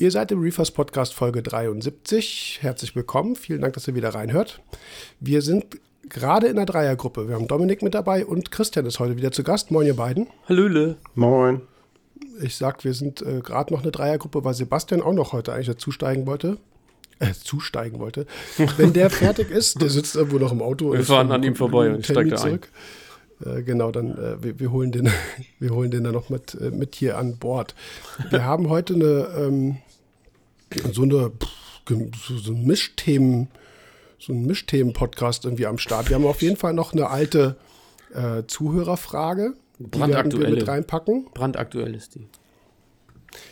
Ihr seid im Reefers Podcast Folge 73. Herzlich willkommen. Vielen Dank, dass ihr wieder reinhört. Wir sind gerade in der Dreiergruppe. Wir haben Dominik mit dabei und Christian ist heute wieder zu Gast. Moin, ihr beiden. Hallöle. Moin. Ich sag, wir sind äh, gerade noch eine Dreiergruppe, weil Sebastian auch noch heute eigentlich dazusteigen wollte. Äh, zusteigen wollte. Wenn der fertig ist, der sitzt irgendwo noch im Auto. Wir fahren an ihm vorbei und steigt da ein. Äh, genau, dann äh, wir, wir, holen den, wir holen den dann noch mit, äh, mit hier an Bord. Wir haben heute eine ähm, so eine so, ein Mischthemen, so ein Mischthemen-Podcast irgendwie am Start. Wir haben auf jeden Fall noch eine alte äh, Zuhörerfrage, die werden wir mit reinpacken. Brandaktuell ist die.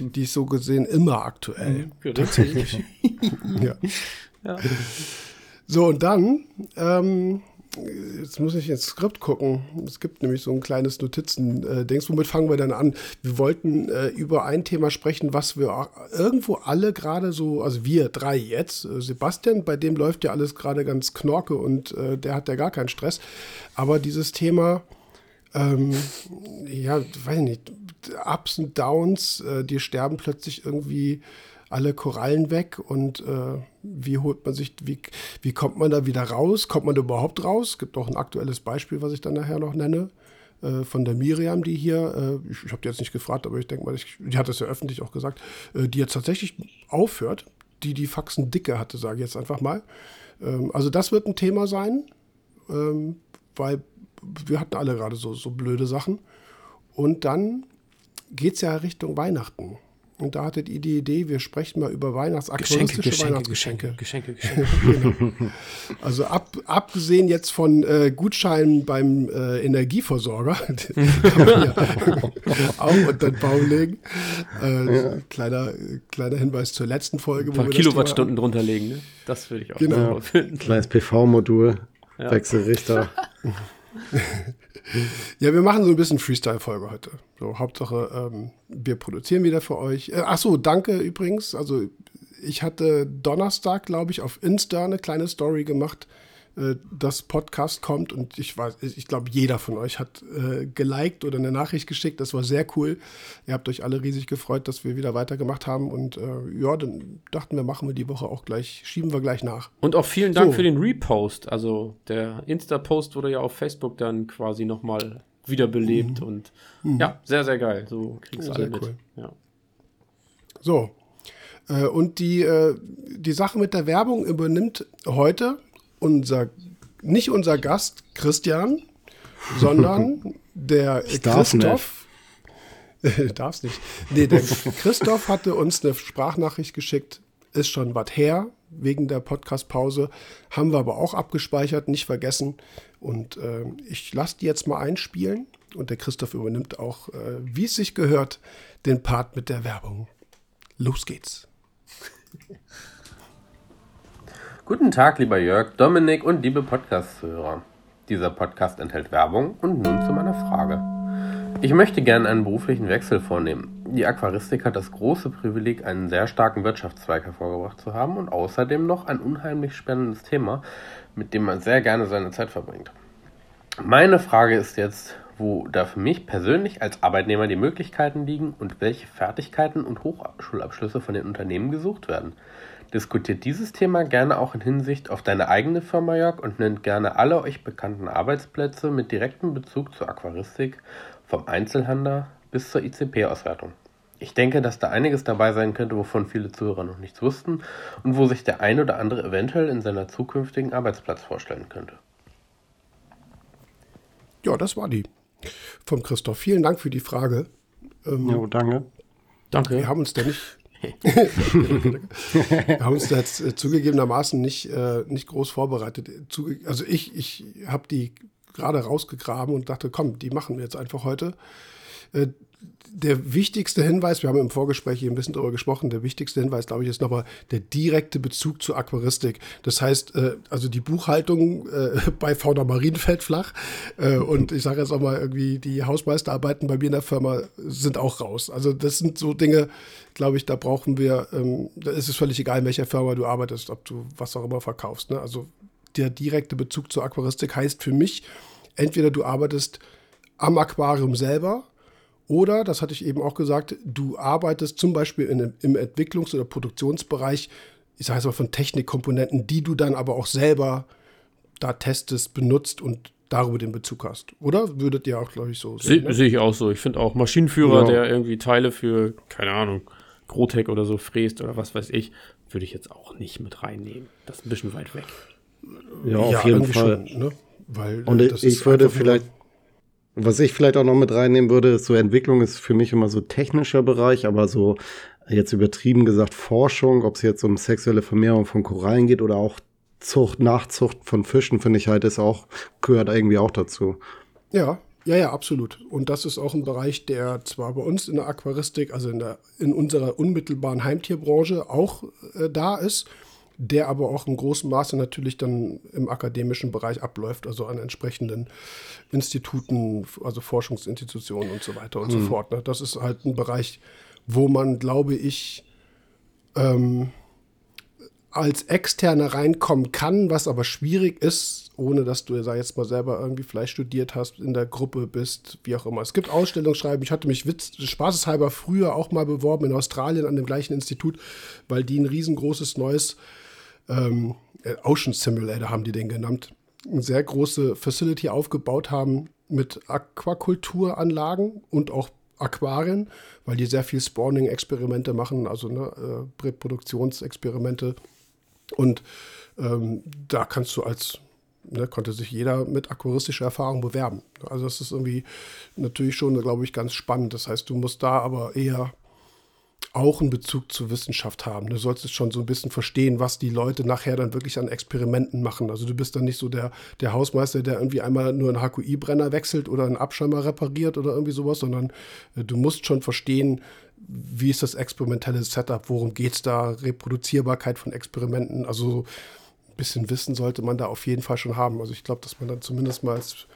Die ist so gesehen immer aktuell. Mhm, tatsächlich. ja. ja. So, und dann ähm, jetzt muss ich ins Skript gucken. Es gibt nämlich so ein kleines Notizen-Dings. Womit fangen wir denn an? Wir wollten äh, über ein Thema sprechen, was wir irgendwo alle gerade so, also wir drei jetzt, äh, Sebastian, bei dem läuft ja alles gerade ganz knorke und äh, der hat ja gar keinen Stress. Aber dieses Thema, ähm, ja, weiß ich nicht, Ups und Downs, äh, die sterben plötzlich irgendwie alle Korallen weg und äh, wie holt man sich, wie, wie kommt man da wieder raus? Kommt man da überhaupt raus? Es gibt auch ein aktuelles Beispiel, was ich dann nachher noch nenne, äh, von der Miriam, die hier, äh, ich, ich habe die jetzt nicht gefragt, aber ich denke mal, ich, die hat das ja öffentlich auch gesagt, äh, die jetzt tatsächlich aufhört, die die Faxen dicke hatte, sage ich jetzt einfach mal. Ähm, also das wird ein Thema sein, ähm, weil wir hatten alle gerade so, so blöde Sachen. Und dann geht es ja Richtung Weihnachten. Und da hattet ihr die Idee, wir sprechen mal über Weihnachtsaquaristische Geschenke, Weihnachtsgeschenke. Geschenke, Geschenke, Geschenke. genau. Also ab, abgesehen jetzt von äh, Gutscheinen beim äh, Energieversorger, kann man ja auch unter den Baum legen. Äh, ja. kleiner, kleiner Hinweis zur letzten Folge. Ein paar Kilowattstunden drunter legen, ne? Das würde ich auch genau. Ja, finden. Kleines PV-Modul, ja. Wechselrichter. Ja, wir machen so ein bisschen Freestyle-Folge heute. So, Hauptsache, ähm, wir produzieren wieder für euch. Äh, ach so, danke übrigens. Also, ich hatte Donnerstag, glaube ich, auf Insta eine kleine Story gemacht äh, das Podcast kommt und ich weiß, ich glaube, jeder von euch hat äh, geliked oder eine Nachricht geschickt. Das war sehr cool. Ihr habt euch alle riesig gefreut, dass wir wieder weitergemacht haben und äh, ja, dann dachten wir, machen wir die Woche auch gleich, schieben wir gleich nach. Und auch vielen Dank so. für den Repost. Also der Insta-Post wurde ja auf Facebook dann quasi nochmal wiederbelebt mhm. und mhm. ja, sehr, sehr geil. So kriegst du alle mit. Cool. Ja. So, äh, und die, äh, die Sache mit der Werbung übernimmt heute unser, nicht unser Gast Christian, sondern der ich Christoph. Darf's nicht. Nee, der Christoph hatte uns eine Sprachnachricht geschickt, ist schon was her, wegen der Podcast-Pause. Haben wir aber auch abgespeichert, nicht vergessen. Und äh, ich lasse die jetzt mal einspielen. Und der Christoph übernimmt auch, äh, wie es sich gehört, den Part mit der Werbung. Los geht's. Guten Tag, lieber Jörg, Dominik und liebe Podcast-Zuhörer. Dieser Podcast enthält Werbung und nun zu meiner Frage. Ich möchte gerne einen beruflichen Wechsel vornehmen. Die Aquaristik hat das große Privileg, einen sehr starken Wirtschaftszweig hervorgebracht zu haben und außerdem noch ein unheimlich spannendes Thema, mit dem man sehr gerne seine Zeit verbringt. Meine Frage ist jetzt, wo da für mich persönlich als Arbeitnehmer die Möglichkeiten liegen und welche Fertigkeiten und Hochschulabschlüsse von den Unternehmen gesucht werden. Diskutiert dieses Thema gerne auch in Hinsicht auf deine eigene Firma, Jörg, und nennt gerne alle euch bekannten Arbeitsplätze mit direktem Bezug zur Aquaristik, vom Einzelhandel bis zur ICP-Auswertung. Ich denke, dass da einiges dabei sein könnte, wovon viele Zuhörer noch nichts wussten und wo sich der ein oder andere eventuell in seiner zukünftigen Arbeitsplatz vorstellen könnte. Ja, das war die vom Christoph. Vielen Dank für die Frage. Ähm, ja, danke. Danke. Wir haben uns da nicht wir haben uns da jetzt äh, zugegebenermaßen nicht, äh, nicht groß vorbereitet. Zuge also ich, ich habe die gerade rausgegraben und dachte, komm, die machen wir jetzt einfach heute. Äh, der wichtigste Hinweis, wir haben im Vorgespräch hier ein bisschen darüber gesprochen, der wichtigste Hinweis, glaube ich, ist nochmal der direkte Bezug zur Aquaristik. Das heißt, äh, also die Buchhaltung äh, bei Fauna Marien fällt flach. Und ich sage jetzt auch mal irgendwie, die Hausmeisterarbeiten bei mir in der Firma sind auch raus. Also das sind so Dinge, glaube ich, da brauchen wir, ähm, da ist es völlig egal, in welcher Firma du arbeitest, ob du was auch immer verkaufst. Ne? Also der direkte Bezug zur Aquaristik heißt für mich, entweder du arbeitest am Aquarium selber Oder, das hatte ich eben auch gesagt, du arbeitest zum Beispiel in, im Entwicklungs- oder Produktionsbereich, ich sage jetzt mal von Technikkomponenten, die du dann aber auch selber da testest, benutzt und darüber den Bezug hast. Oder würdet ihr auch, glaube ich, so sehen? Ne? Sehe ich auch so. Ich finde auch Maschinenführer, ja. der irgendwie Teile für, keine Ahnung, Grotec oder so fräst oder was weiß ich, würde ich jetzt auch nicht mit reinnehmen. Das ist ein bisschen weit weg. Ja, auf ja, jeden Fall. Schon, ne? Weil, Und ich, ich würde vielleicht, was ich vielleicht auch noch mit reinnehmen würde, ist so Entwicklung ist für mich immer so technischer Bereich, aber so jetzt übertrieben gesagt Forschung, ob es jetzt um sexuelle Vermehrung von Korallen geht oder auch Zucht, Nachzucht von Fischen, finde ich halt, ist auch, gehört irgendwie auch dazu. Ja, ja, ja, absolut. Und das ist auch ein Bereich, der zwar bei uns in der Aquaristik, also in, der, in unserer unmittelbaren Heimtierbranche auch äh, da ist, der aber auch in großem Maße natürlich dann im akademischen Bereich abläuft, also an entsprechenden Instituten, also Forschungsinstitutionen und so weiter und mhm. so fort. Ne? Das ist halt ein Bereich, wo man, glaube ich, ähm, als Externer reinkommen kann, was aber schwierig ist, ohne dass du, sag jetzt mal, selber irgendwie vielleicht studiert hast, in der Gruppe bist, wie auch immer. Es gibt Ausstellungsschreiben. Ich hatte mich witz, spaßeshalber früher auch mal beworben in Australien an dem gleichen Institut, weil die ein riesengroßes neues ähm, Ocean Simulator haben die den genannt, eine sehr große Facility aufgebaut haben mit Aquakulturanlagen und auch Aquarien, weil die sehr viel Spawning-Experimente machen, also ne, äh, Reproduktionsexperimente und ähm, da kannst du als, ne, konnte sich jeder mit aquaristischer Erfahrung bewerben. Also das ist irgendwie natürlich schon, glaube ich, ganz spannend. Das heißt, du musst da aber eher auch einen Bezug zur Wissenschaft haben. Du solltest schon so ein bisschen verstehen, was die Leute nachher dann wirklich an Experimenten machen. Also du bist dann nicht so der, der Hausmeister, der irgendwie einmal nur einen HQI-Brenner wechselt oder einen Abschirmer repariert oder irgendwie sowas, sondern äh, du musst schon verstehen, wie ist das experimentelle Setup, worum geht es da, Reproduzierbarkeit von Experimenten. Also ein bisschen Wissen sollte man da auf jeden Fall schon haben. Also ich glaube, dass man dann zumindest mal als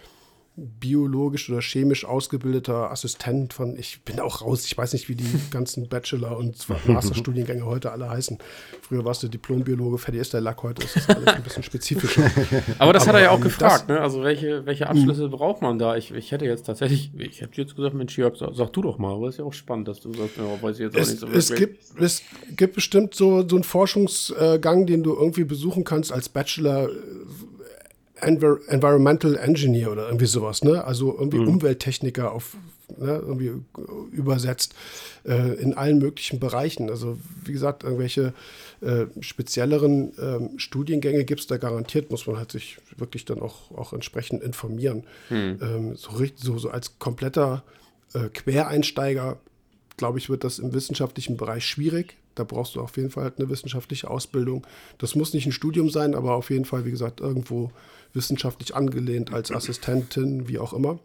biologisch oder chemisch ausgebildeter Assistent von, ich bin auch raus, ich weiß nicht, wie die ganzen Bachelor- und Masterstudiengänge heute alle heißen. Früher warst du Diplombiologe, fertig ist der Lack, heute ist das alles ein bisschen spezifischer. Aber das Aber, hat er ja auch ähm, gefragt, ne? Also welche, welche Abschlüsse braucht man da? Ich, ich hätte jetzt tatsächlich, ich hätte jetzt gesagt, Mensch, Jörg, sag, sag, du doch mal, aber ist ja auch spannend, dass du sagst, ja, weiß ich jetzt auch es, nicht so es gibt, es gibt bestimmt so, so einen Forschungsgang, den du irgendwie besuchen kannst als Bachelor Envir Environmental Engineer oder irgendwie sowas, ne? Also irgendwie mhm. Umwelttechniker auf ne? irgendwie übersetzt äh, in allen möglichen Bereichen. Also wie gesagt, irgendwelche äh, spezielleren äh, Studiengänge gibt es da garantiert, muss man halt sich wirklich dann auch, auch entsprechend informieren. Mhm. Ähm, so, so, so als kompletter äh, Quereinsteiger, glaube ich, wird das im wissenschaftlichen Bereich schwierig. Da brauchst du auf jeden Fall halt eine wissenschaftliche Ausbildung. Das muss nicht ein Studium sein, aber auf jeden Fall, wie gesagt, irgendwo wissenschaftlich angelehnt als Assistentin, wie auch immer.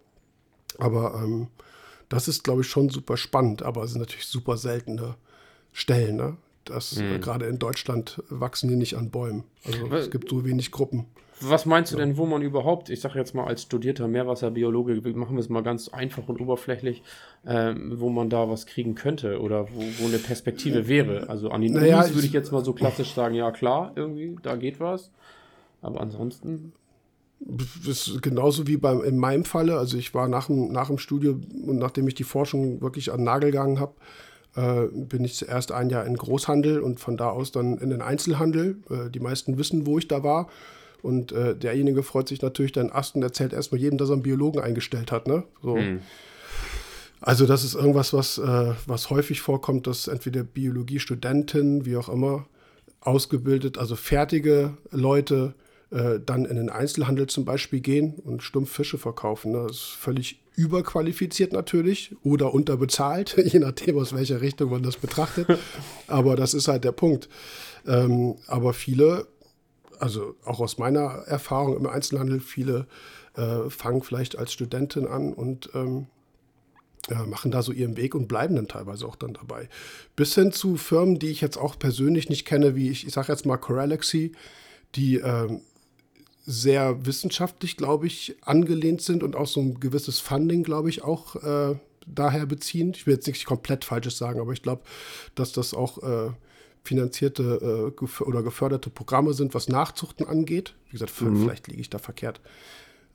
Aber ähm, das ist, glaube ich, schon super spannend, aber es sind natürlich super seltene Stellen. Ne? Das, mhm. Gerade in Deutschland wachsen die nicht an Bäumen. Also es gibt so wenig Gruppen. Was meinst du denn, wo man überhaupt, ich sage jetzt mal als studierter Meerwasserbiologe, machen wir es mal ganz einfach und oberflächlich, ähm, wo man da was kriegen könnte oder wo, wo eine Perspektive wäre? Also an den naja, Unis würde ich jetzt mal so klassisch sagen, ja klar, irgendwie, da geht was. Aber ansonsten das ist genauso wie beim, in meinem Falle. Also ich war nach dem, nach dem Studium und nachdem ich die Forschung wirklich an den Nagel gegangen habe, äh, bin ich zuerst ein Jahr in Großhandel und von da aus dann in den Einzelhandel. Äh, die meisten wissen, wo ich da war. Und äh, derjenige freut sich natürlich dann Ast und erzählt erstmal jedem, dass er einen Biologen eingestellt hat. Ne? So. Hm. Also das ist irgendwas, was, äh, was häufig vorkommt, dass entweder Biologiestudenten, wie auch immer, ausgebildet, also fertige Leute äh, dann in den Einzelhandel zum Beispiel gehen und stumpf Fische verkaufen. Ne? Das ist völlig überqualifiziert natürlich oder unterbezahlt, je nachdem, aus welcher Richtung man das betrachtet. aber das ist halt der Punkt. Ähm, aber viele, also auch aus meiner Erfahrung im Einzelhandel, viele äh, fangen vielleicht als Studentin an und ähm, äh, machen da so ihren Weg und bleiben dann teilweise auch dann dabei. Bis hin zu Firmen, die ich jetzt auch persönlich nicht kenne, wie ich, ich sage jetzt mal Coralaxy, die ähm, sehr wissenschaftlich, glaube ich, angelehnt sind und auch so ein gewisses Funding, glaube ich, auch äh, daher beziehen. Ich will jetzt nicht komplett Falsches sagen, aber ich glaube, dass das auch äh, finanzierte äh, gef oder geförderte Programme sind, was Nachzuchten angeht. Wie gesagt, mhm. vielleicht liege ich da verkehrt.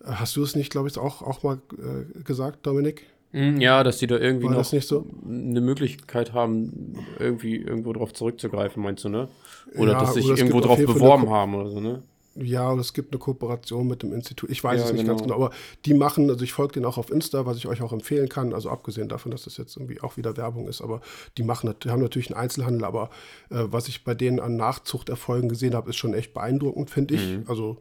Äh, hast du es nicht, glaube ich, auch, auch mal äh, gesagt, Dominik? Hm, ja, dass die da irgendwie War noch so? eine Möglichkeit haben, irgendwie irgendwo drauf zurückzugreifen, meinst du, ne? Oder ja, dass sich irgendwo drauf beworben haben oder so, ne? Ja, es gibt eine Kooperation mit dem Institut. Ich weiß ja, es nicht genau. ganz genau, aber die machen, also ich folge denen auch auf Insta, was ich euch auch empfehlen kann. Also abgesehen davon, dass das jetzt irgendwie auch wieder Werbung ist, aber die machen, die haben natürlich einen Einzelhandel, aber äh, was ich bei denen an Nachzuchterfolgen gesehen habe, ist schon echt beeindruckend, finde ich. Mhm. Also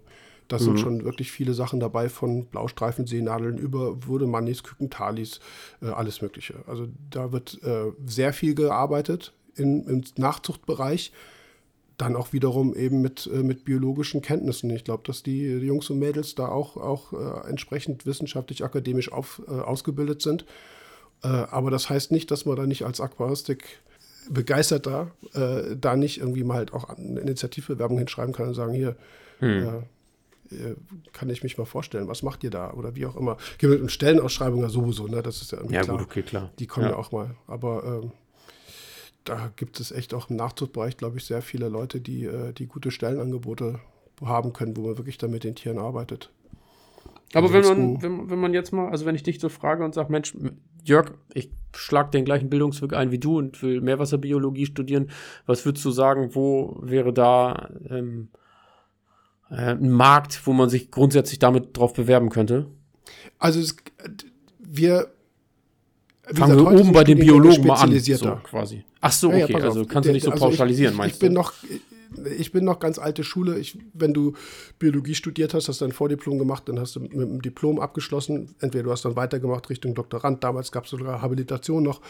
da mhm. sind schon wirklich viele Sachen dabei, von Blaustreifen-Seenadeln über Würdemanis, Kykentalis, äh, alles Mögliche. Also da wird äh, sehr viel gearbeitet in, im Nachzuchtbereich dann auch wiederum eben mit, äh, mit biologischen Kenntnissen. Ich glaube, dass die, Jungs und Mädels da auch, auch äh, entsprechend wissenschaftlich, akademisch auf, äh, ausgebildet sind. Äh, aber das heißt nicht, dass man da nicht als Aquaristik begeisterter äh, da nicht irgendwie mal halt auch eine Initiativbewerbung hinschreiben kann und sagen, hier, hm. Äh, kann ich mich mal vorstellen, was macht ihr da oder wie auch immer. Und Stellenausschreibungen ja sowieso, ne? das ist ja irgendwie ja, klar. Gut, okay, klar. Die kommen ja. ja auch mal. Aber ähm, da gibt es echt auch im Nachzuchtbereich, glaube ich, sehr viele Leute, die, äh, die gute Stellenangebote haben können, wo man wirklich dann mit den Tieren arbeitet. Aber wenn man, wenn, wenn man jetzt mal, also wenn ich dich so frage und sage, Mensch, Jörg, ich schlage den gleichen Bildungsweg ein wie du und will Meerwasserbiologie studieren, was würdest du sagen, wo wäre da ähm, äh, ein Markt, wo man sich grundsätzlich damit drauf bewerben könnte? Also es, wir Fangen wir oben bei den Biologen mal an, so quasi. Ach so, okay, ja, ja, also kannst du nicht so also pauschalisieren, ich, meinst ich bin du? Noch, ich bin noch ganz alte Schule. Ich, wenn du Biologie studiert hast, hast du ein Vordiplom gemacht, dann hast du mit dem Diplom abgeschlossen. Entweder du hast dann weitergemacht Richtung Doktorand, damals gab es sogar Habilitation noch.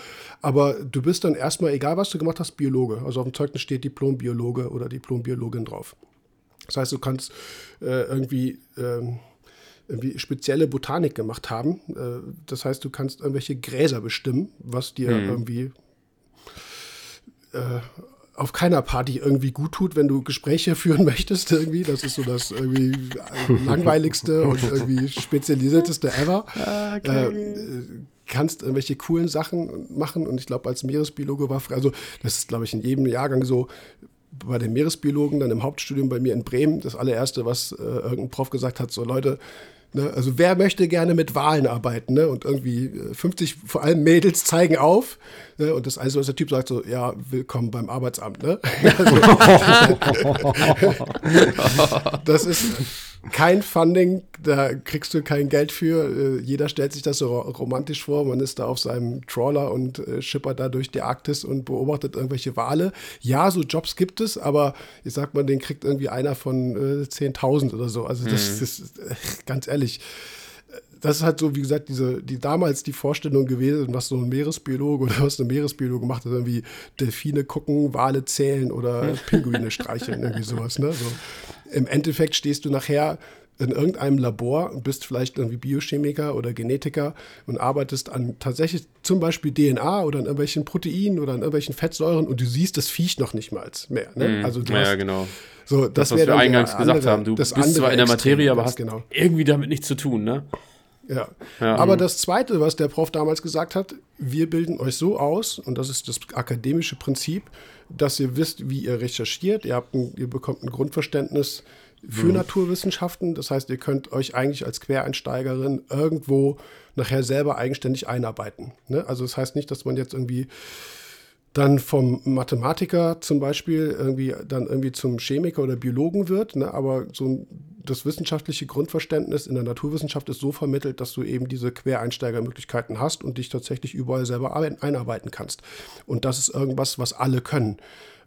Aber du bist dann erstmal, egal was du gemacht hast, Biologe. Also auf dem Zeugnis steht Diplom-Biologe oder Diplom-Biologin drauf. Das heißt, du kannst äh, irgendwie. Ähm, irgendwie spezielle Botanik gemacht haben. Äh, das heißt, du kannst irgendwelche Gräser bestimmen, was dir mhm. irgendwie äh, auf keiner Party irgendwie gut tut, wenn du Gespräche führen möchtest irgendwie. Das ist so das irgendwie langweiligste und irgendwie spezialisierteste ever. Okay. Äh, kannst irgendwelche coolen Sachen machen und ich glaube, als Meeresbiologe war, also das ist, glaube ich, in jedem Jahrgang so, bei den Meeresbiologen, dann im Hauptstudium bei mir in Bremen, das allererste, was äh, irgendein Prof gesagt hat, so Leute, Ne? Also wer möchte gerne mit Wahlen arbeiten? Ne? Und irgendwie 50, äh, vor allem Mädels, zeigen auf. Ne? Und das also was der Typ sagt so, ja, willkommen beim Arbeitsamt. Ne? das ist kein Funding, da kriegst du kein Geld für. Äh, jeder stellt sich das so romantisch vor. Man ist da auf seinem Trawler und äh, schippert da durch die Arktis und beobachtet irgendwelche Wale. Ja, so Jobs gibt es, aber ich sag mal, den kriegt irgendwie einer von äh, 10.000 oder so. Also das mhm. ist äh, ganz ehrlich das ist halt so, wie gesagt, diese, die damals die Vorstellung gewesen, was so ein Meeresbiologe oder was ein Meeresbiologe macht, ist irgendwie Delfine gucken, Wale zählen oder Pinguine streicheln, irgendwie sowas. Ne? So. Im Endeffekt stehst du nachher in irgendeinem Labor und bist vielleicht irgendwie Biochemiker oder Genetiker und arbeitest an tatsächlich zum Beispiel DNA oder an irgendwelchen Proteinen oder an irgendwelchen Fettsäuren und du siehst das Viech noch nicht mal mehr. Ne? Mm, also du ja, hast, genau. So, das, das was wir eingangs andere, gesagt haben. Du bist zwar in der Materie, aber hast genau. irgendwie damit nichts zu tun, ne? Ja. ja. Aber das Zweite, was der Prof damals gesagt hat, wir bilden euch so aus, und das ist das akademische Prinzip, dass ihr wisst, wie ihr recherchiert. Ihr, habt ein, ihr bekommt ein Grundverständnis für mhm. Naturwissenschaften. Das heißt, ihr könnt euch eigentlich als Quereinsteigerin irgendwo nachher selber eigenständig einarbeiten. Ne? Also das heißt nicht, dass man jetzt irgendwie dann vom Mathematiker zum Beispiel irgendwie dann irgendwie zum Chemiker oder Biologen wird, ne? aber so das wissenschaftliche Grundverständnis in der Naturwissenschaft ist so vermittelt, dass du eben diese Quereinsteigermöglichkeiten hast und dich tatsächlich überall selber einarbeiten kannst. Und das ist irgendwas, was alle können.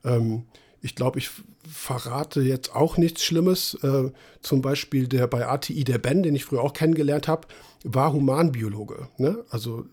Ähm, ich glaube, ich verrate jetzt auch nichts Schlimmes. Äh, zum Beispiel der bei ATI, der Ben, den ich früher auch kennengelernt habe, war Humanbiologe. Ne? Also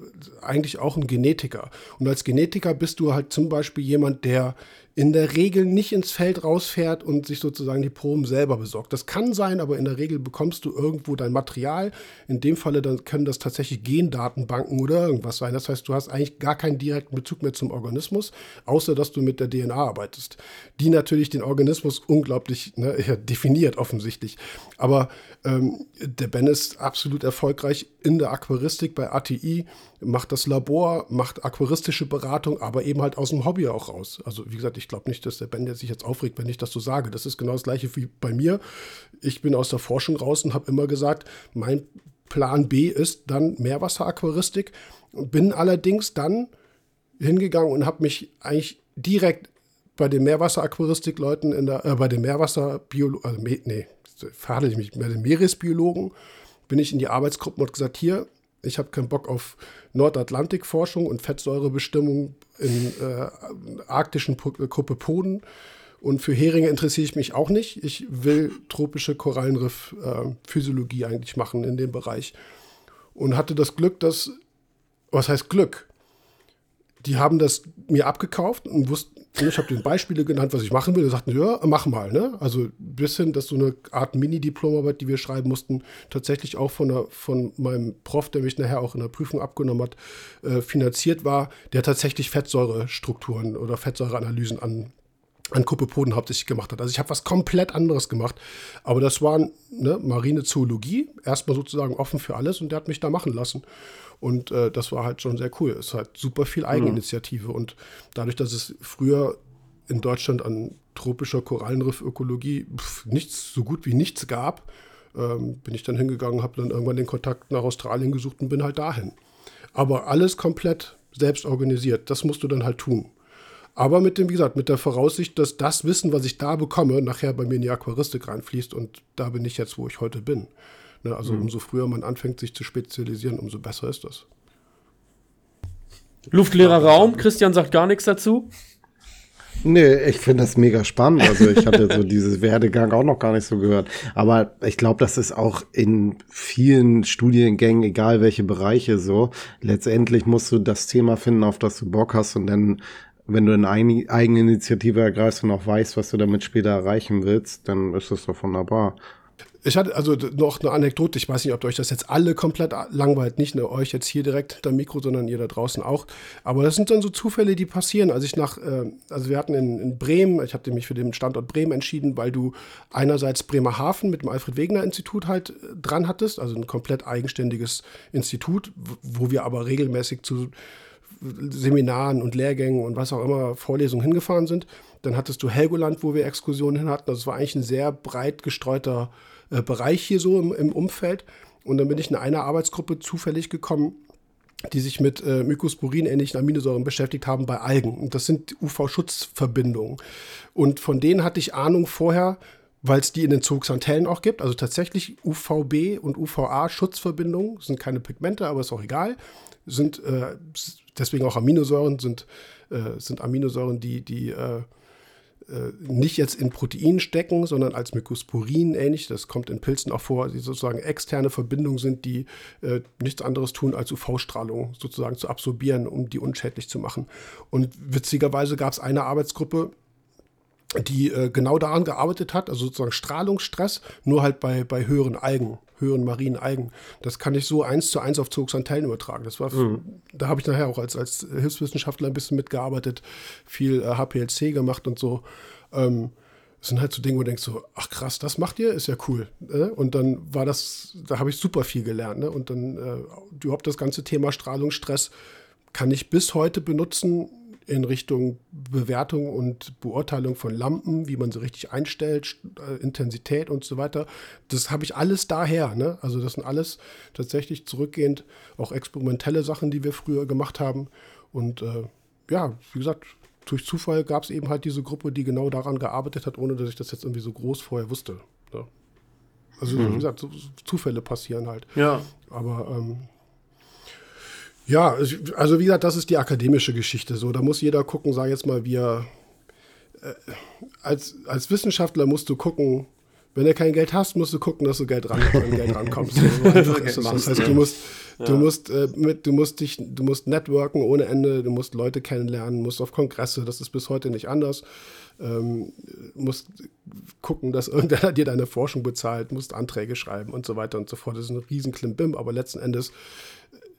eigentlich auch ein Genetiker. Und als Genetiker bist du halt zum Beispiel jemand, der in der Regel nicht ins Feld rausfährt und sich sozusagen die Proben selber besorgt. Das kann sein, aber in der Regel bekommst du irgendwo dein Material. In dem Falle dann können das tatsächlich Gendatenbanken oder irgendwas sein. Das heißt, du hast eigentlich gar keinen direkten Bezug mehr zum Organismus, außer dass du mit der DNA arbeitest, die natürlich den Organismus unglaublich ne, definiert offensichtlich. Aber ähm, der Ben ist absolut erfolgreich in der Aquaristik bei ATI, macht das Labor, macht aquaristische Beratung, aber eben halt aus dem Hobby auch raus. Also wie gesagt, ich glaube nicht, dass der Ben sich jetzt aufregt, wenn ich das so sage. Das ist genau das gleiche wie bei mir. Ich bin aus der Forschung raus und habe immer gesagt, mein Plan B ist dann Meerwasseraquaristik. Bin allerdings dann hingegangen und habe mich eigentlich direkt bei den Meerwasseraquaristik-Leuten in der, äh, bei den Meerwasserbiologen, also, nee, verhandle ich mich, bei den Meeresbiologen, bin ich in die Arbeitsgruppen und gesagt, hier, ich habe keinen Bock auf Nordatlantikforschung und Fettsäurebestimmung in äh, arktischen Gruppe Poden. Und für Heringe interessiere ich mich auch nicht. Ich will tropische Korallenriff-Physiologie äh, eigentlich machen in dem Bereich. Und hatte das Glück, dass, was heißt Glück? Die haben das mir abgekauft und wussten, ich habe den Beispiele genannt, was ich machen will. Die sagten, ja, mach mal. Ne? Also bis hin, dass so eine Art Mini-Diplomarbeit, die wir schreiben mussten, tatsächlich auch von, der, von meinem Prof, der mich nachher auch in der Prüfung abgenommen hat, äh, finanziert war, der tatsächlich Fettsäurestrukturen oder Fettsäureanalysen an an Kuppepoden hauptsächlich gemacht hat. Also ich habe was komplett anderes gemacht. Aber das war ne, marine Zoologie, erstmal sozusagen offen für alles und der hat mich da machen lassen. Und äh, das war halt schon sehr cool. Es ist halt super viel Eigeninitiative. Mhm. Und dadurch, dass es früher in Deutschland an tropischer Korallenriffökologie nichts, so gut wie nichts gab, ähm, bin ich dann hingegangen, habe dann irgendwann den Kontakt nach Australien gesucht und bin halt dahin. Aber alles komplett selbst organisiert. Das musst du dann halt tun. Aber mit dem, wie gesagt, mit der Voraussicht, dass das Wissen, was ich da bekomme, nachher bei mir in die Aquaristik reinfließt und da bin ich jetzt, wo ich heute bin. Ne, also mhm. umso früher man anfängt, sich zu spezialisieren, umso besser ist das. Luftleerer Raum, Christian sagt gar nichts dazu. Nee, ich finde das mega spannend. Also ich hatte so dieses Werdegang auch noch gar nicht so gehört. Aber ich glaube, das ist auch in vielen Studiengängen, egal welche Bereiche so. Letztendlich musst du das Thema finden, auf das du Bock hast und dann wenn du eine eigene Initiative ergreifst und auch weißt, was du damit später erreichen willst, dann ist das doch wunderbar. Ich hatte also noch eine Anekdote, ich weiß nicht, ob euch das jetzt alle komplett langweilt, nicht nur euch jetzt hier direkt hinter Mikro, sondern ihr da draußen auch. Aber das sind dann so Zufälle, die passieren. Als ich nach, äh, also wir hatten in, in Bremen, ich hatte mich für den Standort Bremen entschieden, weil du einerseits Bremerhaven mit dem Alfred Wegener Institut halt äh, dran hattest, also ein komplett eigenständiges Institut, wo wir aber regelmäßig zu Seminaren und Lehrgängen und was auch immer Vorlesungen hingefahren sind. Dann hattest du Helgoland, wo wir Exkursionen hin hatten. Also es war eigentlich ein sehr breit gestreuter äh, Bereich hier so im, im, Umfeld. Und dann bin ich in einer Arbeitsgruppe zufällig gekommen, die sich mit äh, Mycosporin-ähnlichen Aminosäuren beschäftigt haben bei Algen. Und das sind UV-Schutzverbindungen. Und von denen hatte ich Ahnung vorher, weil es die in den Zooxanthellen auch gibt. Also tatsächlich UVB und UVA-Schutzverbindungen. sind keine Pigmente, aber ist auch egal. Sind äh, deswegen auch Aminosäuren, sind, äh, sind Aminosäuren, die, die äh, äh, nicht jetzt in Proteinen stecken, sondern als Mycosporin ähnlich. Das kommt in Pilzen auch vor, die sozusagen externe Verbindungen sind, die äh, nichts anderes tun, als UV-Strahlung sozusagen zu absorbieren, um die unschädlich zu machen. Und witzigerweise gab es eine Arbeitsgruppe, die äh, genau daran gearbeitet hat, also sozusagen Strahlungsstress, nur halt bei, bei höheren Algen, höheren marinen Algen. Das kann ich so eins zu eins auf Zooxanthellen übertragen. Das war, mhm. da habe ich nachher auch als, als Hilfswissenschaftler ein bisschen mitgearbeitet, viel äh, HPLC gemacht und so. Ähm, das sind halt so Dinge, wo du denkst so, ach krass, das macht ihr, ist ja cool. Ne? Und dann war das, da habe ich super viel gelernt. Ne? Und dann äh, überhaupt das ganze Thema Strahlungsstress kann ich bis heute benutzen, in Richtung Bewertung und Beurteilung von Lampen, wie man sie richtig einstellt, äh, Intensität und so weiter. Das habe ich alles daher. Ne? Also das sind alles tatsächlich zurückgehend auch experimentelle Sachen, die wir früher gemacht haben. Und äh, ja, wie gesagt, durch Zufall gab es eben halt diese Gruppe, die genau daran gearbeitet hat, ohne dass ich das jetzt irgendwie so groß vorher wusste. Ne? Also mhm. wie gesagt, so, Zufälle passieren halt. Ja. Aber ähm, ja, also wie gesagt, das ist die akademische Geschichte. So, da muss jeder gucken, sag jetzt mal, wir äh, als, als Wissenschaftler musst du gucken, wenn du kein Geld hast, musst du gucken, dass du Geld ran, an Geld rankommst. So das, das heißt, du musst, ja. du musst äh, mit, du musst dich, du musst networken ohne Ende, du musst Leute kennenlernen, musst auf Kongresse, das ist bis heute nicht anders. Ähm, musst gucken, dass irgendeiner dir deine Forschung bezahlt, musst Anträge schreiben und so weiter und so fort. Das ist ein riesen Klimbim, aber letzten Endes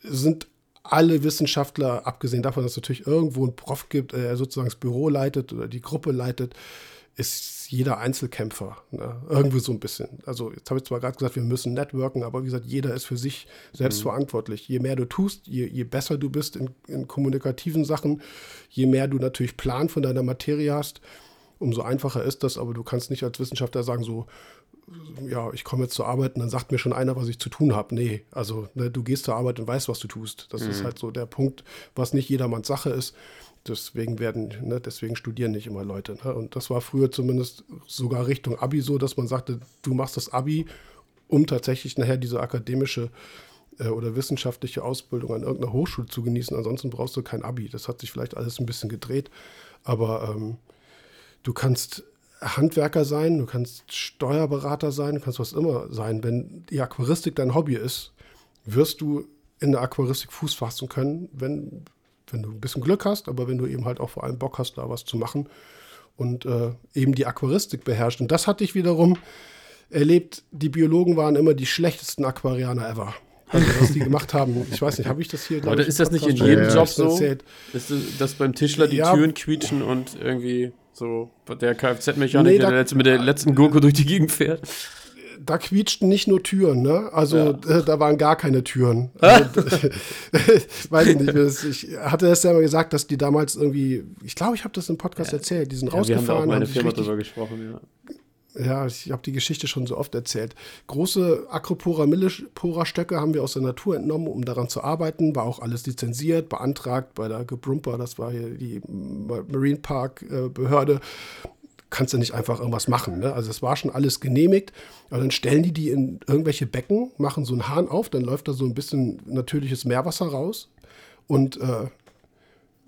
sind alle Wissenschaftler, abgesehen davon, dass es natürlich irgendwo ein Prof gibt, der sozusagen das Büro leitet oder die Gruppe leitet, ist jeder Einzelkämpfer. Ne? Irgendwo so ein bisschen. Also, jetzt habe ich zwar gerade gesagt, wir müssen networken, aber wie gesagt, jeder ist für sich selbst mhm. verantwortlich. Je mehr du tust, je, je besser du bist in, in, kommunikativen Sachen, je mehr du natürlich Plan von deiner Materie hast, umso einfacher ist das, aber du kannst nicht als Wissenschaftler sagen, so, ja, ich komme jetzt zur Arbeit und dann sagt mir schon einer, was ich zu tun habe. Nee, also ne, du gehst zur Arbeit und weißt, was du tust. Das mhm. ist halt so der Punkt, was nicht jedermanns Sache ist. Deswegen werden, ne, deswegen studieren nicht immer Leute. Ne? Und das war früher zumindest sogar Richtung Abi so, dass man sagte, du machst das Abi, um tatsächlich nachher diese akademische äh, oder wissenschaftliche Ausbildung an irgendeiner Hochschule zu genießen. Ansonsten brauchst du kein Abi. Das hat sich vielleicht alles ein bisschen gedreht. Aber ähm, du kannst Handwerker sein, du kannst Steuerberater sein, du kannst was immer sein. Wenn die Aquaristik dein Hobby ist, wirst du in der Aquaristik Fuß fassen können, wenn, wenn du ein bisschen Glück hast, aber wenn du eben halt auch vor allem Bock hast, da was zu machen und äh, eben die Aquaristik beherrscht. Und das hatte ich wiederum erlebt, die Biologen waren immer die schlechtesten Aquarianer ever. Also, was die gemacht haben, ich weiß nicht, habe ich das hier Oder ist das nicht in jedem Job so? Erzählt. Ist das beim Tischler die ja, Türen quietschen und irgendwie so der Kfz-Mechaniker, nee, der jetzt mit der letzten Gurke durch die Gegend fährt? da quietschten nicht nur Türen, ne? Also ja. da waren gar keine Türen. Also, weiß ich nicht. Ich hatte das ja mal gesagt, dass die damals irgendwie, ich glaube, ich habe das im Podcast ja. erzählt, die sind ja, rausgefahren. Wir haben da auch meine Firma drüber gesprochen, ja ja, ich habe die Geschichte schon so oft erzählt. Große Acropora Millipora-Stöcke haben wir aus der Natur entnommen, um daran zu arbeiten. War auch alles lizenziert, beantragt bei der Gebrumper, das war hier die Marine Park äh. Kannst du nicht einfach irgendwas machen. Ne? Also es war schon alles genehmigt. Aber dann stellen die die in irgendwelche Becken, machen so einen Hahn auf, dann läuft da so ein bisschen natürliches Meerwasser raus. Und äh,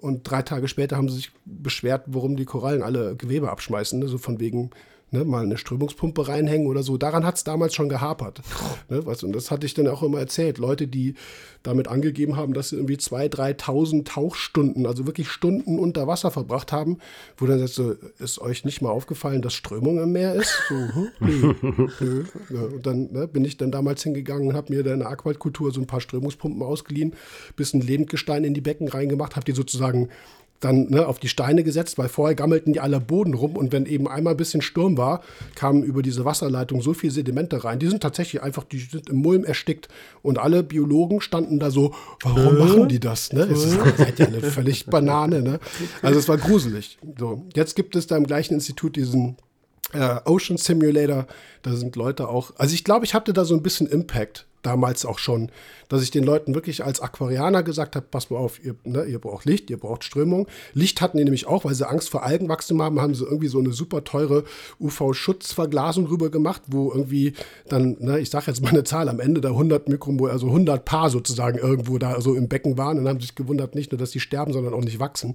und drei Tage später haben sie sich beschwert, warum die Korallen alle Gewebe abschmeißen. Ne? So von wegen, ne, mal eine Strömungspumpe reinhängen oder so. Daran hat es damals schon gehapert. Ne, was, und das hatte ich dann auch immer erzählt. Leute, die damit angegeben haben, dass sie irgendwie 2.000, 3.000 Tauchstunden, also wirklich Stunden unter Wasser verbracht haben, wo dann sagst du, ist euch nicht mal aufgefallen, dass Strömung im Meer ist? So, hm, nö, nö. Ja, und dann ne, bin ich dann damals hingegangen und habe mir dann in der Aquakultur so ein paar Strömungspumpen ausgeliehen, bisschen Lebendgestein in die Becken reingemacht, habe die sozusagen dann ne, auf die Steine gesetzt, weil vorher gammelten die alle Boden rum und wenn eben einmal ein bisschen Sturm war, kamen über diese Wasserleitung so viel Sedimente rein. Die sind tatsächlich einfach, die sind im Mulm erstickt und alle Biologen standen da so, warum äh? machen die das? Ne? Es ist, seid ja eine völlig Banane. Ne? Also es war gruselig. So, jetzt gibt es da im gleichen Institut diesen äh, Ocean Simulator. Da sind Leute auch. Also ich glaube, ich hatte da so ein bisschen Impact damals auch schon, dass ich den Leuten wirklich als Aquarianer gesagt habe, pass mal auf, ihr, ne, ihr braucht Licht, ihr braucht Strömung. Licht hatten die nämlich auch, weil sie Angst vor Algenwachstum haben, haben sie irgendwie so eine super teure UV-Schutzverglasung rüber gemacht, wo irgendwie dann, ne, ich sage jetzt mal eine Zahl, am Ende da 100 Mikromol, also 100 Paar sozusagen irgendwo da so im Becken waren und haben sich gewundert, nicht nur, dass die sterben, sondern auch nicht wachsen.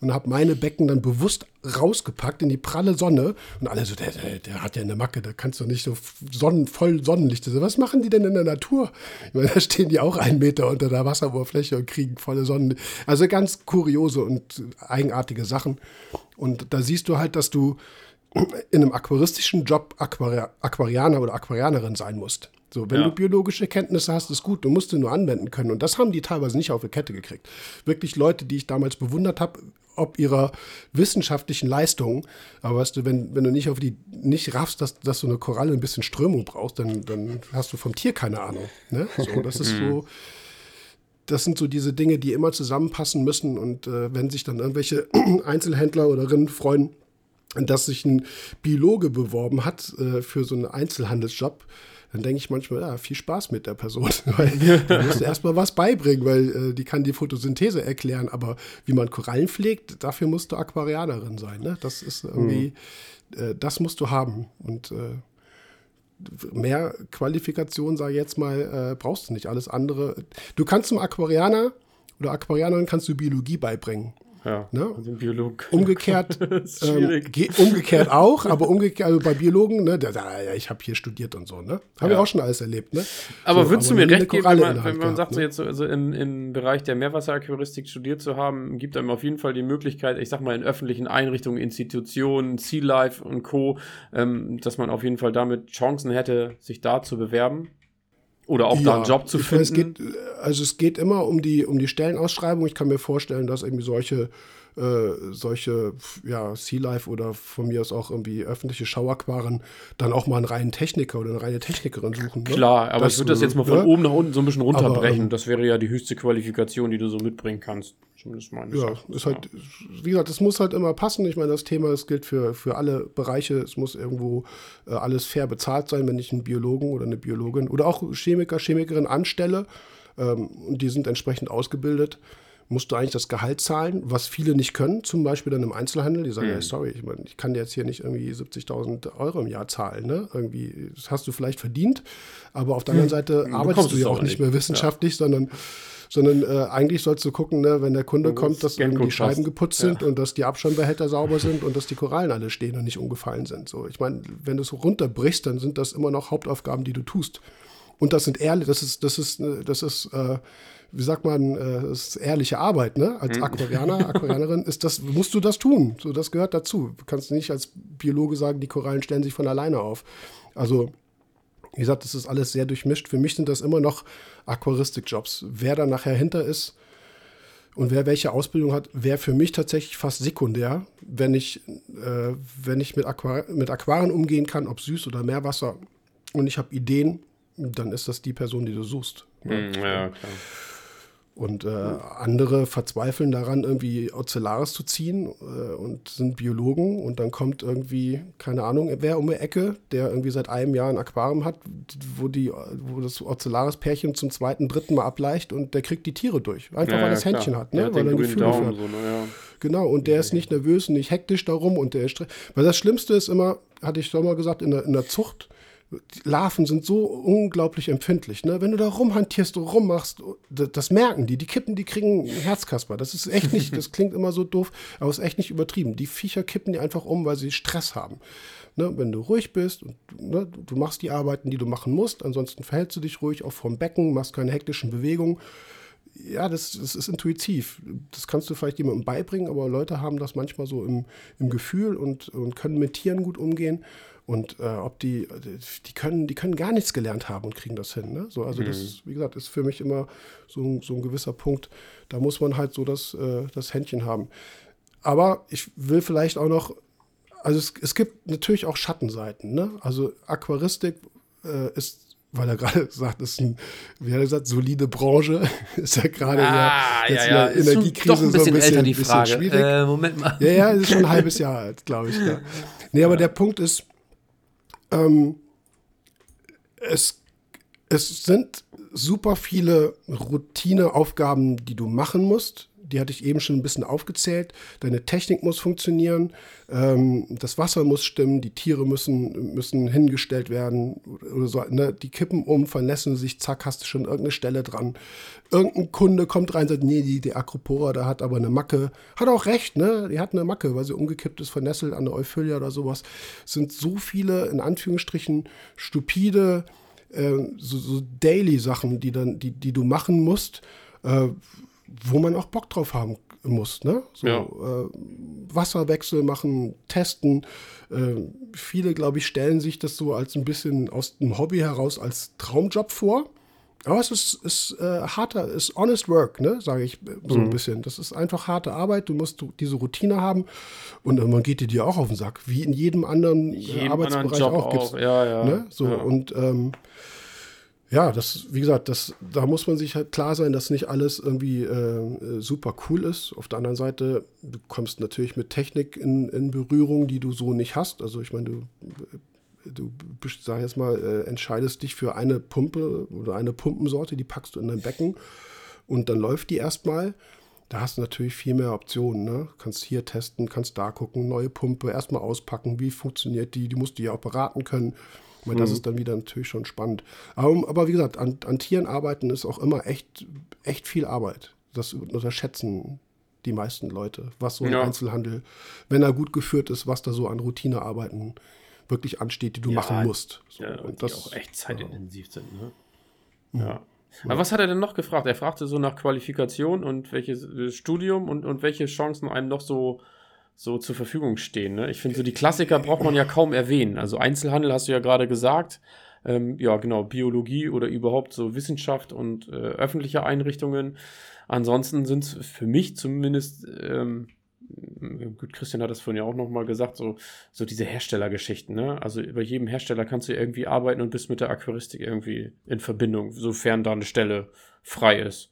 Und habe meine Becken dann bewusst rausgepackt in die pralle Sonne und alle so, der, der, der hat ja eine Macke, da kannst du nicht so Sonnen, voll Sonnenlicht. Was machen die denn in der Natur? Natur. Ich meine, da stehen die auch einen Meter unter der Wasseroberfläche und kriegen volle Sonnen. Also ganz kuriose und eigenartige Sachen. Und da siehst du halt, dass du in einem aquaristischen Job Aquari Aquarianer oder Aquarianerin sein musst. So, wenn ja. du biologische Kenntnisse hast, ist gut, du musst sie nur anwenden können. Und das haben die teilweise nicht auf die Kette gekriegt. Wirklich Leute, die ich damals bewundert habe, ob ihrer wissenschaftlichen Leistungen. Aber weißt du, wenn, wenn du nicht auf die, nicht raffst, dass, dass so eine Koralle ein bisschen Strömung brauchst, dann, dann hast du vom Tier keine Ahnung. Ne? So, das ist so. Das sind so diese Dinge, die immer zusammenpassen müssen. Und äh, wenn sich dann irgendwelche Einzelhändler oder Rinnen freuen, dass sich ein Biologe beworben hat äh, für so einen Einzelhandelsjob, dann denke ich manchmal, ja, viel Spaß mit der Person. weil du musst erstmal was beibringen, weil äh, die kann die Photosynthese erklären, aber wie man Korallen pflegt, dafür musst du Aquarianerin sein. Ne? Das ist irgendwie, mhm. äh, das musst du haben. Und äh, mehr Qualifikation, sage ich jetzt mal, äh, brauchst du nicht. Alles andere. Du kannst zum Aquarianer oder Aquarianerin kannst du Biologie beibringen. Ja, ne? also Biolog. Umgekehrt, ähm, umgekehrt auch, aber umgekehrt, also bei Biologen, ne, der, der, ich habe hier studiert und so, ne? Habe ja. ich auch schon alles erlebt, ne? Aber so, würdest aber du mir recht geben, wenn man, wenn man sagt, ne? so jetzt also im, im Bereich der Meerwasseraquaristik studiert zu haben, gibt einem auf jeden Fall die Möglichkeit, ich sag mal, in öffentlichen Einrichtungen, Institutionen, Sea Life und Co., ähm, dass man auf jeden Fall damit Chancen hätte, sich da zu bewerben. Oder auch ja, da einen Job zu finden? Es geht, also es geht immer um die, um die Stellenausschreibung. Ich kann mir vorstellen, dass irgendwie solche äh, solche ja, Sea Life oder von mir aus auch irgendwie öffentliche Schauerquaren dann auch mal einen reinen Techniker oder eine reine Technikerin suchen. Ne? Klar, aber das, ich würde das jetzt mal von ja? oben nach unten so ein bisschen runterbrechen. Aber, ähm, das wäre ja die höchste Qualifikation, die du so mitbringen kannst. Zumindest meine Ja, ist halt, wie gesagt, es muss halt immer passen. Ich meine, das Thema, das gilt für, für alle Bereiche. Es muss irgendwo äh, alles fair bezahlt sein, wenn ich einen Biologen oder eine Biologin oder auch Chemiker, Chemikerin anstelle ähm, und die sind entsprechend ausgebildet musst du eigentlich das Gehalt zahlen, was viele nicht können, zum Beispiel dann im Einzelhandel. Die sagen, mhm. hey, sorry, ich, mein, ich kann dir jetzt hier nicht irgendwie 70.000 Euro im Jahr zahlen. Ne? Irgendwie, das hast du vielleicht verdient, aber auf der anderen mhm. Seite mhm. arbeitest du ja auch nicht mehr wissenschaftlich, ja. sondern sondern äh, eigentlich sollst du gucken, ne, wenn der Kunde kommt, dass irgendwie die Scheiben geputzt sind ja. und dass die Abschirmbehälter sauber sind und dass die Korallen alle stehen und nicht umgefallen sind. So, ich meine, wenn du es runterbrichst, dann sind das immer noch Hauptaufgaben, die du tust. Und das sind ehrlich, das ist, das ist, das ist, äh, wie sagt man, äh, ist ehrliche Arbeit, ne? Als mhm. Aquarianer, Aquarianerin ist das, musst du das tun. So, das gehört dazu. Du kannst nicht als Biologe sagen, die Korallen stellen sich von alleine auf. Also, wie gesagt, das ist alles sehr durchmischt. Für mich sind das immer noch Aquaristik-Jobs. Wer da nachher hinter ist und wer welche Ausbildung hat, wäre für mich tatsächlich fast sekundär, wenn ich, äh, wenn ich mit, Aquar mit Aquarien umgehen kann, ob Süß- oder Meerwasser, und ich habe Ideen, dann ist das die Person, die du suchst. Ne? Ja, klar. Und äh, andere verzweifeln daran, irgendwie Ocellaris zu ziehen äh, und sind Biologen. Und dann kommt irgendwie, keine Ahnung, wer um die Ecke, der irgendwie seit einem Jahr ein Aquarium hat, wo, die, wo das Ocellaris-Pärchen zum zweiten, dritten Mal ableicht und der kriegt die Tiere durch. Einfach ja, weil das Händchen hat, ne? weil er ein Gefühl dafür hat. So, ne, ja. Genau, und der ist nicht nervös und nicht hektisch darum. Und der ist Weil das Schlimmste ist immer, hatte ich schon mal gesagt, in der, in der Zucht Larven sind so unglaublich empfindlich. Ne? Wenn du da rumhantierst rummachst, das merken die. Die kippen, die kriegen Herzkasper. Das ist echt nicht, das klingt immer so doof, aber es ist echt nicht übertrieben. Die Viecher kippen die einfach um, weil sie Stress haben. Ne? Wenn du ruhig bist und ne, du machst die Arbeiten, die du machen musst, ansonsten verhältst du dich ruhig, auch vom Becken, machst keine hektischen Bewegungen. Ja, das, das ist intuitiv. Das kannst du vielleicht jemandem beibringen, aber Leute haben das manchmal so im, im Gefühl und, und können mit Tieren gut umgehen. Und äh, ob die, die können, die können gar nichts gelernt haben und kriegen das hin. Ne? So, also mhm. das, wie gesagt, ist für mich immer so, so ein gewisser Punkt. Da muss man halt so das, äh, das Händchen haben. Aber ich will vielleicht auch noch, also es, es gibt natürlich auch Schattenseiten. Ne? Also Aquaristik äh, ist weil er gerade sagt, ist ein, wie hat er gesagt, solide Branche. ist ja gerade ah, ja, ja, ja. Energiekrise doch ein bisschen, so ein bisschen, älter, die Frage. schwierig. Äh, Moment mal. Ja, ja, ist schon ein halbes Jahr alt, glaube ich. Ja. Nee, aber der Punkt ist, ähm, es, es sind super viele Routineaufgaben, die du machen musst. Die hatte ich eben schon ein bisschen aufgezählt. Deine Technik muss funktionieren, ähm, das Wasser muss stimmen, die Tiere müssen, müssen hingestellt werden oder so. Ne? Die kippen um, vernässen sich, zack, hast du schon irgendeine Stelle dran. Irgendein Kunde kommt rein und sagt, nee, die, die Acropora, da hat aber eine Macke. Hat auch recht, ne? Die hat eine Macke, weil sie umgekippt ist, vernässelt an der Euphilia oder sowas. Es sind so viele, in Anführungsstrichen, stupide, äh, so, so Daily-Sachen, die, die, die du machen musst, äh, wo man auch Bock drauf haben muss. Ne? So, ja. äh, Wasserwechsel machen, testen. Äh, viele, glaube ich, stellen sich das so als ein bisschen aus dem Hobby heraus als Traumjob vor. Aber es ist, ist äh, harter, ist honest work, ne, sage ich so mhm. ein bisschen. Das ist einfach harte Arbeit. Du musst diese Routine haben und man geht dir auch auf den Sack, wie in jedem anderen jedem Arbeitsbereich anderen auch. Gibt's, Ja, ja. Ne? So ja. und ähm, ja, das, wie gesagt, das, da muss man sich halt klar sein, dass nicht alles irgendwie äh, super cool ist. Auf der anderen Seite, du kommst natürlich mit Technik in, in Berührung, die du so nicht hast. Also ich meine, du du sag jetzt mal, äh, entscheidest dich für eine Pumpe oder eine Pumpensorte, die packst du in dein Becken und dann läuft die erstmal. Da hast du natürlich viel mehr Optionen. Ne? Kannst hier testen, kannst da gucken, neue Pumpe, erstmal auspacken, wie funktioniert die, die musst du ja auch beraten können. Weil das mhm. ist dann wieder natürlich schon spannend. Aber, aber wie gesagt, an, an, Tieren arbeiten ist auch immer echt, echt viel Arbeit. Das unterschätzen die meisten Leute, was so ein ja. Einzelhandel, wenn er gut geführt ist, was da so an Routinearbeiten wirklich ansteht, die du ja, machen musst. So, ja, und das auch echt zeitintensiv ja. sind. Ne? Ja. Aber was hat er denn noch gefragt? Er fragte so nach Qualifikation und welches Studium und, und welche Chancen einem noch so, so zur Verfügung stehen. Ne? Ich finde, so die Klassiker braucht man ja kaum erwähnen. Also Einzelhandel hast du ja gerade gesagt. Ähm, ja, genau, Biologie oder überhaupt so Wissenschaft und äh, öffentliche Einrichtungen. Ansonsten sind es für mich zumindest ähm, gut, Christian hat das vorhin ja auch nochmal gesagt, so, so diese Herstellergeschichten, ne? Also bei jedem Hersteller kannst du irgendwie arbeiten und bist mit der Aquaristik irgendwie in Verbindung, sofern da eine Stelle frei ist.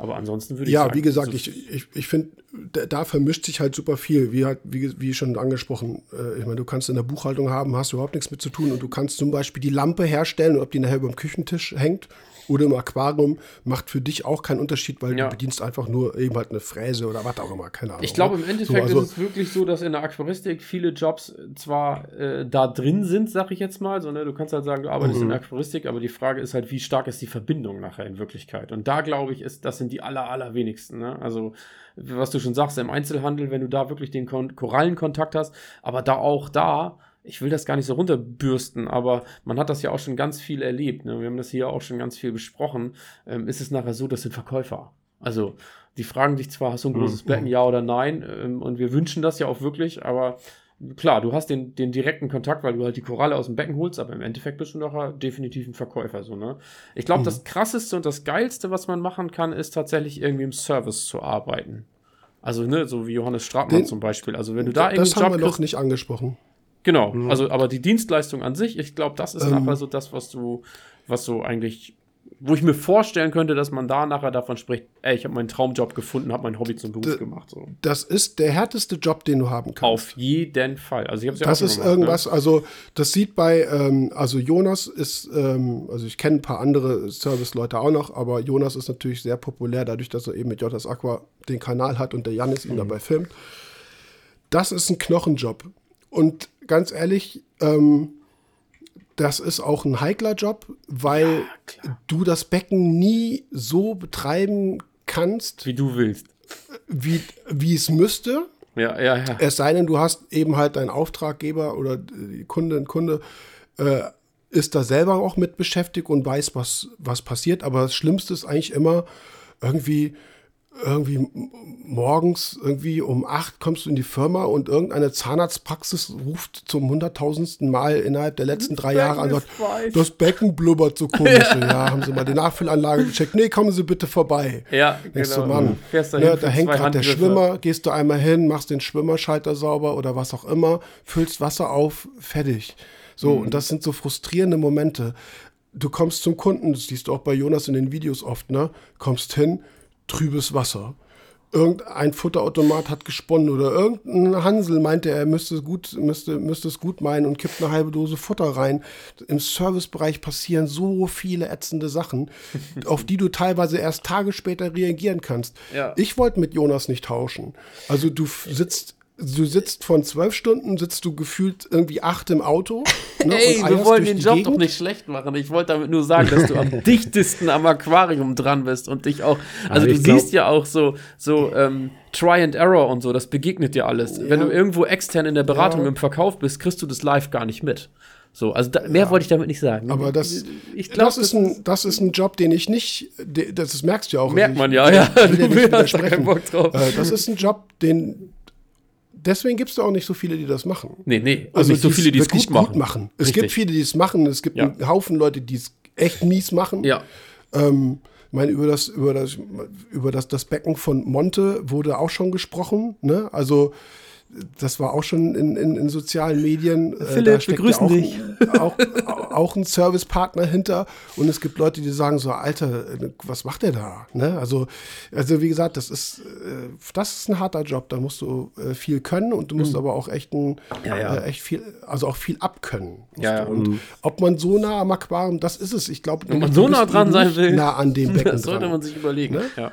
Aber ansonsten würde ich ja, sagen. Ja, wie gesagt, ich, ich, ich finde, da, vermischt sich halt super viel, wie, halt, wie, wie schon angesprochen. Äh, ich meine, du kannst in der Buchhaltung haben, hast überhaupt nichts mit zu tun und du kannst zum Beispiel die Lampe herstellen, ob die nachher über dem Küchentisch hängt oder im Aquarium, macht für dich auch keinen Unterschied, weil ja. du bedienst einfach nur eben halt eine Fräse oder was auch immer, keine Ahnung. Ich glaube, ne? im Endeffekt so, also, ist es wirklich so, dass in der Aquaristik viele Jobs zwar äh, da drin sind, sag ich jetzt mal, so, ne? du kannst halt sagen, du arbeitest mhm. in der Aquaristik, aber die Frage ist halt, wie stark ist die Verbindung nachher in Wirklichkeit? Und da glaube ich, ist, das sind die aller, allerwenigsten. Ne? Also, was du schon sagst, im Einzelhandel, wenn du da wirklich den Korallenkontakt hast, aber da auch da, ich will das gar nicht so runterbürsten, aber man hat das ja auch schon ganz viel erlebt. Ne? Wir haben das hier auch schon ganz viel besprochen. Ähm, ist es nachher so, das sind Verkäufer. Also, die fragen dich zwar, hast du ein großes mhm. Becken, ja oder nein? Ähm, und wir wünschen das ja auch wirklich, aber klar, du hast den, den direkten Kontakt, weil du halt die Koralle aus dem Becken holst, aber im Endeffekt bist du nachher definitiv ein Verkäufer. So, ne? Ich glaube, mhm. das krasseste und das geilste, was man machen kann, ist tatsächlich irgendwie im Service zu arbeiten. Also, ne, so wie Johannes Stratmann den, zum Beispiel. Also, wenn du da irgendwie. Das haben Job wir noch nicht angesprochen. Genau, mhm. also aber die Dienstleistung an sich, ich glaube, das ist ähm, nachher so das, was du, was so eigentlich, wo ich mir vorstellen könnte, dass man da nachher davon spricht, ey, ich habe meinen Traumjob gefunden, habe mein Hobby zum Beruf gemacht. So. Das ist der härteste Job, den du haben kannst. Auf jeden Fall. Also ich ja das ist gemacht, ne? irgendwas, ne? also das sieht bei, ähm, also Jonas ist, ähm, also ich kenne ein paar andere Service-Leute auch noch, aber Jonas ist natürlich sehr populär, dadurch, dass er eben mit Jotas Aqua den Kanal hat und der Janis ihn mhm. dabei filmt. Das ist ein Knochenjob. Und ganz ehrlich, ähm, das ist auch ein heikler Job, weil ja, du das Becken nie so betreiben kannst, wie du willst. Wie, wie es müsste. Ja, ja, ja. Es sei denn, du hast eben halt deinen Auftraggeber oder die Kundin, Kunde äh, ist da selber auch mit beschäftigt und weiß, was, was passiert. Aber das Schlimmste ist eigentlich immer irgendwie, irgendwie morgens irgendwie um acht kommst du in die Firma und irgendeine Zahnarztpraxis ruft zum hunderttausendsten Mal innerhalb der letzten drei Jahre an, sagt, das Becken blubbert so komisch. ja. ja. haben sie mal die Nachfüllanlage gecheckt. Nee, kommen Sie bitte vorbei. Ja, Denkst genau. du, Mann, da, ne, da hängt gerade der Schwimmer, gehst du einmal hin, machst den Schwimmerschalter sauber oder was auch immer, füllst Wasser auf, fertig. So, mhm. und das sind so frustrierende Momente. Du kommst zum Kunden, das siehst du auch bei Jonas in den Videos oft, ne? Kommst hin, trübes Wasser. Irgendein Futterautomat hat gesponnen oder irgendein Hansel meinte, er müsste, gut, müsste, müsste es gut meinen und kippt eine halbe Dose Futter rein. Im Servicebereich passieren so viele ätzende Sachen, auf die du teilweise erst Tage später reagieren kannst. Ja. Ich wollte mit Jonas nicht tauschen. Also du sitzt du sitzt von zwölf Stunden, sitzt du gefühlt irgendwie acht im Auto. Ne, Ey, wir wollen den Job Gegend. doch nicht schlecht machen. Ich wollte damit nur sagen, dass du am dichtesten am Aquarium dran bist und dich auch, also du glaub, siehst ja auch so, so ähm, Try and Error und so, das begegnet dir alles. Ja. Wenn du irgendwo extern in der Beratung ja. im Verkauf bist, kriegst du das live gar nicht mit. So, also da, mehr ja, wollte ich damit nicht sagen. Aber das, ich glaub, das, ist ein, das ist ein Job, den ich nicht, das, das merkst du ja auch. Merkt man ja, ja. Du willst da keinen Bock drauf. Äh, das ist ein Job, den, deswegen gibt es da auch nicht so viele, die das machen. Nee, nee. Also nicht so viele, die es gut machen. Machen. Es Richtig. gibt viele, die es machen. Es gibt ja. einen Haufen Leute, die es echt mies machen. Ja. Ähm, ich meine, über das, über das, über das, das Becken von Monte wurde auch schon gesprochen. Ne? Also das war auch schon in, in, in sozialen Medien. Äh, Philipp, wir grüßen auch, dich. Auch, auch ein Servicepartner hinter. Und es gibt Leute, die sagen so, Alter, was macht der da? Ne? Also, also wie gesagt, das ist, äh, das ist ein harter Job. Da musst du äh, viel können und du musst mhm. aber auch echt, ein, ja, ja. Äh, echt viel, also auch viel abkönnen. Ja, und mhm. ob man so nah am Aquarium, das ist es. Ich glaube, wenn man so nah dran sein will, nah an dem Becken das sollte dran. man sich überlegen. Ne? Ja.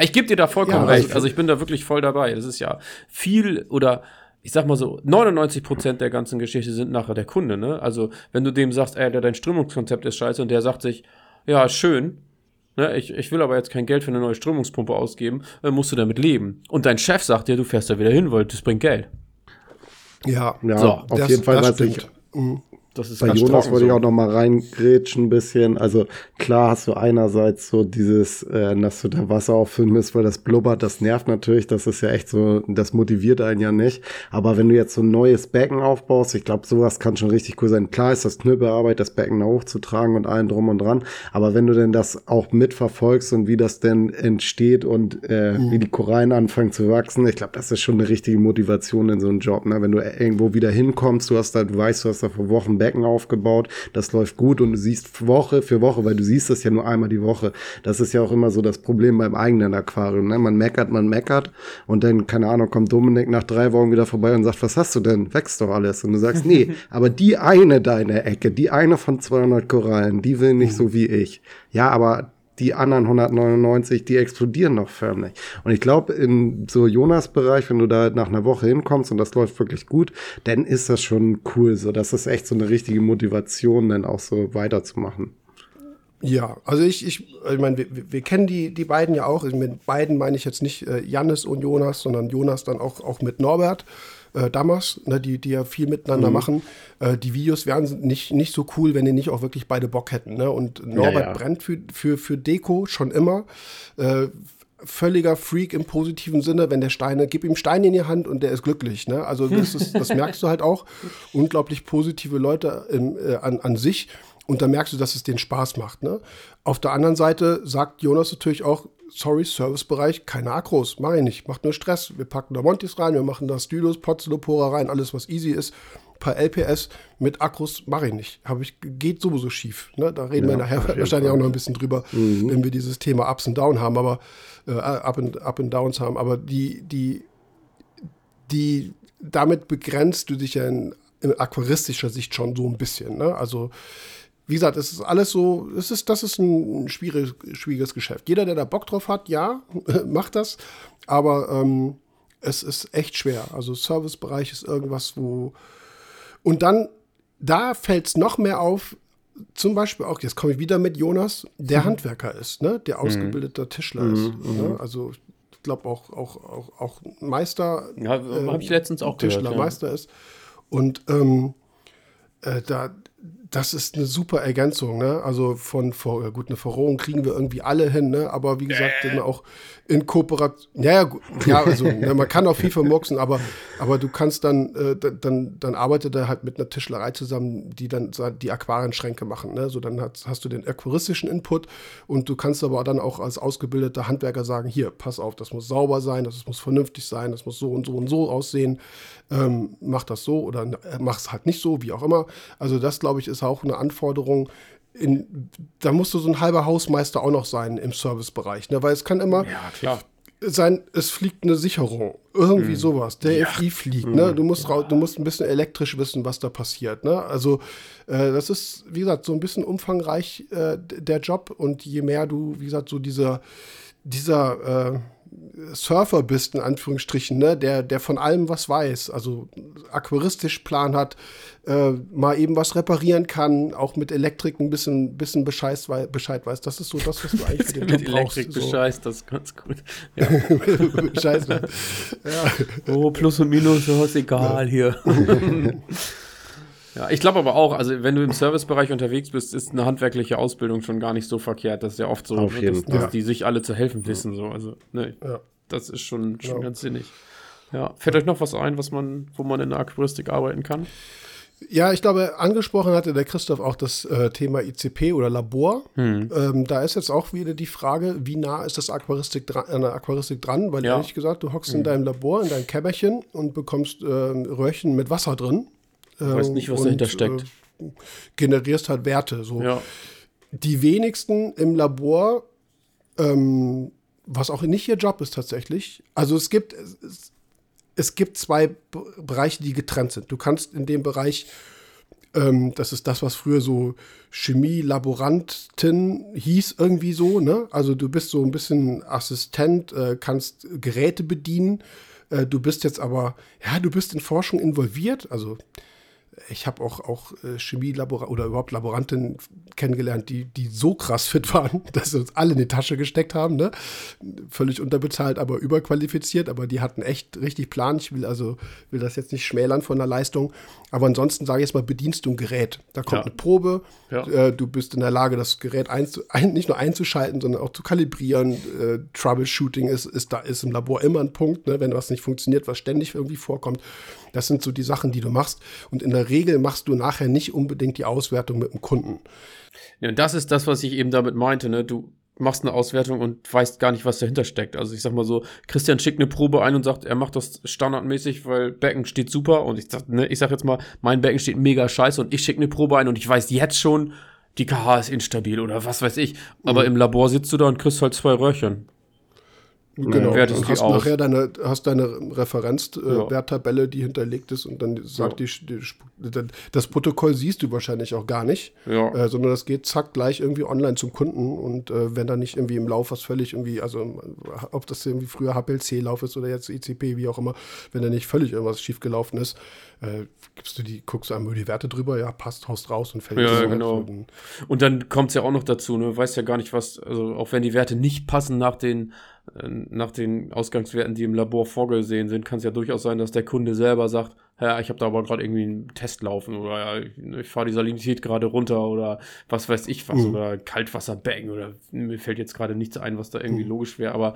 Ich gebe dir da vollkommen ja, recht. Also ich bin da wirklich voll dabei. Das ist ja viel oder ich sag mal so, 99 Prozent der ganzen Geschichte sind nachher der Kunde, ne? Also, wenn du dem sagst, ey, dein Strömungskonzept ist scheiße und der sagt sich, ja, schön, ne, ich, ich will aber jetzt kein Geld für eine neue Strömungspumpe ausgeben, dann musst du damit leben. Und dein Chef sagt dir, du fährst da wieder hin, weil das bringt Geld. Ja, ja so, auf das, jeden Fall weiß ich, mhm. Das ist Bei Jonas wollte so. ich auch noch mal reingrätschen ein bisschen. Also klar hast du einerseits so dieses, äh, dass du da Wasser auffüllen musst, weil das blubbert, das nervt natürlich. Das ist ja echt so, das motiviert einen ja nicht. Aber wenn du jetzt so ein neues Becken aufbaust, ich glaube, sowas kann schon richtig cool sein. Klar ist das Knüppelarbeit, das Becken da hochzutragen und allen drum und dran. Aber wenn du denn das auch mitverfolgst und wie das denn entsteht und äh, mhm. wie die Korallen anfangen zu wachsen, ich glaube, das ist schon eine richtige Motivation in so einem Job. Ne? Wenn du irgendwo wieder hinkommst, du hast da, du weißt, du hast da vor Wochen Becken aufgebaut, das läuft gut und du siehst Woche für Woche, weil du siehst das ja nur einmal die Woche. Das ist ja auch immer so das Problem beim eigenen Aquarium. Ne? Man meckert, man meckert und dann, keine Ahnung, kommt Dominik nach drei Wochen wieder vorbei und sagt, was hast du denn? Wächst doch alles. Und du sagst, nee, aber die eine deine Ecke, die eine von 200 Korallen, die will nicht so wie ich. Ja, aber die anderen 199, die explodieren noch förmlich. Und ich glaube, in so Jonas-Bereich, wenn du da nach einer Woche hinkommst und das läuft wirklich gut, dann ist das schon cool. So, das ist echt so eine richtige Motivation, dann auch so weiterzumachen. Ja, also ich, ich, ich meine, wir, wir kennen die, die beiden ja auch. Mit beiden meine ich jetzt nicht äh, Jannis und Jonas, sondern Jonas dann auch, auch mit Norbert äh, Damas, ne, die, die ja viel miteinander mhm. machen. Äh, die Videos wären nicht, nicht so cool, wenn die nicht auch wirklich beide Bock hätten. Ne? Und Norbert ja, ja. brennt für, für, für Deko schon immer. Äh, völliger Freak im positiven Sinne, wenn der Steine, gib ihm Steine in die Hand und der ist glücklich. Ne? Also das, ist, das merkst du halt auch. Unglaublich positive Leute im, äh, an, an sich. Und da merkst du, dass es den Spaß macht. Ne? Auf der anderen Seite sagt Jonas natürlich auch, sorry, Servicebereich, keine Akros, mach ich nicht, macht nur Stress. Wir packen da Montis rein, wir machen da Stylos, Potzelopora rein, alles was easy ist. Ein paar LPS mit Akkus mache ich nicht. Hab ich, geht sowieso schief. Ne? Da reden ja, wir nachher wahrscheinlich auch noch ein bisschen drüber, mhm. wenn wir dieses Thema Ups und Downs haben, aber äh, Up and, Up and Downs haben. Aber die, die, die, damit begrenzt du dich ja in, in aquaristischer Sicht schon so ein bisschen. Ne? Also wie gesagt, es ist alles so, es ist, das ist ein schwieriges, schwieriges Geschäft. Jeder, der da Bock drauf hat, ja, macht das. Aber ähm, es ist echt schwer. Also Servicebereich ist irgendwas, wo. Und dann, da fällt es noch mehr auf, zum Beispiel auch, jetzt komme ich wieder mit Jonas, der mhm. Handwerker ist, ne? der mhm. ausgebildeter Tischler mhm. ist. Ne? Mhm. Also ich glaube auch, auch, auch, auch Meister. Ja, äh, habe ich letztens auch Tischler, gehört, ja. Meister ist. Und ähm, äh, da, das ist eine super Ergänzung, ne? Also von, vor, gut, eine Verrohung kriegen wir irgendwie alle hin, ne? Aber wie gesagt, äh. auch in Kooperation. Ja, ja, also ne, man kann auch viel vermurksen, aber, aber du kannst dann, äh, dann, dann arbeitet er halt mit einer Tischlerei zusammen, die dann die Aquarienschränke machen, ne? So dann hast, hast du den aquaristischen Input und du kannst aber dann auch als ausgebildeter Handwerker sagen, hier, pass auf, das muss sauber sein, das muss vernünftig sein, das muss so und so und so aussehen. Ähm, mach das so oder mach es halt nicht so, wie auch immer. Also das, glaube ich, ist auch eine Anforderung. In, da musst du so ein halber Hausmeister auch noch sein im Servicebereich, ne? weil es kann immer ja, sein, es fliegt eine Sicherung, irgendwie mhm. sowas, der ja. FI fliegt, ne? Mhm. du musst du musst ein bisschen elektrisch wissen, was da passiert, ne? Also äh, das ist, wie gesagt, so ein bisschen umfangreich äh, der Job und je mehr du, wie gesagt, so dieser dieser äh, Surfer bist, in Anführungsstrichen, ne, der, der von allem was weiß, also aquaristisch Plan hat, äh, mal eben was reparieren kann, auch mit Elektrik ein bisschen, bisschen Bescheid, Bescheid weiß. Das ist so das, was du eigentlich für den Job brauchst. Elektrik so. Bescheid, das ist ganz gut. Ja. Bescheid, ja. Oh, Plus und Minus, ist egal ja. hier. Ja, ich glaube aber auch, also wenn du im Servicebereich unterwegs bist, ist eine handwerkliche Ausbildung schon gar nicht so verkehrt. Das ist ja oft so, Auf jeden, dass, dass ja. die sich alle zu helfen wissen. So. Also, ne, ja. das ist schon, schon ja. ganz sinnig. Ja. Fällt euch noch was ein, was man, wo man in der Aquaristik arbeiten kann? Ja, ich glaube, angesprochen hatte der Christoph auch das äh, Thema ICP oder Labor. Hm. Ähm, da ist jetzt auch wieder die Frage, wie nah ist das Aquaristik dran, an der Aquaristik dran? Weil ja. ehrlich gesagt, du hockst hm. in deinem Labor, in deinem Kämmerchen und bekommst äh, Röhrchen mit Wasser drin Du weißt nicht, was und, dahinter steckt. Äh, generierst halt Werte. So. Ja. Die wenigsten im Labor, ähm, was auch nicht ihr Job ist tatsächlich. Also es gibt, es, es gibt zwei Bereiche, die getrennt sind. Du kannst in dem Bereich ähm, das ist das, was früher so Chemie-Laborantin hieß, irgendwie so, ne? Also du bist so ein bisschen Assistent, äh, kannst Geräte bedienen. Äh, du bist jetzt aber, ja, du bist in Forschung involviert. Also ich habe auch, auch äh, Chemielabor oder überhaupt Laborantinnen kennengelernt, die, die so krass fit waren, dass sie uns alle in die Tasche gesteckt haben. Ne? Völlig unterbezahlt, aber überqualifiziert. Aber die hatten echt richtig Plan. Ich will also will das jetzt nicht schmälern von der Leistung. Aber ansonsten sage ich jetzt mal, bedienst du ein Gerät. Da kommt ja. eine Probe. Ja. Äh, du bist in der Lage, das Gerät ein, nicht nur einzuschalten, sondern auch zu kalibrieren. Äh, Troubleshooting ist, ist da ist im Labor immer ein Punkt, ne? wenn was nicht funktioniert, was ständig irgendwie vorkommt. Das sind so die Sachen, die du machst. Und in der Regel machst du nachher nicht unbedingt die Auswertung mit dem Kunden. Ja, und das ist das, was ich eben damit meinte. Ne? Du machst eine Auswertung und weißt gar nicht, was dahinter steckt. Also ich sag mal so, Christian schickt eine Probe ein und sagt, er macht das standardmäßig, weil Becken steht super. Und ich sag, ne, ich sag jetzt mal, mein Becken steht mega scheiße und ich schicke eine Probe ein und ich weiß jetzt schon, die KH ist instabil oder was weiß ich. Aber mhm. im Labor sitzt du da und kriegst halt zwei Röhrchen. Genau, ja, hast aus. nachher deine, hast deine Referenzwerttabelle, ja. die hinterlegt ist und dann sagt ja. die, die, das Protokoll siehst du wahrscheinlich auch gar nicht, ja. äh, sondern das geht zack gleich irgendwie online zum Kunden und äh, wenn da nicht irgendwie im Lauf was völlig irgendwie, also ob das irgendwie früher HPLC-Lauf ist oder jetzt ICP, wie auch immer, wenn da nicht völlig irgendwas schiefgelaufen ist, äh, gibst du die, guckst du einmal die Werte drüber, ja, passt, haust raus und fällt Ja, genau. Und, und dann kommt es ja auch noch dazu, ne, du weißt ja gar nicht, was, also auch wenn die Werte nicht passen nach den nach den Ausgangswerten, die im Labor vorgesehen sind, kann es ja durchaus sein, dass der Kunde selber sagt, ja, ich habe da aber gerade irgendwie einen Test laufen oder ja, ich, ich fahre die Salinität gerade runter oder was weiß ich was mhm. oder Kaltwasserbang oder mir fällt jetzt gerade nichts ein, was da irgendwie mhm. logisch wäre, aber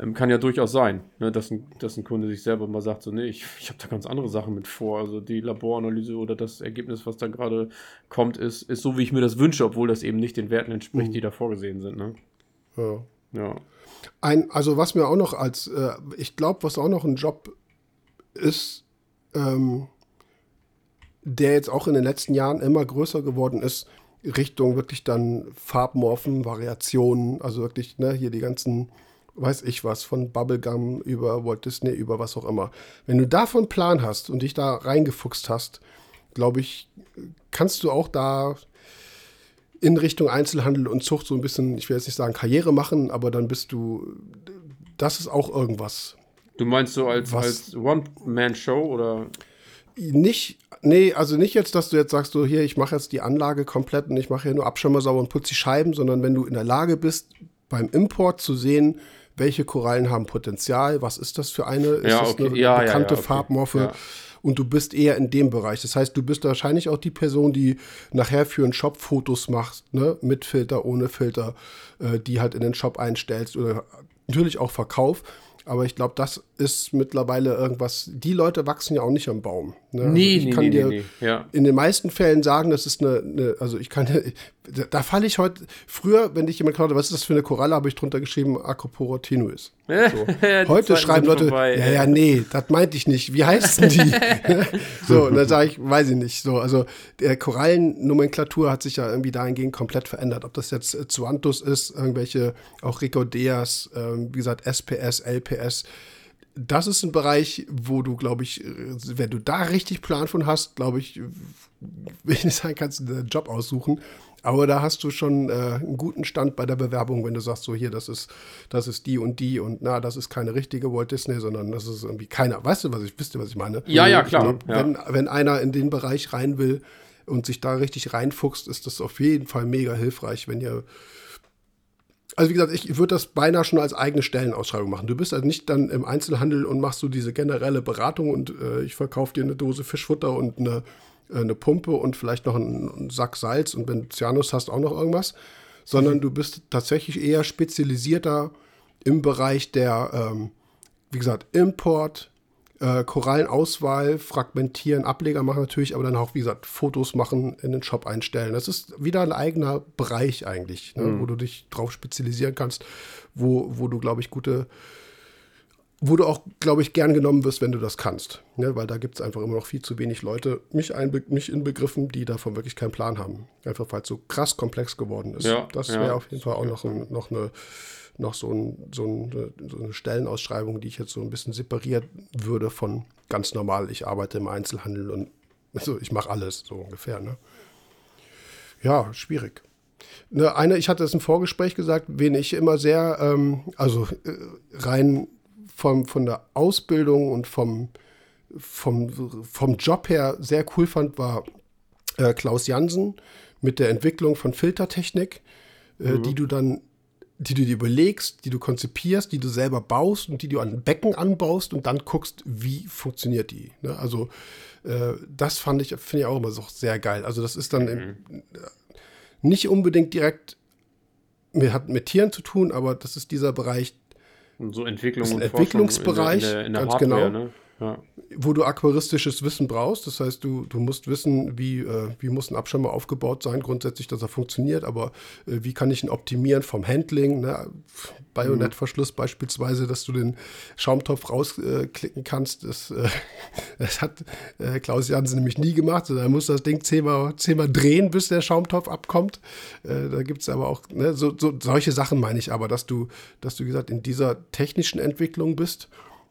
ähm, kann ja durchaus sein, ne, dass, ein, dass ein Kunde sich selber mal sagt, so nee, ich, ich habe da ganz andere Sachen mit vor, also die Laboranalyse oder das Ergebnis, was da gerade kommt, ist, ist so, wie ich mir das wünsche, obwohl das eben nicht den Werten entspricht, mhm. die da vorgesehen sind. Ne? Ja. Ja. Ein, also was mir auch noch als, äh, ich glaube, was auch noch ein Job ist, ähm, der jetzt auch in den letzten Jahren immer größer geworden ist, Richtung wirklich dann Farbmorphen, Variationen, also wirklich, ne, hier die ganzen, weiß ich was, von Bubblegum über Walt Disney, über was auch immer. Wenn du davon Plan hast und dich da reingefuchst hast, glaube ich, kannst du auch da in Richtung Einzelhandel und Zucht so ein bisschen, ich will jetzt nicht sagen Karriere machen, aber dann bist du, das ist auch irgendwas. Du meinst so als, als One-Man-Show oder? Nicht, nee, also nicht jetzt, dass du jetzt sagst, so hier, ich mache jetzt die Anlage komplett und ich mache hier nur Abschirmer sauber und putze die Scheiben, sondern wenn du in der Lage bist, beim Import zu sehen, welche Korallen haben Potenzial, was ist das für eine, ist ja, das okay. eine ja, bekannte ja, okay. Farbmorphe? Und du bist eher in dem Bereich. Das heißt, du bist wahrscheinlich auch die Person, die nachher für einen Shop Fotos macht, ne? mit Filter, ohne Filter, äh, die halt in den Shop einstellst oder natürlich auch Verkauf. Aber ich glaube, das ist mittlerweile irgendwas. Die Leute wachsen ja auch nicht am Baum. Ne? Nee, also ich nee, kann nee, dir nee, ja. in den meisten Fällen sagen, das ist eine, eine also ich kann, da, da falle ich heute, früher, wenn dich jemand fragt, was ist das für eine Koralle, habe ich drunter geschrieben, Acropora tenuis. So. heute schreiben Leute, vorbei, ja, ja, nee, das meinte ich nicht. Wie heißen die? so, und dann sage ich, weiß ich nicht. So, also der Korallennomenklatur hat sich ja irgendwie dahingehend komplett verändert. Ob das jetzt Zuanthus ist, irgendwelche, auch Ricordeas, ähm, wie gesagt, SPS, LPS, das ist ein Bereich, wo du, glaube ich, wenn du da richtig Plan von hast, glaube ich, will ich nicht sagen, kannst du einen Job aussuchen. Aber da hast du schon äh, einen guten Stand bei der Bewerbung, wenn du sagst, so hier, das ist, das ist die und die und na, das ist keine richtige Walt Disney, sondern das ist irgendwie keiner. Weißt du, was ich, wisst ihr, was ich meine? Ja, ja, klar. Glaub, ja. Wenn, wenn einer in den Bereich rein will und sich da richtig reinfuchst, ist das auf jeden Fall mega hilfreich, wenn ihr also wie gesagt, ich würde das beinahe schon als eigene Stellenausschreibung machen. Du bist also nicht dann im Einzelhandel und machst so diese generelle Beratung und äh, ich verkaufe dir eine Dose Fischfutter und eine, äh, eine Pumpe und vielleicht noch einen, einen, Sack Salz und wenn du Cyanus hast, auch noch irgendwas. Sondern mhm. du bist tatsächlich eher spezialisierter im Bereich der, ähm, wie gesagt, Import, äh, Korallenauswahl, fragmentieren, Ableger machen natürlich, aber dann auch, wie gesagt, Fotos machen, in den Shop einstellen. Das ist wieder ein eigener Bereich eigentlich, ne, mhm. wo du dich drauf spezialisieren kannst, wo, wo du, glaube ich, gute, wo du auch, glaube ich, gern genommen wirst, wenn du das kannst. Ne? Weil da gibt es einfach immer noch viel zu wenig Leute, mich, einbe mich inbegriffen, die davon wirklich keinen Plan haben. Einfach weil es so krass komplex geworden ist. Ja, das wäre ja. auf jeden Fall auch noch, ein, noch eine noch so, ein, so, ein, so, eine Stellenausschreibung, die ich jetzt so ein bisschen separiert würde von ganz normal, ich arbeite im Einzelhandel und also ich mache alles, so ungefähr. Ne? Ja, schwierig. Ne, eine, ich hatte es im Vorgespräch gesagt, wen ich immer sehr, ähm, also äh, rein vom, von der Ausbildung und vom, vom, vom Job her sehr cool fand, war äh, Klaus Jansen mit der Entwicklung von Filtertechnik, äh, mhm. die du dann die du dir überlegst, die du konzipierst, die du selber baust und die du an Becken anbaust und dann guckst, wie funktioniert die. Ne? Also äh, das fand ich, finde ich auch immer so sehr geil. Also das ist dann mhm. im, nicht unbedingt direkt mit, hat mit Tieren zu tun, aber das ist dieser Bereich. So Entwicklung ein Entwicklungsbereich, in der, in der, in der ganz Hardware, genau. Ne? Ja. Wo du aquaristisches Wissen brauchst. Das heißt, du, du musst wissen, wie, äh, wie muss ein Abschirmer aufgebaut sein, grundsätzlich, dass er funktioniert, aber äh, wie kann ich ihn optimieren vom Handling, ne? Bayonettverschluss beispielsweise, dass du den Schaumtopf rausklicken äh, kannst. Das, äh, das hat äh, Klaus Jansen nämlich nie gemacht. Also, er muss das Ding zehnmal, zehnmal drehen, bis der Schaumtopf abkommt. Äh, da gibt es aber auch, ne? so, so, solche Sachen meine ich aber, dass du, dass du gesagt in dieser technischen Entwicklung bist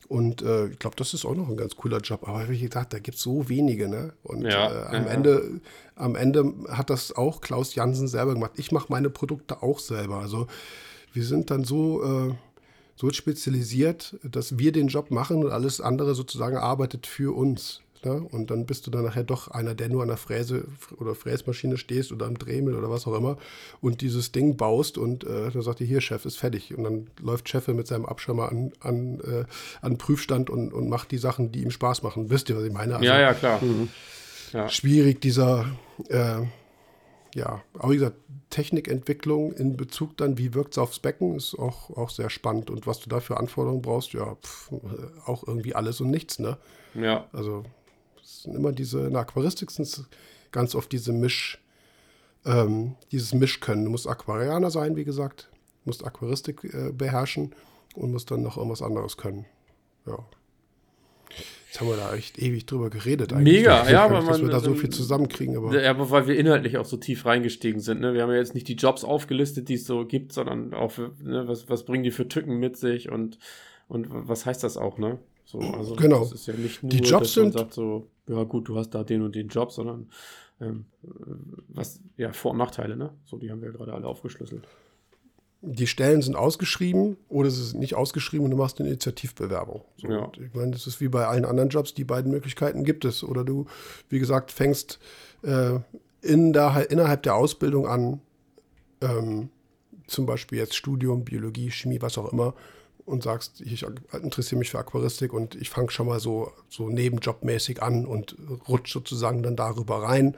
und äh, ich glaube, das ist auch noch ein ganz cooler Job. Aber wie gesagt, da gibt es so wenige. Ne? Und ja, äh, am, ja. Ende, am Ende hat das auch Klaus Jansen selber gemacht. Ich mache meine Produkte auch selber. Also wir sind dann so, äh, so spezialisiert, dass wir den Job machen und alles andere sozusagen arbeitet für uns. Ne? Und dann bist du dann nachher doch einer, der nur an der Fräse oder Fräsmaschine stehst oder am Dremel oder was auch immer und dieses Ding baust und äh, dann sagt dir, hier, Chef, ist fertig. Und dann läuft Chef mit seinem Abschirmer an, an, äh, an Prüfstand und, und macht die Sachen, die ihm Spaß machen. Wisst ihr, was ich meine? Also, ja, ja, klar. Mhm. Ja. Schwierig, dieser, äh, ja, aber wie gesagt, Technikentwicklung in Bezug dann, wie wirkt es aufs Becken, ist auch, auch sehr spannend. Und was du da für Anforderungen brauchst, ja, pf, auch irgendwie alles und nichts, ne? Ja. Also sind immer diese, in der Aquaristik sind es ganz oft diese Misch, ähm, dieses Mischkönnen. Du musst Aquarianer sein, wie gesagt, musst Aquaristik äh, beherrschen und musst dann noch irgendwas anderes können. Ja. Jetzt haben wir da echt ewig drüber geredet. Eigentlich. Mega, ja, aber man, dass wir da so viel zusammenkriegen. Aber, ja, aber weil wir inhaltlich auch so tief reingestiegen sind. Ne? Wir haben ja jetzt nicht die Jobs aufgelistet, die es so gibt, sondern auch, ne, was, was bringen die für Tücken mit sich und, und was heißt das auch, ne? So, also genau. Das ist ja nicht nur, die Jobs dass man sagt so, ja gut, du hast da den und den Job, sondern ähm, was, ja, Vor- und Nachteile, ne? So, die haben wir gerade alle aufgeschlüsselt. Die Stellen sind ausgeschrieben oder sie sind nicht ausgeschrieben und du machst eine Initiativbewerbung. So, ja. Ich meine, das ist wie bei allen anderen Jobs, die beiden Möglichkeiten gibt es. Oder du, wie gesagt, fängst äh, in der, innerhalb der Ausbildung an, ähm, zum Beispiel jetzt Studium, Biologie, Chemie, was auch immer, und sagst, ich interessiere mich für Aquaristik und ich fange schon mal so, so nebenjobmäßig an und rutsche sozusagen dann darüber rein,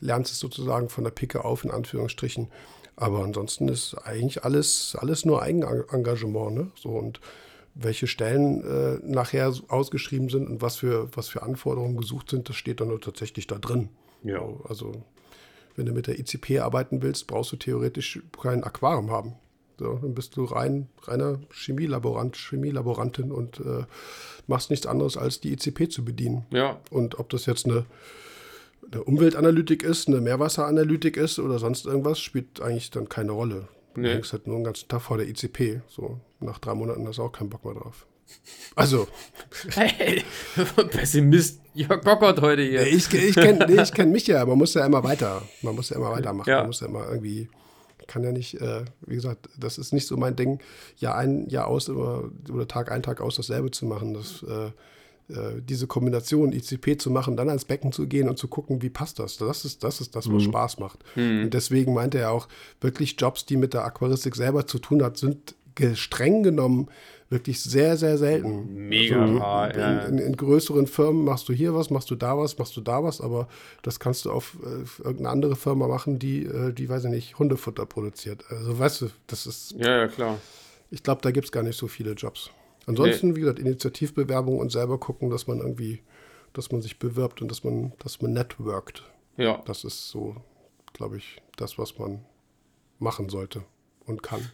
lernst es sozusagen von der Picke auf, in Anführungsstrichen. Aber ansonsten ist eigentlich alles, alles nur Eigenengagement. Ne? So, und welche Stellen äh, nachher ausgeschrieben sind und was für, was für Anforderungen gesucht sind, das steht dann tatsächlich da drin. Ja. Also, wenn du mit der ICP arbeiten willst, brauchst du theoretisch kein Aquarium haben. So, dann bist du rein, reiner Chemielaborant, Chemielaborantin und äh, machst nichts anderes, als die ICP zu bedienen. Ja. Und ob das jetzt eine, eine Umweltanalytik ist, eine Meerwasseranalytik ist oder sonst irgendwas, spielt eigentlich dann keine Rolle. Du nee. hängst halt nur den ganzen Tag vor der ICP. So, nach drei Monaten hast du auch keinen Bock mehr drauf. Also. Hey, Pessimist Jörg Bockert heute hier. Ich, ich kenne nee, kenn mich ja, man muss ja immer weiter. Man muss ja immer weitermachen. Ja. Man muss ja immer irgendwie kann ja nicht, äh, wie gesagt, das ist nicht so mein Ding, Jahr ein, Jahr aus oder, oder Tag ein, Tag aus dasselbe zu machen. Das, äh, äh diese Kombination ICP zu machen, dann ans Becken zu gehen und zu gucken, wie passt das. Das ist das, ist das was mhm. Spaß macht. Mhm. Und deswegen meinte er auch, wirklich Jobs, die mit der Aquaristik selber zu tun hat, sind streng genommen wirklich sehr, sehr selten. Mega also, rar, in, in, in, größeren Firmen machst du hier was, machst du da was, machst du da was, aber das kannst du auf äh, irgendeine andere Firma machen, die, äh, die, weiß ich nicht, Hundefutter produziert. Also weißt du, das ist. Ja, ja, klar. Ich glaube, da gibt es gar nicht so viele Jobs. Ansonsten, nee. wie gesagt, Initiativbewerbung und selber gucken, dass man irgendwie, dass man sich bewirbt und dass man, dass man networkt. Ja. Das ist so, glaube ich, das, was man machen sollte und kann.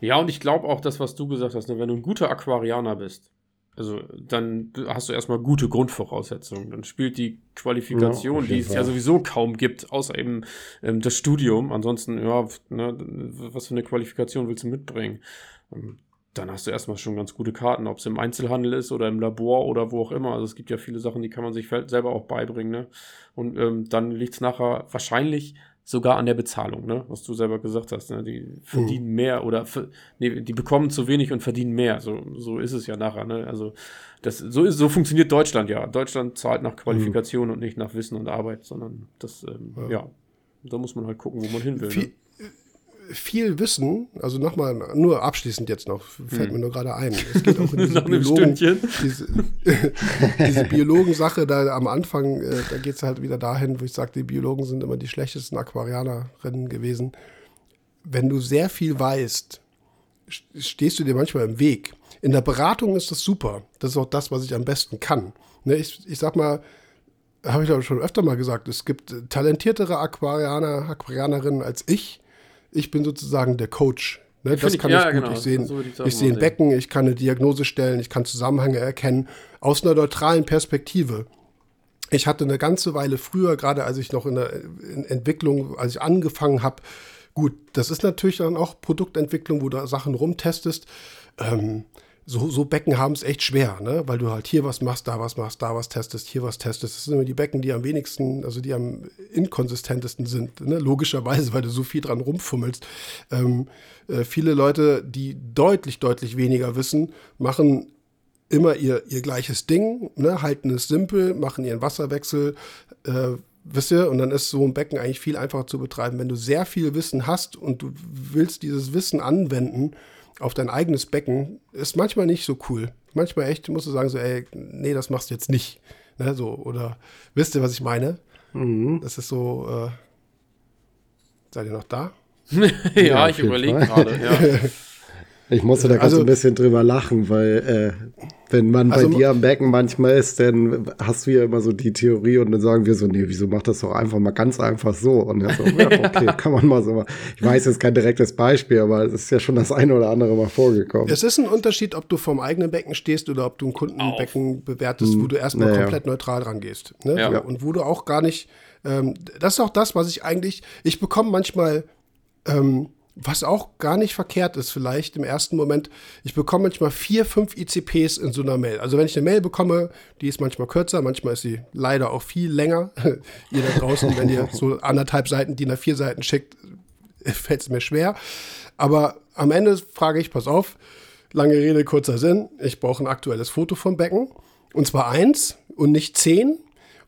Ja, und ich glaube auch das, was du gesagt hast, ne? wenn du ein guter Aquarianer bist, also dann hast du erstmal gute Grundvoraussetzungen. Dann spielt die Qualifikation, ja, die es Fall. ja sowieso kaum gibt, außer eben ähm, das Studium. Ansonsten, ja, ne, was für eine Qualifikation willst du mitbringen? Ähm, dann hast du erstmal schon ganz gute Karten, ob es im Einzelhandel ist oder im Labor oder wo auch immer. Also es gibt ja viele Sachen, die kann man sich selber auch beibringen. Ne? Und ähm, dann liegt es nachher wahrscheinlich sogar an der Bezahlung, ne? was du selber gesagt hast. Ne? Die verdienen mhm. mehr oder nee, die bekommen zu wenig und verdienen mehr. So, so ist es ja nachher. Ne? Also das, so, ist, so funktioniert Deutschland ja. Deutschland zahlt nach Qualifikation mhm. und nicht nach Wissen und Arbeit, sondern das, ähm, ja. ja. da muss man halt gucken, wo man hin will. Viel, ne? Viel Wissen, also nochmal, nur abschließend jetzt noch, fällt hm. mir nur gerade ein. Es geht auch in diese Biologen, diese, diese Biologen-Sache da am Anfang, äh, da geht es halt wieder dahin, wo ich sage, die Biologen sind immer die schlechtesten Aquarianerinnen gewesen. Wenn du sehr viel weißt, stehst du dir manchmal im Weg. In der Beratung ist das super. Das ist auch das, was ich am besten kann. Ne, ich, ich sag mal, habe ich aber schon öfter mal gesagt, es gibt talentiertere Aquarianer, Aquarianerinnen als ich ich bin sozusagen der Coach. Ne, das kann ich, ja, ich gut. Genau. Ich sehe so ich seh ein Becken, ich kann eine Diagnose stellen, ich kann Zusammenhänge erkennen, aus einer neutralen Perspektive. Ich hatte eine ganze Weile früher, gerade als ich noch in der in Entwicklung, als ich angefangen habe, gut, das ist natürlich dann auch Produktentwicklung, wo du Sachen rumtestest. Ähm, so, so Becken haben es echt schwer, ne? weil du halt hier was machst, da was machst, da was testest, hier was testest. Das sind immer die Becken, die am wenigsten, also die am inkonsistentesten sind, ne? logischerweise, weil du so viel dran rumfummelst. Ähm, äh, viele Leute, die deutlich, deutlich weniger wissen, machen immer ihr, ihr gleiches Ding, ne? halten es simpel, machen ihren Wasserwechsel, äh, wisst ihr, und dann ist so ein Becken eigentlich viel einfacher zu betreiben. Wenn du sehr viel Wissen hast und du willst dieses Wissen anwenden, auf dein eigenes Becken ist manchmal nicht so cool. Manchmal echt musst du sagen so, ey, nee, das machst du jetzt nicht. Ne, so, oder wisst ihr, was ich meine? Mhm. Das ist so, äh, seid ihr noch da? ja, ja ich überlege gerade, ja. Ich musste da also, ganz ein bisschen drüber lachen, weil äh, wenn man also, bei dir am Becken manchmal ist, dann hast du ja immer so die Theorie und dann sagen wir so, nee, wieso macht das doch einfach mal ganz einfach so? Und dann so, ja, okay, kann man mal so machen. Ich weiß jetzt kein direktes Beispiel, aber es ist ja schon das eine oder andere mal vorgekommen. Es ist ein Unterschied, ob du vorm eigenen Becken stehst oder ob du ein Kundenbecken bewertest, wo hm. du erstmal naja. komplett neutral dran gehst. Ne? Ja. Und wo du auch gar nicht, ähm, das ist auch das, was ich eigentlich, ich bekomme manchmal, ähm, was auch gar nicht verkehrt ist, vielleicht im ersten Moment. Ich bekomme manchmal vier, fünf ICPs in so einer Mail. Also wenn ich eine Mail bekomme, die ist manchmal kürzer, manchmal ist sie leider auch viel länger. ihr da draußen, wenn ihr so anderthalb Seiten, die nach vier Seiten schickt, fällt es mir schwer. Aber am Ende frage ich, pass auf, lange Rede, kurzer Sinn, ich brauche ein aktuelles Foto vom Becken. Und zwar eins und nicht zehn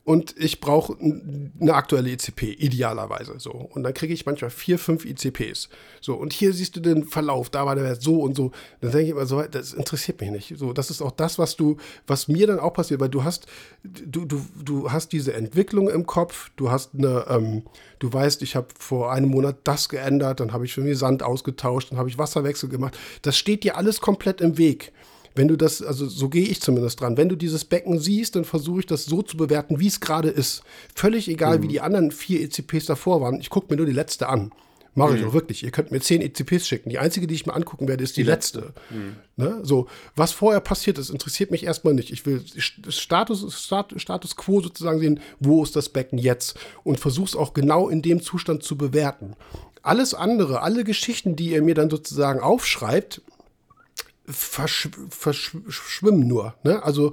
und ich brauche eine aktuelle ICP, idealerweise so. Und dann kriege ich manchmal vier, fünf ICPs. So, und hier siehst du den Verlauf, da war der so und so. Dann denke ich immer so, das interessiert mich nicht. So, das ist auch das, was du, was mir dann auch passiert, weil du hast, du, du, du hast diese Entwicklung im Kopf, du hast eine, ähm, du weißt, ich habe vor einem Monat das geändert, dann habe ich für mich Sand ausgetauscht, dann habe ich Wasserwechsel gemacht. Das steht dir alles komplett im Weg wenn du das, also so gehe ich zumindest dran, wenn du dieses Becken siehst, dann versuche ich das so zu bewerten, wie es gerade ist. Völlig egal, mhm. wie die anderen vier ECPs davor waren. Ich gucke mir nur die letzte an. Mache ich mhm. auch wirklich. Ihr könnt mir zehn ECPs schicken. Die einzige, die ich mir angucken werde, ist die, die letzte. letzte. Mhm. Ne? So, was vorher passiert ist, interessiert mich erstmal nicht. Ich will Status, Status quo sozusagen sehen, wo ist das Becken jetzt? Und versuche es auch genau in dem Zustand zu bewerten. Alles andere, alle Geschichten, die ihr mir dann sozusagen aufschreibt, verschw verschwimmen nur. Ne? Also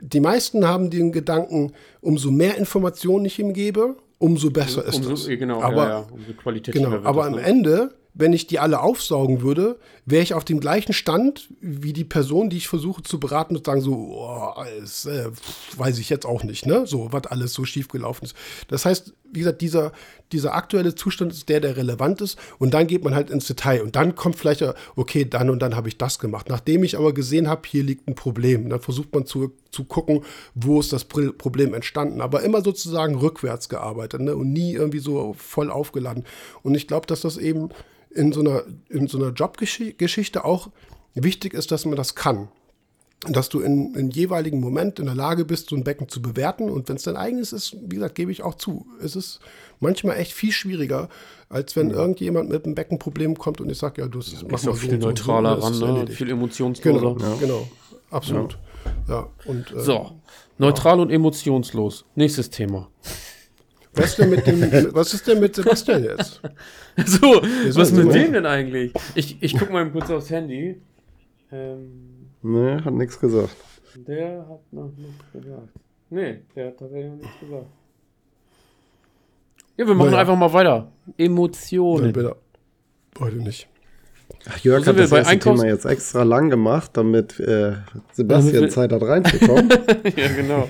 die meisten haben den Gedanken, umso mehr Informationen ich ihm gebe, umso besser ist es. Genau, aber, ja, ja, umso qualitativer genau, aber am ne? Ende wenn ich die alle aufsaugen würde, wäre ich auf dem gleichen Stand wie die Person, die ich versuche zu beraten und sagen so, oh, alles, äh, weiß ich jetzt auch nicht, ne? So, was alles so schief gelaufen ist. Das heißt, wie gesagt, dieser, dieser aktuelle Zustand ist der, der relevant ist und dann geht man halt ins Detail und dann kommt vielleicht, okay, dann und dann habe ich das gemacht. Nachdem ich aber gesehen habe, hier liegt ein Problem, dann versucht man zu, zu gucken, wo ist das Problem entstanden, aber immer sozusagen rückwärts gearbeitet ne? und nie irgendwie so voll aufgeladen. Und ich glaube, dass das eben in so einer, in so einer Jobgeschichte auch wichtig ist, dass man das kann. Dass du in, in jeweiligen Moment in der Lage bist, so ein Becken zu bewerten. Und wenn es dein eigenes ist, wie gesagt, gebe ich auch zu. Es ist manchmal echt viel schwieriger, als wenn ja. irgendjemand mit einem Beckenproblem kommt und ich sage, ja, du ja, machst auch viel so neutraler so, ran, ne? viel emotionsloser. Genau, ja. genau absolut. Ja. Und, äh, so, neutral und emotionslos. Nächstes Thema. Was, denn mit dem, was ist denn mit Sebastian jetzt? So, was mit dem denn eigentlich? Ich, ich guck mal kurz aufs Handy. Ähm, nee, hat nichts gesagt. Der hat noch nichts gesagt. Nee, der hat tatsächlich noch nichts gesagt. Ja, wir machen naja. einfach mal weiter. Emotionen. Bitte. Heute nicht. Ach, Jörg hat das erste Thema jetzt extra lang gemacht, damit äh, Sebastian damit Zeit hat reinzukommen. ja, genau.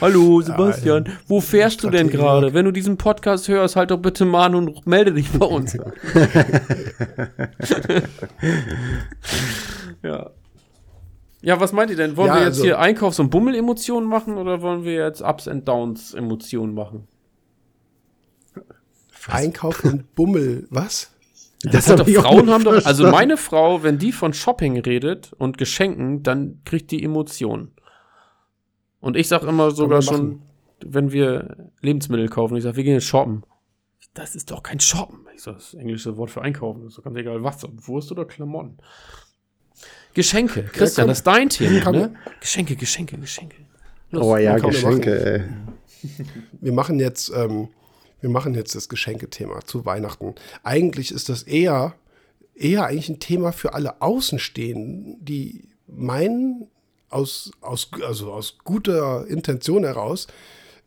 Hallo Sebastian, ja, wo fährst du denn gerade? Wenn du diesen Podcast hörst, halt doch bitte mal an und melde dich bei uns. ja. Ja, was meint ihr denn? Wollen ja, wir jetzt also, hier Einkaufs- und Bummel-Emotionen machen oder wollen wir jetzt Ups and Downs-Emotionen machen? Einkauf und Bummel, was? Das, das doch, Frauen haben doch, also meine Frau, wenn die von Shopping redet und Geschenken, dann kriegt die Emotionen. Und ich sag immer sogar schon, wenn wir Lebensmittel kaufen, ich sag, wir gehen jetzt shoppen. Das ist doch kein Shoppen. Ich sag, das englische Wort für einkaufen. Das ist doch ganz egal was. Wurst oder Klamotten. Geschenke. Christian, ja, das ist dein Thema, ne? Geschenke, Geschenke, Geschenke. Los, oh ja, Geschenke, ey. Wir machen jetzt ähm, wir machen jetzt das Geschenkethema zu Weihnachten. Eigentlich ist das eher, eher eigentlich ein Thema für alle Außenstehenden, die meinen, aus, aus, also aus guter Intention heraus,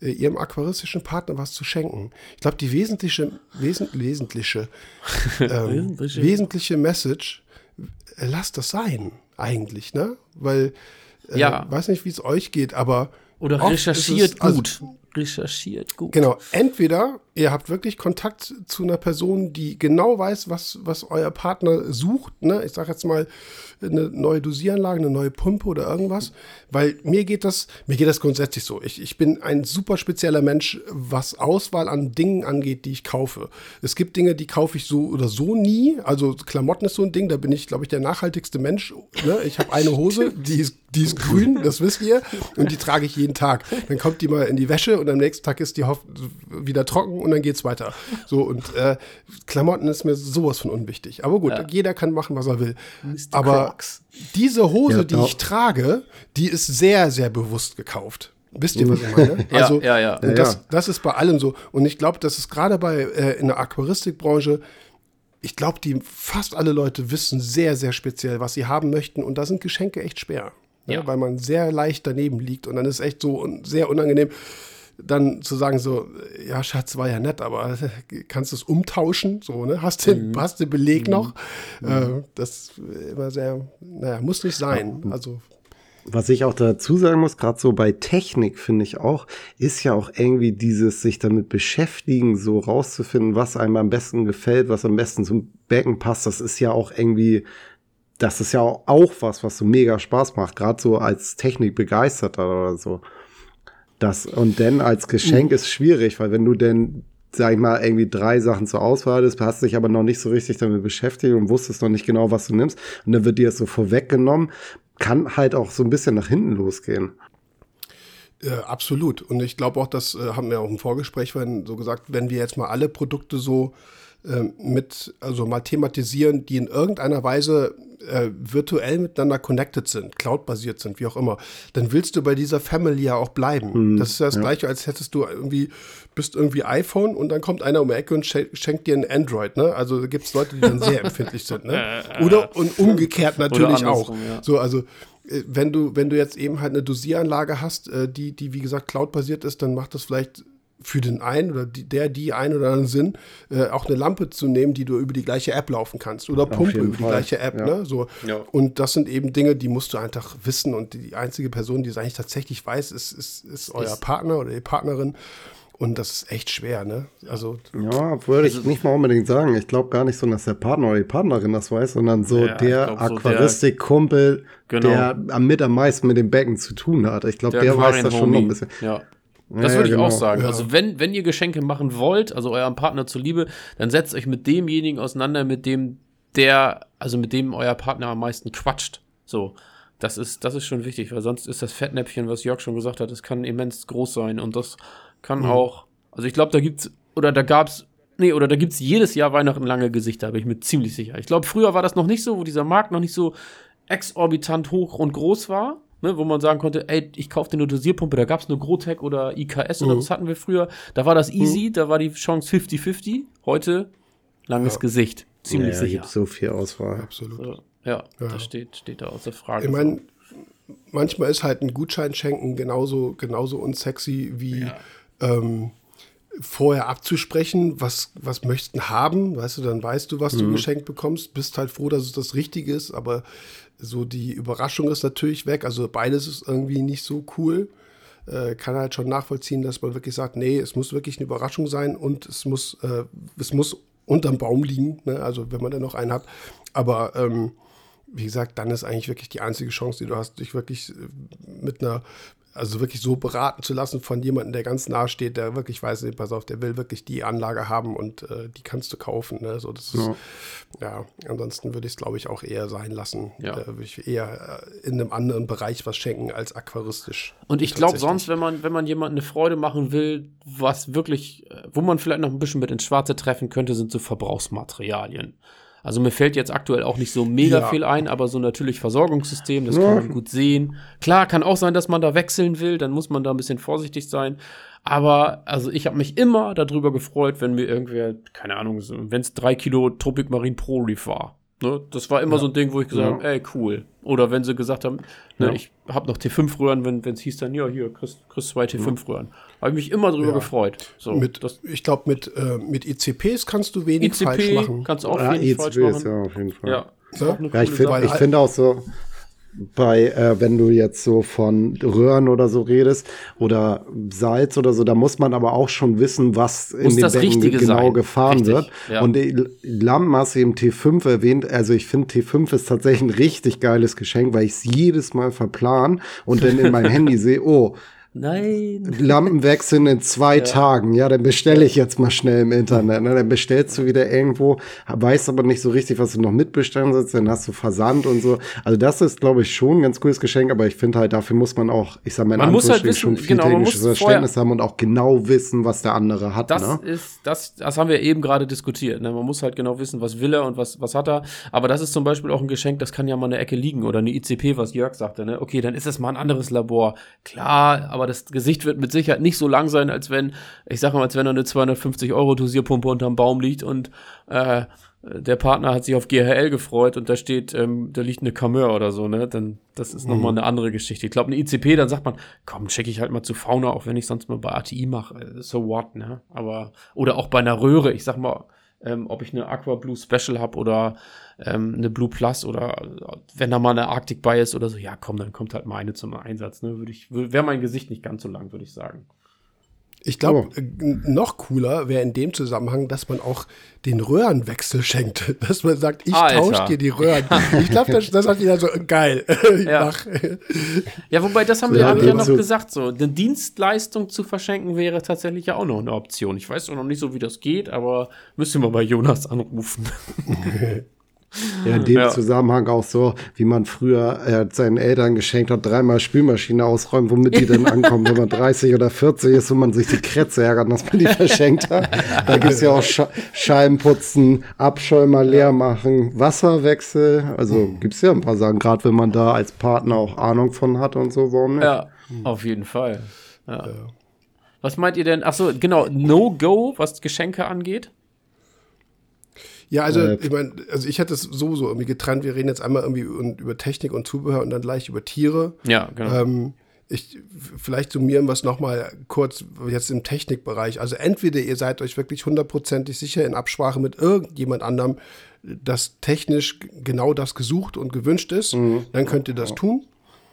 äh, ihrem aquaristischen Partner was zu schenken. Ich glaube, die wesentliche, wesent, wesentliche, ähm, wesentliche Message, äh, lasst das sein, eigentlich, ne? Weil, äh, ja. weiß nicht, wie es euch geht, aber. Oder recherchiert es, also, gut. Also, recherchiert gut. Genau, entweder ihr habt wirklich Kontakt zu einer Person, die genau weiß, was, was euer Partner sucht. Ne? Ich sage jetzt mal eine neue Dosieranlage, eine neue Pumpe oder irgendwas. Weil mir geht das, mir geht das grundsätzlich so. Ich, ich bin ein super spezieller Mensch, was Auswahl an Dingen angeht, die ich kaufe. Es gibt Dinge, die kaufe ich so oder so nie. Also Klamotten ist so ein Ding, da bin ich, glaube ich, der nachhaltigste Mensch. Ne? Ich habe eine Hose, die ist, die ist grün, das wisst ihr, und die trage ich jeden Tag. Dann kommt die mal in die Wäsche und am nächsten Tag ist die wieder trocken und dann geht's weiter. So, und äh, Klamotten ist mir sowas von unwichtig. Aber gut, ja. jeder kann machen, was er will. Mr. Aber Crocs. diese Hose, ja, die ich trage, die ist sehr, sehr bewusst gekauft. Wisst ihr, was ich meine? Also, ja, ja, ja. Und das, das ist bei allem so. Und ich glaube, das ist gerade bei äh, in der Aquaristikbranche, ich glaube, die fast alle Leute wissen sehr, sehr speziell, was sie haben möchten. Und da sind Geschenke echt schwer. Ne? Ja. Weil man sehr leicht daneben liegt. Und dann ist es echt so un sehr unangenehm dann zu sagen so, ja, Schatz, war ja nett, aber kannst du es umtauschen? So, ne? Hast du mhm. hast den Beleg mhm. noch? Mhm. Äh, das immer sehr, naja, muss nicht sein. Also was ich auch dazu sagen muss, gerade so bei Technik finde ich auch, ist ja auch irgendwie dieses sich damit beschäftigen, so rauszufinden, was einem am besten gefällt, was am besten zum Becken passt. Das ist ja auch irgendwie, das ist ja auch was, was so mega Spaß macht, gerade so als Technikbegeisterter oder so. Das, und dann als Geschenk ist schwierig, weil wenn du denn, sag ich mal, irgendwie drei Sachen zur Auswahl hast, hast dich aber noch nicht so richtig damit beschäftigt und wusstest noch nicht genau, was du nimmst, und dann wird dir das so vorweggenommen, kann halt auch so ein bisschen nach hinten losgehen. Äh, absolut. Und ich glaube auch, das äh, haben wir auch im Vorgespräch wenn, so gesagt, wenn wir jetzt mal alle Produkte so äh, mit, also mal thematisieren, die in irgendeiner Weise äh, virtuell miteinander connected sind, cloud-basiert sind, wie auch immer, dann willst du bei dieser Family ja auch bleiben. Mhm, das ist ja das ja. Gleiche, als hättest du irgendwie, bist irgendwie iPhone und dann kommt einer um die Ecke und schenkt dir ein Android, ne? Also gibt es Leute, die dann sehr empfindlich sind, ne? Oder und umgekehrt natürlich auch. Ja. So, also äh, wenn du, wenn du jetzt eben halt eine Dosieranlage hast, äh, die, die wie gesagt cloud-basiert ist, dann macht das vielleicht für den einen oder die, der, die ein oder anderen Sinn, äh, auch eine Lampe zu nehmen, die du über die gleiche App laufen kannst. Oder Pumpe über die Fall. gleiche App. Ja. Ne? So. Ja. Und das sind eben Dinge, die musst du einfach wissen. Und die einzige Person, die es eigentlich tatsächlich weiß, ist, ist, ist euer ist Partner oder die Partnerin. Und das ist echt schwer, ne? Also. Ja, würde ich nicht mal unbedingt sagen. Ich glaube gar nicht so, dass der Partner oder die Partnerin das weiß, sondern so ja, der Aquaristik-Kumpel, genau. der mit am meisten mit dem Becken zu tun hat. Ich glaube, der, der weiß das schon noch ein bisschen. Ja. Das ja, würde ich genau. auch sagen. Ja. Also wenn, wenn ihr Geschenke machen wollt, also eurem Partner zuliebe, dann setzt euch mit demjenigen auseinander, mit dem der, also mit dem euer Partner am meisten quatscht. So. Das ist, das ist schon wichtig, weil sonst ist das Fettnäpfchen, was Jörg schon gesagt hat, das kann immens groß sein und das kann mhm. auch, also ich glaube, da gibt's, oder da gab's, nee, oder da gibt's jedes Jahr Weihnachten lange Gesichter, bin ich mir ziemlich sicher. Ich glaube, früher war das noch nicht so, wo dieser Markt noch nicht so exorbitant hoch und groß war ne, wo man sagen konnte, ey, ich kaufe dir eine Dosierpumpe, da gab es nur Grotec oder IKS mhm. oder was hatten wir früher. Da war das easy, mhm. da war die Chance 50-50. Heute langes ja. Gesicht. Ziemlich ja, sicher. Gibt so viel Auswahl. Absolut. So, ja, ja, das steht, steht da außer Frage. Ich meine, manchmal ist halt ein Gutschein schenken genauso, genauso unsexy wie ja. ähm, vorher abzusprechen, was, was möchten haben, weißt du, dann weißt du, was mhm. du geschenkt bekommst, bist halt froh, dass es das Richtige ist, aber so die Überraschung ist natürlich weg, also beides ist irgendwie nicht so cool. Äh, kann halt schon nachvollziehen, dass man wirklich sagt, nee, es muss wirklich eine Überraschung sein und es muss, äh, es muss unterm Baum liegen, ne? also wenn man dann noch einen hat. Aber ähm, wie gesagt, dann ist eigentlich wirklich die einzige Chance, die du hast, dich wirklich äh, mit einer also wirklich so beraten zu lassen von jemandem, der ganz nah steht, der wirklich weiß, nee, pass auf, der will wirklich die Anlage haben und äh, die kannst du kaufen. Ne? So, das ja. Ist, ja, ansonsten würde ich es, glaube ich, auch eher sein lassen. Ja. Äh, würde ich eher äh, in einem anderen Bereich was schenken als aquaristisch. Und ich glaube sonst, wenn man, wenn man jemandem eine Freude machen will, was wirklich, äh, wo man vielleicht noch ein bisschen mit ins Schwarze treffen könnte, sind so Verbrauchsmaterialien. Also mir fällt jetzt aktuell auch nicht so mega ja. viel ein, aber so natürlich Versorgungssystem, das ja. kann man gut sehen. Klar, kann auch sein, dass man da wechseln will, dann muss man da ein bisschen vorsichtig sein. Aber also ich habe mich immer darüber gefreut, wenn mir irgendwer, keine Ahnung, wenn es drei Kilo Tropic Marine Pro Reef war. Ne? Das war immer ja. so ein Ding, wo ich gesagt habe, ey, cool. Oder wenn sie gesagt haben, ne, ich habe noch T5-Röhren, wenn es hieß dann, ja, hier, kriegst, kriegst zwei T5-Röhren. Habe ich mich immer drüber gefreut. So, mit, das, ich glaube, mit, äh, mit ICPs kannst du wenig ICP falsch machen. kannst du auch ja, wenig ICPs, falsch machen. Ja, auf jeden Fall. Ja, ja ich finde find auch so, bei, äh, wenn du jetzt so von Röhren oder so redest oder Salz oder so, da muss man aber auch schon wissen, was muss in dem Becken genau sein. gefahren Richtig, wird. Ja. Und die Lammmasse im T5 erwähnt, also ich finde T5 ist tatsächlich ein richtig geiles Geschenk, weil ich es jedes Mal verplan und dann in mein Handy sehe, oh, Nein. Lampen wechseln in zwei ja. Tagen. Ja, dann bestelle ich jetzt mal schnell im Internet. Ne? Dann bestellst du wieder irgendwo, weißt aber nicht so richtig, was du noch mitbestellen sollst. Dann hast du Versand und so. Also das ist, glaube ich, schon ein ganz cooles Geschenk. Aber ich finde halt, dafür muss man auch, ich sag mal, man muss halt wissen, schon viel genau, technisches Verständnis haben und auch genau wissen, was der andere hat. Das ne? ist, das, das haben wir eben gerade diskutiert. Ne? Man muss halt genau wissen, was will er und was, was hat er. Aber das ist zum Beispiel auch ein Geschenk, das kann ja mal eine Ecke liegen oder eine ICP, was Jörg sagte. Ne? Okay, dann ist es mal ein anderes Labor. Klar, aber das Gesicht wird mit Sicherheit nicht so lang sein, als wenn, ich sag mal, als wenn da eine 250 Euro Dosierpumpe unterm Baum liegt und äh, der Partner hat sich auf GHL gefreut und da steht, ähm, da liegt eine Cameur oder so, ne? Dann, das ist nochmal mhm. eine andere Geschichte. Ich glaube, eine ICP, dann sagt man, komm, check ich halt mal zu Fauna, auch wenn ich sonst mal bei ATI mache. Äh, so what, ne? Aber, oder auch bei einer Röhre, ich sag mal, ähm, ob ich eine Aqua Blue Special habe oder ähm, eine Blue Plus oder wenn da mal eine Arctic bei ist oder so, ja komm, dann kommt halt mal eine zum Einsatz. Ne? Würde ich, wäre mein Gesicht nicht ganz so lang, würde ich sagen. Ich glaube, oh. noch cooler wäre in dem Zusammenhang, dass man auch den Röhrenwechsel schenkt. Dass man sagt, ich tausche dir die Röhren. ich glaube, das, das hat jeder so geil. ja. ja, wobei, das haben wir ja, ja noch so gesagt, so eine Dienstleistung zu verschenken wäre tatsächlich ja auch noch eine Option. Ich weiß auch noch nicht so, wie das geht, aber müssen wir bei Jonas anrufen. Ja, in dem ja. Zusammenhang auch so, wie man früher äh, seinen Eltern geschenkt hat, dreimal Spülmaschine ausräumen, womit die dann ankommen, wenn man 30 oder 40 ist und man sich die Krätze ärgert, dass man die verschenkt hat. Da gibt's ja auch Sch Scheibenputzen, Abschäumer leer machen, Wasserwechsel. Also gibt's ja ein paar Sachen, gerade wenn man da als Partner auch Ahnung von hat und so, warum nicht? Ja, auf jeden Fall. Ja. Was meint ihr denn? Achso, genau, No-Go, was Geschenke angeht? Ja, also äh, ich meine, also ich hätte es sowieso irgendwie getrennt. Wir reden jetzt einmal irgendwie über Technik und Zubehör und dann gleich über Tiere. Ja, genau. Ähm, ich, vielleicht summieren wir es nochmal kurz jetzt im Technikbereich. Also entweder ihr seid euch wirklich hundertprozentig sicher in Absprache mit irgendjemand anderem, dass technisch genau das gesucht und gewünscht ist, mhm. dann könnt ihr das tun.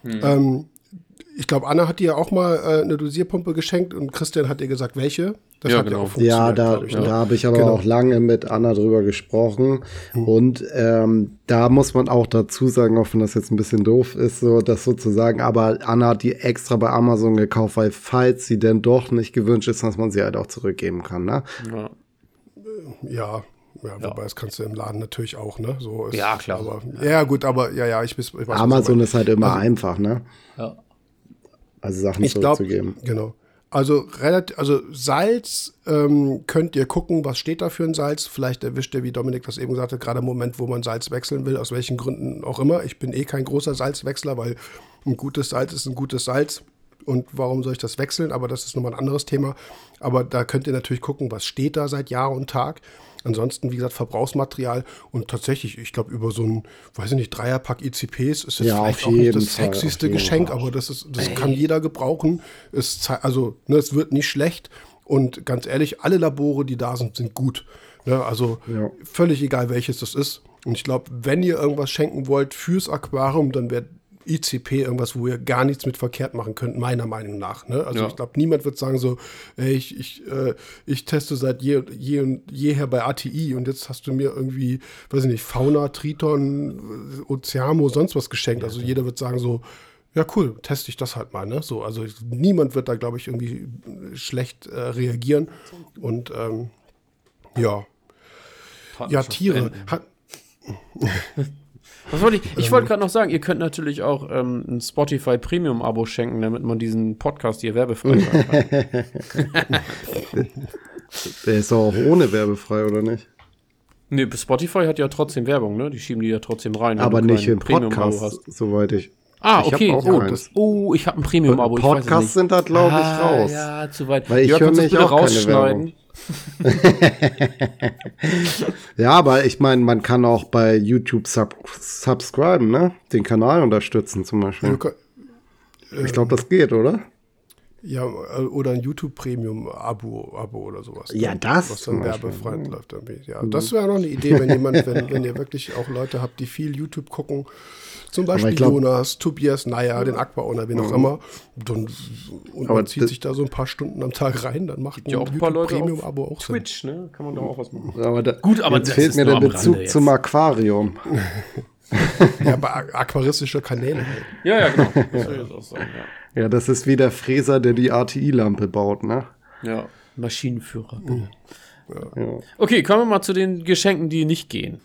Mhm. Ähm, ich glaube, Anna hat dir auch mal äh, eine Dosierpumpe geschenkt und Christian hat dir gesagt, welche. Das ja, genau. Ja, da, ich, ne? da habe ich aber genau. auch lange mit Anna drüber gesprochen. Mhm. Und ähm, da muss man auch dazu sagen, auch wenn das jetzt ein bisschen doof ist, so das sozusagen, aber Anna hat die extra bei Amazon gekauft, weil falls sie denn doch nicht gewünscht ist, dass man sie halt auch zurückgeben kann, ne? Ja. Ja, ja, wobei ja. das kannst du im Laden natürlich auch, ne? So ist, ja, klar. Aber, ja. ja. gut, aber ja, ja, ich, ich weiß Amazon ist halt immer also, einfach, ne? Ja. Also Sachen ich zurückzugeben. Glaub, genau. Also, relativ, also Salz ähm, könnt ihr gucken, was steht da für ein Salz. Vielleicht erwischt ihr, wie Dominik das eben sagte, gerade im Moment, wo man Salz wechseln will, aus welchen Gründen auch immer. Ich bin eh kein großer Salzwechsler, weil ein gutes Salz ist ein gutes Salz. Und warum soll ich das wechseln? Aber das ist nochmal ein anderes Thema. Aber da könnt ihr natürlich gucken, was steht da seit Jahr und Tag. Ansonsten, wie gesagt, Verbrauchsmaterial und tatsächlich, ich glaube, über so ein, weiß ich nicht, Dreierpack ICPs ist das ja, vielleicht auch nicht das Fall, sexyste Geschenk, Fall. aber das ist, das kann jeder gebrauchen. Es, also, ne, es wird nicht schlecht. Und ganz ehrlich, alle Labore, die da sind, sind gut. Ne? Also ja. völlig egal, welches das ist. Und ich glaube, wenn ihr irgendwas schenken wollt fürs Aquarium, dann wäre ICP irgendwas, wo ihr gar nichts mit verkehrt machen könnt, meiner Meinung nach. Ne? Also ja. ich glaube, niemand wird sagen so, ey, ich, ich, äh, ich teste seit je, je und jeher bei ATI und jetzt hast du mir irgendwie, weiß ich nicht, Fauna, Triton, Oceamo, sonst was geschenkt. Also jeder wird sagen so, ja cool, teste ich das halt mal. Ne? So, also niemand wird da, glaube ich, irgendwie schlecht äh, reagieren. Und ähm, ja. Ja, Tiere. Hat, Was wollte ich? Ich wollte gerade noch sagen, ihr könnt natürlich auch ähm, ein Spotify Premium-Abo schenken, damit man diesen Podcast hier werbefrei machen kann. Der ist auch ohne werbefrei, oder nicht? Nee, Spotify hat ja trotzdem Werbung, ne? Die schieben die ja trotzdem rein. Aber nicht im Podcast, soweit ich. Ah, okay. Oh, das, oh, ich habe ein Premium-Abo. Podcasts sind da, glaube ich, ah, raus. Ja, zu weit. Weil ich höre mich auch rausschneiden. ja, aber ich meine, man kann auch bei YouTube sub subscriben, ne? Den Kanal unterstützen zum Beispiel. ich glaube, das geht, oder? Ja, äh, oder ein YouTube Premium Abo, Abo oder sowas. Ja, das. Was dann werbefrei läuft. Ja, mhm. das wäre noch eine Idee, wenn jemand, wenn, wenn ihr wirklich auch Leute habt, die viel YouTube gucken zum Beispiel glaub, Jonas, Tobias Naja, den Aqua-Owner, wen auch mhm. immer. Und, und man zieht sich da so ein paar Stunden am Tag rein, dann macht ja auch ein paar Leute Premium-Abo auch Twitch, Sinn. ne? Kann man da auch was machen. Aber da, Gut, aber jetzt fehlt mir der Bezug zum Aquarium. ja, bei aquaristische Kanäle. Halt. Ja, ja, genau. Das will ich auch sagen, ja. ja, das ist wie der Fräser, der die ATI-Lampe baut, ne? Ja, Maschinenführer. Mhm. Ja. Okay, kommen wir mal zu den Geschenken, die nicht gehen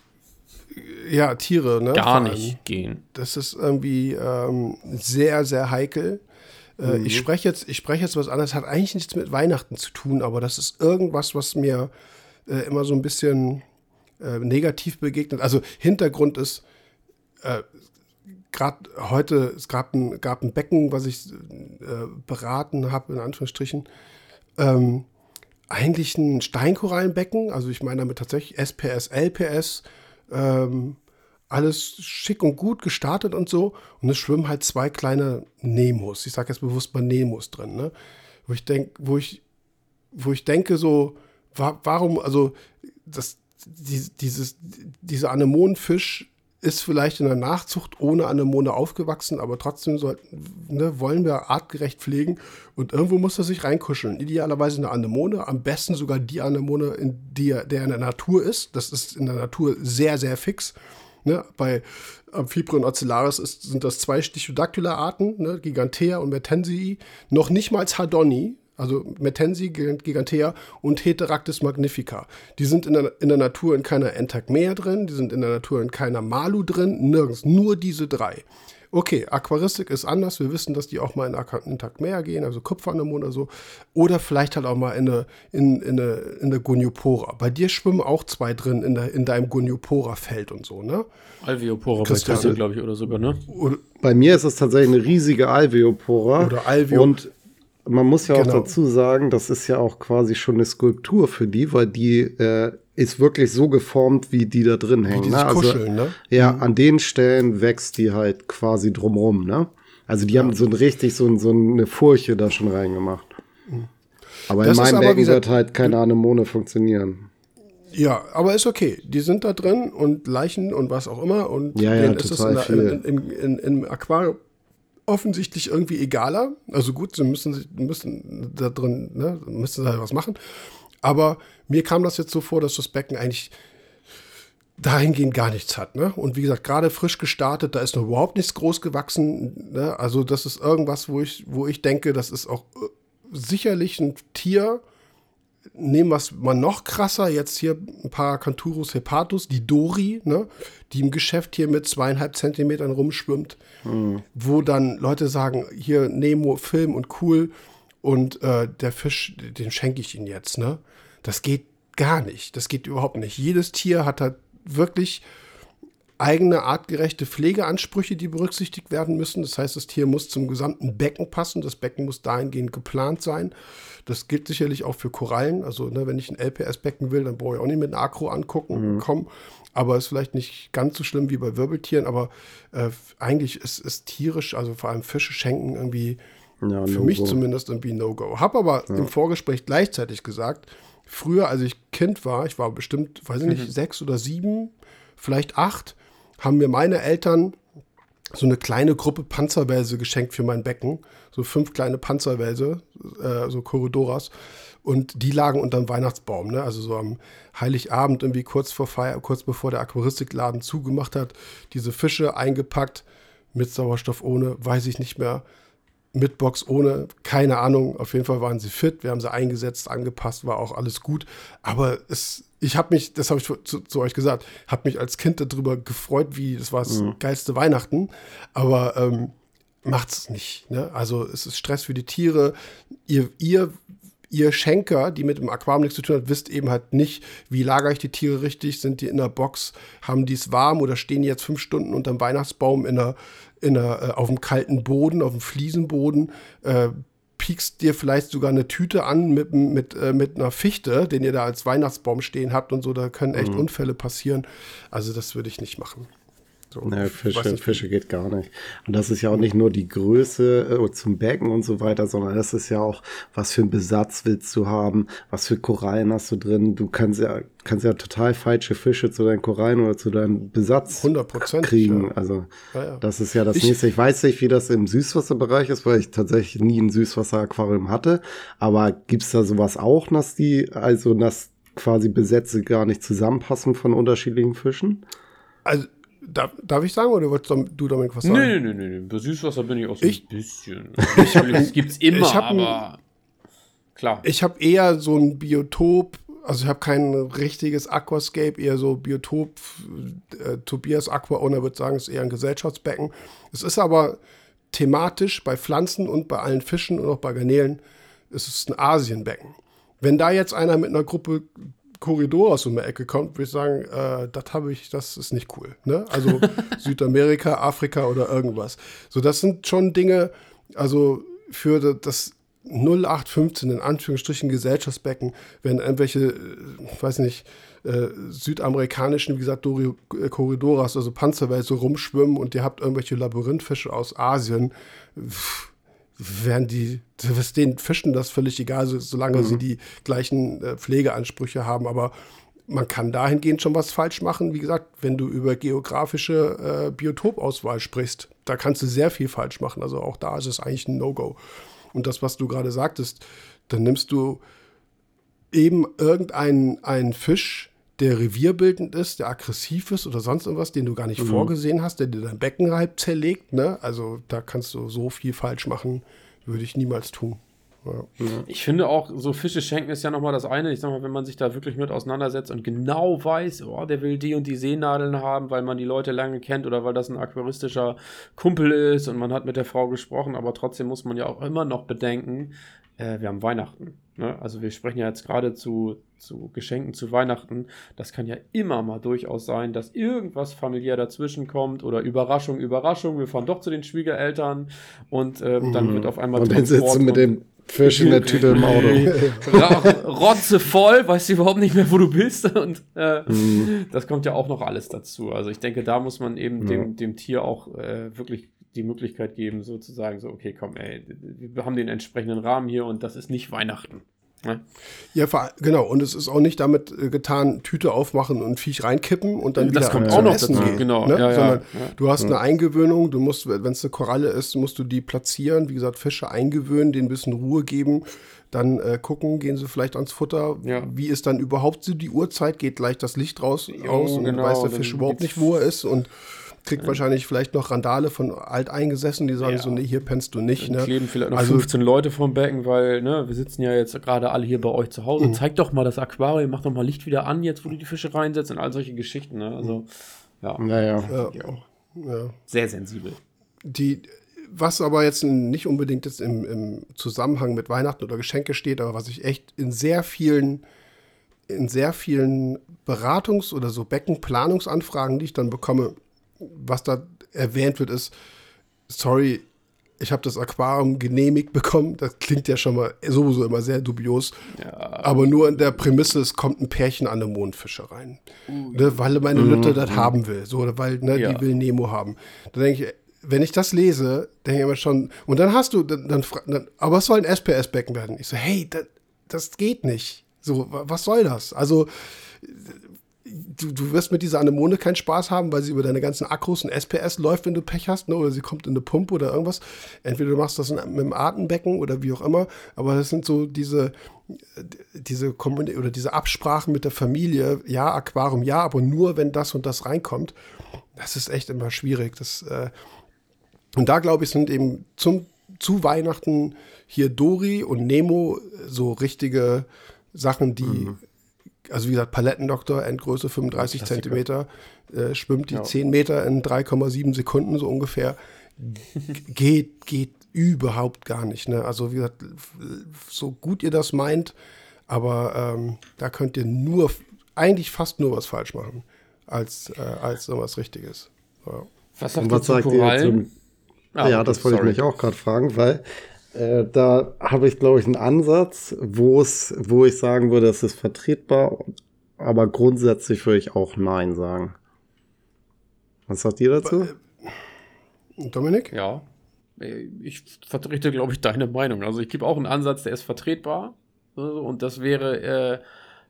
ja, Tiere, ne? Gar nicht gehen. Das ist irgendwie ähm, sehr, sehr heikel. Äh, mhm. Ich spreche jetzt, ich jetzt was anderes, hat eigentlich nichts mit Weihnachten zu tun, aber das ist irgendwas, was mir äh, immer so ein bisschen äh, negativ begegnet. Also Hintergrund ist, äh, gerade heute, es gab ein, gab ein Becken, was ich äh, beraten habe, in Anführungsstrichen. Ähm, eigentlich ein Steinkorallenbecken, also ich meine damit tatsächlich SPS, LPS, ähm, alles schick und gut gestartet und so. Und es schwimmen halt zwei kleine Nemos. Ich sage jetzt bewusst mal Nemos drin, ne? Wo ich denke, wo ich, wo ich denke, so, wa warum, also das, die, dieses, dieser Anemonenfisch ist vielleicht in der Nachzucht ohne Anemone aufgewachsen, aber trotzdem sollten, ne, wollen wir artgerecht pflegen und irgendwo muss er sich reinkuscheln. Idealerweise eine Anemone, am besten sogar die Anemone, in die, der in der Natur ist. Das ist in der Natur sehr, sehr fix. Ne? Bei Amphibrion ocellaris ist, sind das zwei Stichodactyla-Arten, ne? Gigantea und Mertensii. Noch nicht mal Hardoni, also Metensi gigantea und Heteractis magnifica. Die sind in der, in der Natur in keiner Entagmea drin, die sind in der Natur in keiner Malu drin, nirgends, nur diese drei. Okay, Aquaristik ist anders. Wir wissen, dass die auch mal in Entagmea gehen, also Kupferanemone oder so. Oder vielleicht halt auch mal in eine, in, in eine, in eine Goniopora. Bei dir schwimmen auch zwei drin in, der, in deinem Goniopora-Feld und so, ne? Alveopora bei Christian, glaube ich, oder sogar, ne? Oder, bei mir ist es tatsächlich eine riesige Alveopora. Oder Alveopora. Und man muss ja genau. auch dazu sagen, das ist ja auch quasi schon eine Skulptur für die, weil die äh, ist wirklich so geformt, wie die da drin hängen. Ne? Also, Kuscheln, ne? Ja, mhm. an den Stellen wächst die halt quasi drumrum, ne? Also die ja. haben so ein richtig so, so eine Furche da schon reingemacht. Mhm. Aber das in meinem Becken wird halt keine Anemone funktionieren. Ja, aber ist okay. Die sind da drin und Leichen und was auch immer. Und ja, ja, total ist es in, in, in, in, im Aquarium offensichtlich irgendwie egaler. Also gut, sie müssen, müssen da drin, ne, müssen da was machen. Aber mir kam das jetzt so vor, dass das Becken eigentlich dahingehend gar nichts hat. Ne? Und wie gesagt, gerade frisch gestartet, da ist noch überhaupt nichts groß gewachsen. Ne? Also das ist irgendwas, wo ich, wo ich denke, das ist auch äh, sicherlich ein Tier, nehmen wir es mal noch krasser, jetzt hier Paracanthurus hepatus, die Dori, ne, die im Geschäft hier mit zweieinhalb Zentimetern rumschwimmt, mhm. wo dann Leute sagen, hier Nemo, Film und cool und äh, der Fisch, den schenke ich Ihnen jetzt, ne? Das geht gar nicht, das geht überhaupt nicht. Jedes Tier hat halt wirklich eigene artgerechte Pflegeansprüche, die berücksichtigt werden müssen. Das heißt, das Tier muss zum gesamten Becken passen. Das Becken muss dahingehend geplant sein. Das gilt sicherlich auch für Korallen. Also, ne, wenn ich ein LPS-Becken will, dann brauche ich auch nicht mit einem Akro angucken mhm. kommen. Aber ist vielleicht nicht ganz so schlimm wie bei Wirbeltieren. Aber äh, eigentlich ist es tierisch, also vor allem Fische schenken irgendwie Ja, Für no mich go. zumindest irgendwie No-Go. Hab aber ja. im Vorgespräch gleichzeitig gesagt, früher, als ich Kind war, ich war bestimmt, weiß ich nicht, mhm. sechs oder sieben, vielleicht acht, haben mir meine Eltern so eine kleine Gruppe Panzerwälse geschenkt für mein Becken. So fünf kleine Panzerwälse, äh, so Corridoras. Und die lagen unterm Weihnachtsbaum, ne? Also so am Heiligabend, irgendwie kurz vor Feier, kurz bevor der Aquaristikladen zugemacht hat, diese Fische eingepackt, mit Sauerstoff ohne, weiß ich nicht mehr mit Box ohne, keine Ahnung. Auf jeden Fall waren sie fit. Wir haben sie eingesetzt, angepasst, war auch alles gut. Aber es, ich habe mich, das habe ich zu, zu, euch gesagt, habe mich als Kind darüber gefreut, wie das war das mhm. geilste Weihnachten. Aber ähm, macht's nicht. Ne? Also es ist Stress für die Tiere. Ihr, ihr ihr Schenker, die mit dem Aquarium nichts zu tun hat, wisst eben halt nicht, wie lagere ich die Tiere richtig, sind die in der Box, haben die es warm oder stehen die jetzt fünf Stunden unterm Weihnachtsbaum in der, in der, äh, auf dem kalten Boden, auf dem Fliesenboden, äh, piekst dir vielleicht sogar eine Tüte an mit, mit, äh, mit einer Fichte, den ihr da als Weihnachtsbaum stehen habt und so, da können echt mhm. Unfälle passieren. Also das würde ich nicht machen. So, naja, Fische, Fische geht gar nicht. Und das ist ja auch nicht nur die Größe äh, zum Becken und so weiter, sondern das ist ja auch, was für einen Besatz willst du haben, was für Korallen hast du drin. Du kannst ja, kannst ja total falsche Fische zu deinen Korallen oder zu deinem Besatz 100% kriegen. Ja. Also ja, ja. das ist ja das ich, nächste. Ich weiß nicht, wie das im Süßwasserbereich ist, weil ich tatsächlich nie ein Süßwasseraquarium hatte. Aber gibt's da sowas auch, dass die, also dass quasi Besätze gar nicht zusammenpassen von unterschiedlichen Fischen? Also Darf, darf, ich sagen oder wolltest du damit was sagen? Nee, nee, nee, nee. Bei Süßwasser bin ich auch so ich, ein bisschen. Ich hab, das gibt's immer, ich aber ein, klar. Ich habe eher so ein Biotop, also ich habe kein richtiges Aquascape, eher so Biotop. Äh, Tobias Aqua Owner würde sagen, es ist eher ein Gesellschaftsbecken. Es ist aber thematisch bei Pflanzen und bei allen Fischen und auch bei Garnelen, es ist ein Asienbecken. Wenn da jetzt einer mit einer Gruppe Korridor aus so einer Ecke kommt, würde ich sagen, äh, das habe ich, das ist nicht cool. Ne? Also Südamerika, Afrika oder irgendwas. So, das sind schon Dinge, also für das 0815 in Anführungsstrichen Gesellschaftsbecken, wenn irgendwelche, äh, weiß nicht, äh, südamerikanischen, wie gesagt, Dori Korridoras, also Panzerwelt so rumschwimmen und ihr habt irgendwelche Labyrinthfische aus Asien. Pff, werden die, was den Fischen das völlig egal, solange mhm. sie die gleichen äh, Pflegeansprüche haben. Aber man kann dahingehend schon was falsch machen. Wie gesagt, wenn du über geografische äh, Biotopauswahl sprichst, da kannst du sehr viel falsch machen. Also auch da ist es eigentlich ein No-Go. Und das, was du gerade sagtest, dann nimmst du eben irgendeinen einen Fisch, der revierbildend ist, der aggressiv ist oder sonst irgendwas, den du gar nicht mhm. vorgesehen hast, der dir dein Becken halb zerlegt. Ne? Also da kannst du so viel falsch machen, würde ich niemals tun. Ja. Ich finde auch, so Fische schenken ist ja nochmal das eine. Ich sag mal, wenn man sich da wirklich mit auseinandersetzt und genau weiß, oh, der will die und die Seenadeln haben, weil man die Leute lange kennt oder weil das ein aquaristischer Kumpel ist und man hat mit der Frau gesprochen, aber trotzdem muss man ja auch immer noch bedenken, äh, wir haben Weihnachten. Ne? Also wir sprechen ja jetzt gerade zu, zu Geschenken zu Weihnachten. Das kann ja immer mal durchaus sein, dass irgendwas familiär dazwischen kommt oder Überraschung, Überraschung. Wir fahren doch zu den Schwiegereltern und äh, mhm. dann wird auf einmal und dann sitzen mit dem Fisch in der Tüte im Auto. Rotze voll, weißt du überhaupt nicht mehr, wo du bist. Und äh, mhm. das kommt ja auch noch alles dazu. Also ich denke, da muss man eben ja. dem, dem Tier auch äh, wirklich die Möglichkeit geben, sozusagen so, okay, komm, ey, wir haben den entsprechenden Rahmen hier und das ist nicht Weihnachten. Ne? Ja, genau. Und es ist auch nicht damit äh, getan, Tüte aufmachen und Viech reinkippen und dann das wieder Das kommt auch noch dazu, gehen, genau. Ne? Ja, Sondern ja. du hast eine Eingewöhnung, du musst, wenn es eine Koralle ist, musst du die platzieren, wie gesagt, Fische eingewöhnen, denen ein bisschen Ruhe geben, dann äh, gucken, gehen sie vielleicht ans Futter. Ja. Wie ist dann überhaupt so die Uhrzeit? Geht gleich das Licht raus jo, aus und genau, weiß der Fisch überhaupt nicht, wo er ist und kriegt ja. wahrscheinlich vielleicht noch Randale von Alteingesessen, die sagen ja. so, nee, hier pennst du nicht. Dann ne? kleben vielleicht noch also, 15 Leute vom Becken, weil ne, wir sitzen ja jetzt gerade alle hier bei euch zu Hause. Mhm. Zeig doch mal das Aquarium, mach doch mal Licht wieder an, jetzt wo du die Fische reinsetzt und all solche Geschichten. Ne? Also, ja. Naja. Ja. ja. Sehr sensibel. Die, was aber jetzt nicht unbedingt jetzt im, im, Zusammenhang mit Weihnachten oder Geschenke steht, aber was ich echt in sehr vielen, in sehr vielen Beratungs- oder so Beckenplanungsanfragen, die ich dann bekomme, was da erwähnt wird, ist, sorry, ich habe das Aquarium genehmigt bekommen. Das klingt ja schon mal sowieso immer sehr dubios. Ja. Aber nur in der Prämisse, es kommt ein Pärchen an eine Mondfische rein. Uh. Ne, weil meine mhm. Lütte das haben will. So, weil ne, ja. die will Nemo haben. Da denke ich, wenn ich das lese, denke ich immer schon, und dann hast du, dann, dann, dann aber es soll ein SPS-Becken werden. Ich so, hey, das, das geht nicht. So, was soll das? Also, du, du wirst mit dieser Anemone keinen Spaß haben, weil sie über deine ganzen Akkus und SPS läuft, wenn du Pech hast, ne? oder sie kommt in eine Pumpe oder irgendwas. Entweder du machst das mit dem Atembecken oder wie auch immer, aber das sind so diese, diese oder diese Absprachen mit der Familie, ja, Aquarium, ja, aber nur wenn das und das reinkommt. Das ist echt immer schwierig. Das, äh, und da glaube ich, sind eben zum, zu Weihnachten hier Dori und Nemo so richtige Sachen, die mhm also wie gesagt, Palettendoktor, Endgröße 35 Zentimeter, äh, schwimmt die ja. 10 Meter in 3,7 Sekunden so ungefähr. geht, geht überhaupt gar nicht. Ne? Also wie gesagt, so gut ihr das meint, aber ähm, da könnt ihr nur, eigentlich fast nur was falsch machen, als, äh, als so was Richtiges. Ja. Was sagt, was sagt ihr zum, ah, Ja, das wollte ich mich auch gerade fragen, weil äh, da habe ich, glaube ich, einen Ansatz, wo es, wo ich sagen würde, es ist vertretbar, aber grundsätzlich würde ich auch Nein sagen. Was sagt ihr dazu? Äh, Dominik? Ja. Ich vertrete, glaube ich, deine Meinung. Also ich gebe auch einen Ansatz, der ist vertretbar. Und das wäre äh,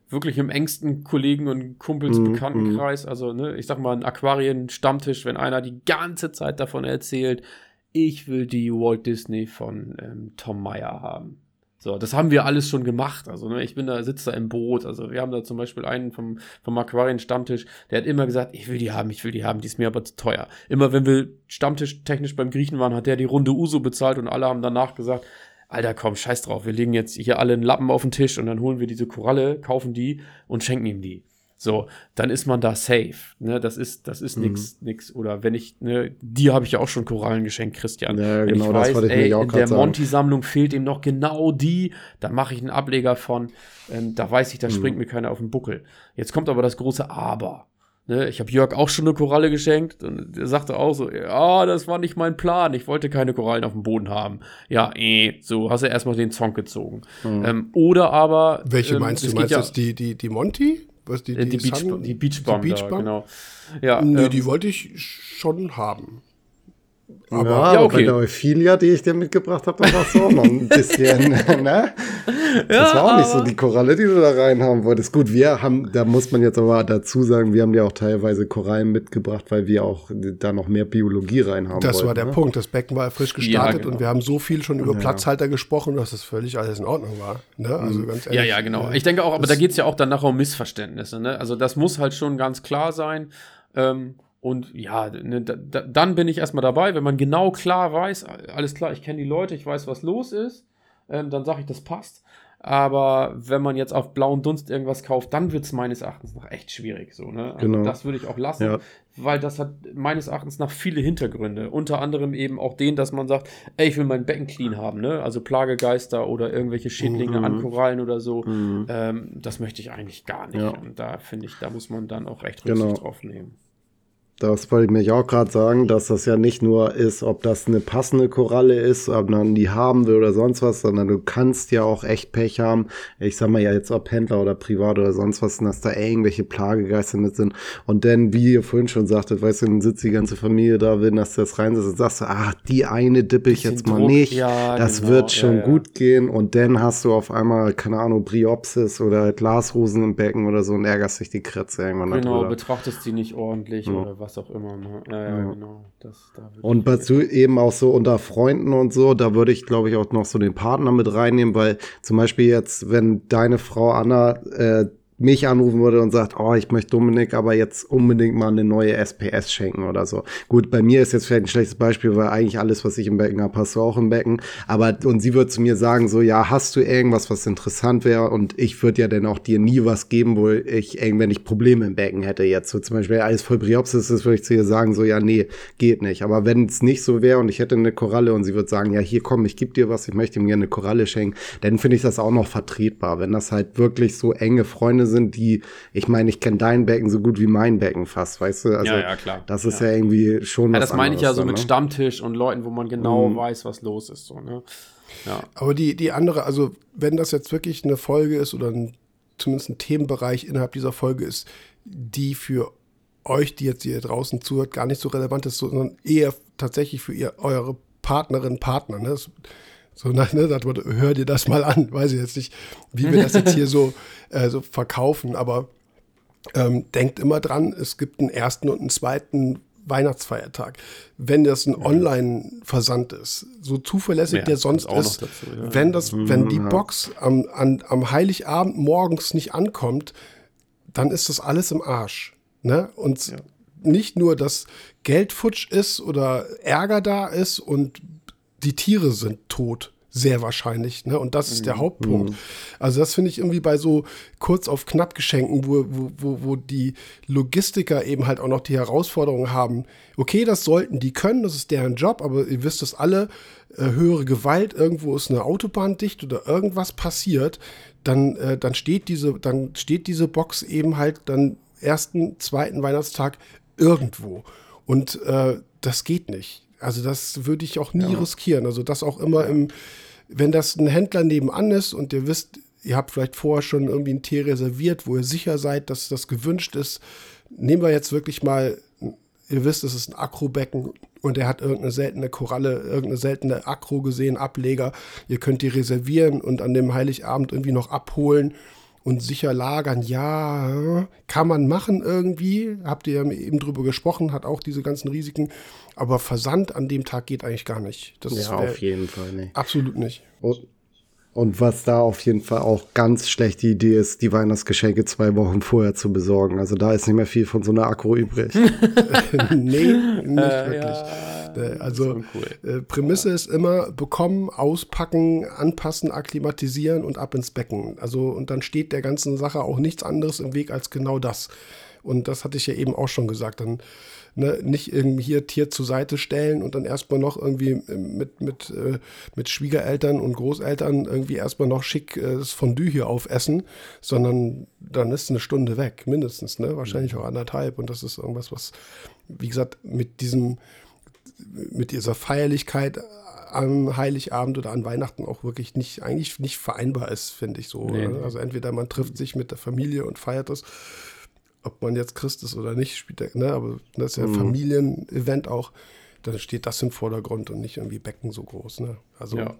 wirklich im engsten Kollegen- und Kumpelsbekanntenkreis. Mm, Also, ne, ich sag mal, ein Aquarien-Stammtisch, wenn einer die ganze Zeit davon erzählt, ich will die Walt Disney von ähm, Tom Meyer haben. So, das haben wir alles schon gemacht. Also, ne, ich bin da, sitze da im Boot. Also, wir haben da zum Beispiel einen vom, vom Aquarien-Stammtisch, der hat immer gesagt, ich will die haben, ich will die haben, die ist mir aber zu teuer. Immer wenn wir Stammtisch technisch beim Griechen waren, hat der die Runde Uso bezahlt und alle haben danach gesagt, Alter, komm, scheiß drauf, wir legen jetzt hier alle einen Lappen auf den Tisch und dann holen wir diese Koralle, kaufen die und schenken ihm die. So, dann ist man da safe. Ne? Das ist, das ist mhm. nix, nix. Oder wenn ich, ne, dir habe ich ja auch schon Korallen geschenkt, Christian. Ja, wenn genau, ich weiß, das ich ey, in der Monty-Sammlung fehlt ihm noch genau die, da mache ich einen Ableger von. Ähm, da weiß ich, da mhm. springt mir keiner auf den Buckel. Jetzt kommt aber das große Aber. Ne, ich habe Jörg auch schon eine Koralle geschenkt und er sagte auch so, ja, das war nicht mein Plan, ich wollte keine Korallen auf dem Boden haben. Ja, eh, so hast du erstmal den Zong gezogen. Mhm. Ähm, oder aber. Welche ähm, meinst du? Meinst du ja, jetzt die, die, die Monty? Was die, äh, die, die, Beach, Sun, die Beachbomb, die Beachbomb? Da, genau. Ja, nee, ähm, die wollte ich schon haben. Aber, ja, ja okay. bei der Euphilia, die ich dir mitgebracht habe, da war es auch noch ein bisschen, ne? Das war auch nicht so die Koralle, die du da rein haben wolltest. Gut, wir haben, da muss man jetzt aber dazu sagen, wir haben dir auch teilweise Korallen mitgebracht, weil wir auch da noch mehr Biologie rein haben Das wollten, war der ne? Punkt. Das Becken war frisch gestartet ja, genau. und wir haben so viel schon über ja. Platzhalter gesprochen, dass das völlig alles in Ordnung war. Ne? Also ganz ehrlich, ja, ja, genau. Ich denke auch, aber da geht es ja auch dann nachher um Missverständnisse. Ne? Also das muss halt schon ganz klar sein. Ähm, und ja, ne, da, dann bin ich erstmal dabei, wenn man genau klar weiß, alles klar, ich kenne die Leute, ich weiß, was los ist, ähm, dann sage ich, das passt. Aber wenn man jetzt auf blauen Dunst irgendwas kauft, dann wird es meines Erachtens noch echt schwierig. So, ne? Also genau. Das würde ich auch lassen, ja. weil das hat meines Erachtens nach viele Hintergründe. Unter anderem eben auch den, dass man sagt, ey, ich will mein Becken clean haben, ne? Also Plagegeister oder irgendwelche Schädlinge mhm. an Korallen oder so. Mhm. Ähm, das möchte ich eigentlich gar nicht. Ja. Und da finde ich, da muss man dann auch recht Rücksicht genau. drauf nehmen. Das wollte ich mich auch gerade sagen, dass das ja nicht nur ist, ob das eine passende Koralle ist, ob man die haben will oder sonst was, sondern du kannst ja auch echt Pech haben. Ich sag mal ja jetzt ob Händler oder Privat oder sonst was, dass da irgendwelche Plagegeister mit sind. Und dann, wie ihr vorhin schon sagtet, weißt du, dann sitzt die ganze Familie da, wenn das das reinsetzt und sagst du, ach, die eine dippe ich jetzt mal Druck. nicht. Ja, das genau. wird schon ja, ja. gut gehen. Und dann hast du auf einmal, keine Ahnung, Briopsis oder Glasrosen im Becken oder so und ärgerst dich die Kretze irgendwann. Genau, darüber. betrachtest die nicht ordentlich oder was was auch immer. Ne? Ja, ja, ja, genau. Das, da und was du eben auch so unter Freunden und so, da würde ich, glaube ich, auch noch so den Partner mit reinnehmen, weil zum Beispiel jetzt, wenn deine Frau Anna äh, mich anrufen würde und sagt, oh, ich möchte Dominik aber jetzt unbedingt mal eine neue SPS schenken oder so. Gut, bei mir ist jetzt vielleicht ein schlechtes Beispiel, weil eigentlich alles, was ich im Becken habe, hast du auch im Becken. Aber, und sie würde zu mir sagen, so, ja, hast du irgendwas, was interessant wäre? Und ich würde ja dann auch dir nie was geben, wo ich, wenn ich Probleme im Becken hätte jetzt. So zum Beispiel alles voll Briopsis ist, würde ich zu ihr sagen, so, ja, nee, geht nicht. Aber wenn es nicht so wäre und ich hätte eine Koralle und sie würde sagen, ja, hier komm, ich gebe dir was, ich möchte mir eine Koralle schenken, dann finde ich das auch noch vertretbar. Wenn das halt wirklich so enge Freunde sind, die, ich meine, ich kenne dein Becken so gut wie mein Becken fast, weißt du? Also, ja, ja, klar. Das ist ja, ja irgendwie schon ja, Das meine ich ja so mit ne? Stammtisch und Leuten, wo man genau mhm. weiß, was los ist, so, ne? Ja. Aber die, die andere, also wenn das jetzt wirklich eine Folge ist oder ein, zumindest ein Themenbereich innerhalb dieser Folge ist, die für euch, die jetzt hier draußen zuhört, gar nicht so relevant ist, sondern eher tatsächlich für ihr, eure Partnerin, Partner. Ne? So, ne, das, hör dir das mal an. Weiß ich jetzt nicht, wie wir das jetzt hier so, äh, so verkaufen, aber ähm, denkt immer dran, es gibt einen ersten und einen zweiten Weihnachtsfeiertag. Wenn das ein Online-Versand ist, so zuverlässig ja, der sonst ist, dazu, ja. wenn das, wenn die Box am, an, am Heiligabend morgens nicht ankommt, dann ist das alles im Arsch. Ne? Und ja. nicht nur, dass Geld futsch ist oder Ärger da ist und die Tiere sind tot. Sehr wahrscheinlich, ne? Und das ist der mhm. Hauptpunkt. Mhm. Also, das finde ich irgendwie bei so kurz auf knapp Geschenken, wo, wo, wo, wo die Logistiker eben halt auch noch die Herausforderung haben. Okay, das sollten die können, das ist deren Job, aber ihr wisst es alle, äh, höhere Gewalt, irgendwo ist eine Autobahn dicht oder irgendwas passiert, dann, äh, dann steht diese, dann steht diese Box eben halt dann ersten, zweiten Weihnachtstag irgendwo. Und äh, das geht nicht. Also das würde ich auch nie ja. riskieren. Also das auch immer ja. im, wenn das ein Händler nebenan ist und ihr wisst, ihr habt vielleicht vorher schon irgendwie ein Tier reserviert, wo ihr sicher seid, dass das gewünscht ist. Nehmen wir jetzt wirklich mal, ihr wisst, es ist ein Akrobecken und er hat irgendeine seltene Koralle, irgendeine seltene Akro gesehen, Ableger. Ihr könnt die reservieren und an dem Heiligabend irgendwie noch abholen und sicher lagern, ja, kann man machen irgendwie. Habt ihr ja eben drüber gesprochen, hat auch diese ganzen Risiken. Aber Versand an dem Tag geht eigentlich gar nicht. Das ja, auf jeden Fall nicht. Absolut nicht. Und, und was da auf jeden Fall auch ganz schlechte Idee ist, die Weihnachtsgeschenke zwei Wochen vorher zu besorgen. Also da ist nicht mehr viel von so einer Akku übrig. nee, nicht äh, wirklich. Ja. Äh, also cool. äh, Prämisse ist immer bekommen, auspacken, anpassen, akklimatisieren und ab ins Becken. Also und dann steht der ganzen Sache auch nichts anderes im Weg als genau das. Und das hatte ich ja eben auch schon gesagt. Dann ne, nicht irgendwie hier Tier zur Seite stellen und dann erstmal noch irgendwie mit, mit, äh, mit Schwiegereltern und Großeltern irgendwie erstmal noch schick äh, das Fondue hier aufessen, sondern dann ist eine Stunde weg, mindestens, ne? Wahrscheinlich auch anderthalb. Und das ist irgendwas, was, wie gesagt, mit diesem mit dieser Feierlichkeit am Heiligabend oder an Weihnachten auch wirklich nicht, eigentlich nicht vereinbar ist, finde ich so. Nee, nee. Also entweder man trifft sich mit der Familie und feiert das, ob man jetzt Christ ist oder nicht, spielt ne, aber das ist ja ein mhm. Familienevent auch, dann steht das im Vordergrund und nicht irgendwie Becken so groß, ne? Also ja.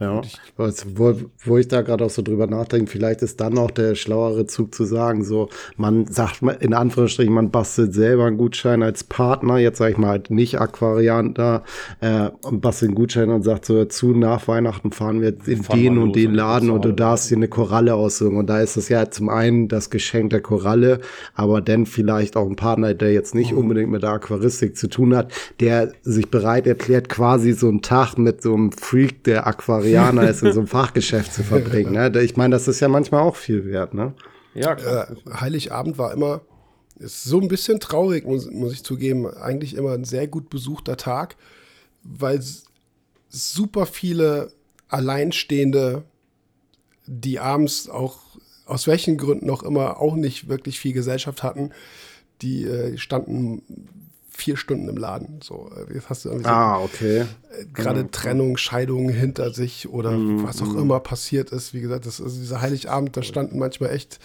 Ja, wo, wo ich da gerade auch so drüber nachdenke, vielleicht ist dann auch der schlauere Zug zu sagen, so, man sagt in Anführungsstrichen, man bastelt selber einen Gutschein als Partner, jetzt sage ich mal halt nicht Aquariant da, äh, und bastelt einen Gutschein und sagt so, zu nach Weihnachten fahren wir in fahren den und den Laden und du darfst dir eine Koralle aussuchen. Und da ist es ja zum einen das Geschenk der Koralle, aber dann vielleicht auch ein Partner, der jetzt nicht mhm. unbedingt mit der Aquaristik zu tun hat, der sich bereit erklärt, quasi so einen Tag mit so einem Freak, der Aquarianer ist, in so einem Fachgeschäft zu verbringen. Ne? Ich meine, das ist ja manchmal auch viel wert, ne? Ja, klar. Äh, Heiligabend war immer, ist so ein bisschen traurig, muss, muss ich zugeben, eigentlich immer ein sehr gut besuchter Tag, weil super viele Alleinstehende, die abends auch aus welchen Gründen noch immer auch nicht wirklich viel Gesellschaft hatten, die äh, standen vier Stunden im Laden. So, äh, jetzt hast du irgendwie ah, okay. Äh, gerade mhm. Trennung, Scheidung hinter sich oder mhm. was auch mhm. immer passiert ist. Wie gesagt, das, also dieser Heiligabend, da standen manchmal echt,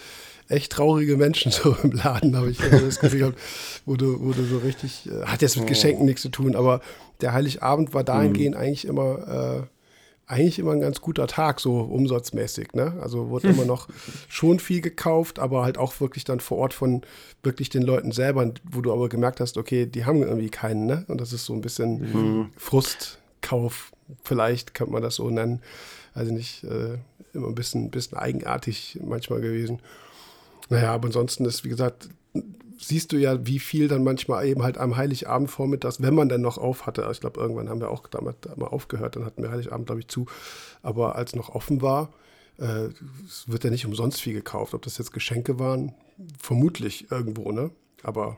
echt traurige Menschen so im Laden, habe ich also das Gefühl gehabt, wo du, wo du so richtig, äh, hat jetzt mit. Geschenken nichts zu tun, aber der Heiligabend war dahingehend mhm. eigentlich immer äh, eigentlich immer ein ganz guter Tag, so umsatzmäßig. Ne? Also wurde immer noch schon viel gekauft, aber halt auch wirklich dann vor Ort von wirklich den Leuten selber, wo du aber gemerkt hast, okay, die haben irgendwie keinen. Ne? Und das ist so ein bisschen mhm. Frustkauf, vielleicht könnte man das so nennen. Also nicht äh, immer ein bisschen, bisschen eigenartig manchmal gewesen. Naja, aber ansonsten ist, wie gesagt, siehst du ja, wie viel dann manchmal eben halt am Heiligabend vormittags, wenn man dann noch auf hatte, ich glaube, irgendwann haben wir auch damals mal aufgehört, dann hatten wir Heiligabend, glaube ich, zu, aber als noch offen war, äh, wird ja nicht umsonst viel gekauft. Ob das jetzt Geschenke waren, vermutlich irgendwo, ne? Aber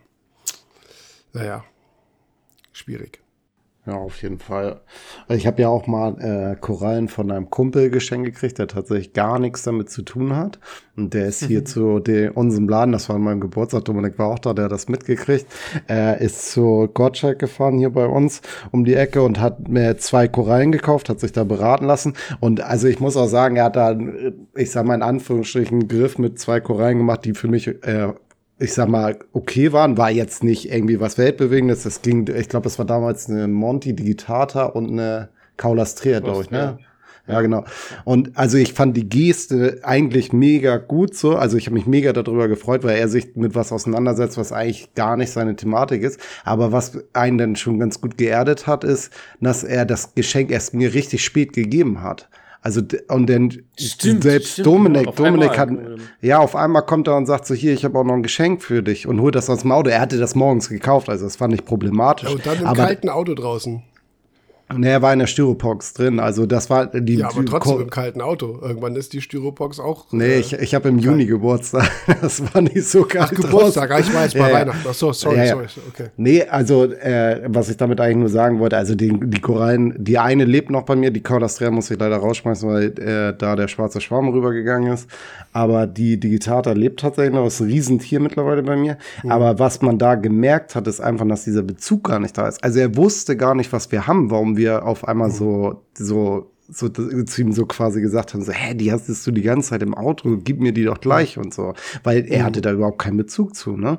naja, schwierig. Ja, auf jeden Fall. Also ich habe ja auch mal äh, Korallen von einem Kumpel geschenkt gekriegt, der tatsächlich gar nichts damit zu tun hat. Und der ist hier zu de, unserem Laden, das war an meinem Geburtstag, Dominik war auch da, der hat das mitgekriegt. Er ist zu Gottschalk gefahren hier bei uns um die Ecke und hat mir zwei Korallen gekauft, hat sich da beraten lassen. Und also ich muss auch sagen, er hat da, ich sag mal in Anführungsstrichen, einen Griff mit zwei Korallen gemacht, die für mich äh, ich sag mal, okay waren, war jetzt nicht irgendwie was Weltbewegendes. Es ging, ich glaube, es war damals eine Monty Digitata und eine Kaulastrea, glaube ich, ne? Ja, genau. Und also ich fand die Geste eigentlich mega gut so. Also ich habe mich mega darüber gefreut, weil er sich mit was auseinandersetzt, was eigentlich gar nicht seine Thematik ist. Aber was einen dann schon ganz gut geerdet hat, ist, dass er das Geschenk erst mir richtig spät gegeben hat. Also und dann stimmt, selbst stimmt, Dominik. Dominik hat ja auf einmal kommt er und sagt so hier, ich habe auch noch ein Geschenk für dich und holt das aus dem Auto. Er hatte das morgens gekauft, also das fand ich problematisch. Ja, und dann im aber, kalten Auto draußen. Nee, er war in der Styropox drin. Also das war die. Ja, aber trotzdem Ko im kalten Auto. Irgendwann ist die Styropox auch. Nee, äh, ich, ich habe im Juni Geburtstag. Das war nicht so kalt. Ach, Geburtstag, ich weiß, bei ja, Weihnachten. Ach so, sorry, ja, ja. sorry. Okay. Nee, also äh, was ich damit eigentlich nur sagen wollte, also die, die Korallen, die eine lebt noch bei mir, die Caudastrea muss ich leider rausschmeißen, weil äh, da der schwarze Schwarm rübergegangen ist. Aber die Digitata lebt tatsächlich noch, ist ein Riesentier mittlerweile bei mir. Mhm. Aber was man da gemerkt hat, ist einfach, dass dieser Bezug gar nicht da ist. Also er wusste gar nicht, was wir haben, warum wir auf einmal mhm. so, so so zu ihm so quasi gesagt haben, so, hä, die hast du die ganze Zeit im Auto, gib mir die doch gleich und so. Weil er mhm. hatte da überhaupt keinen Bezug zu, ne?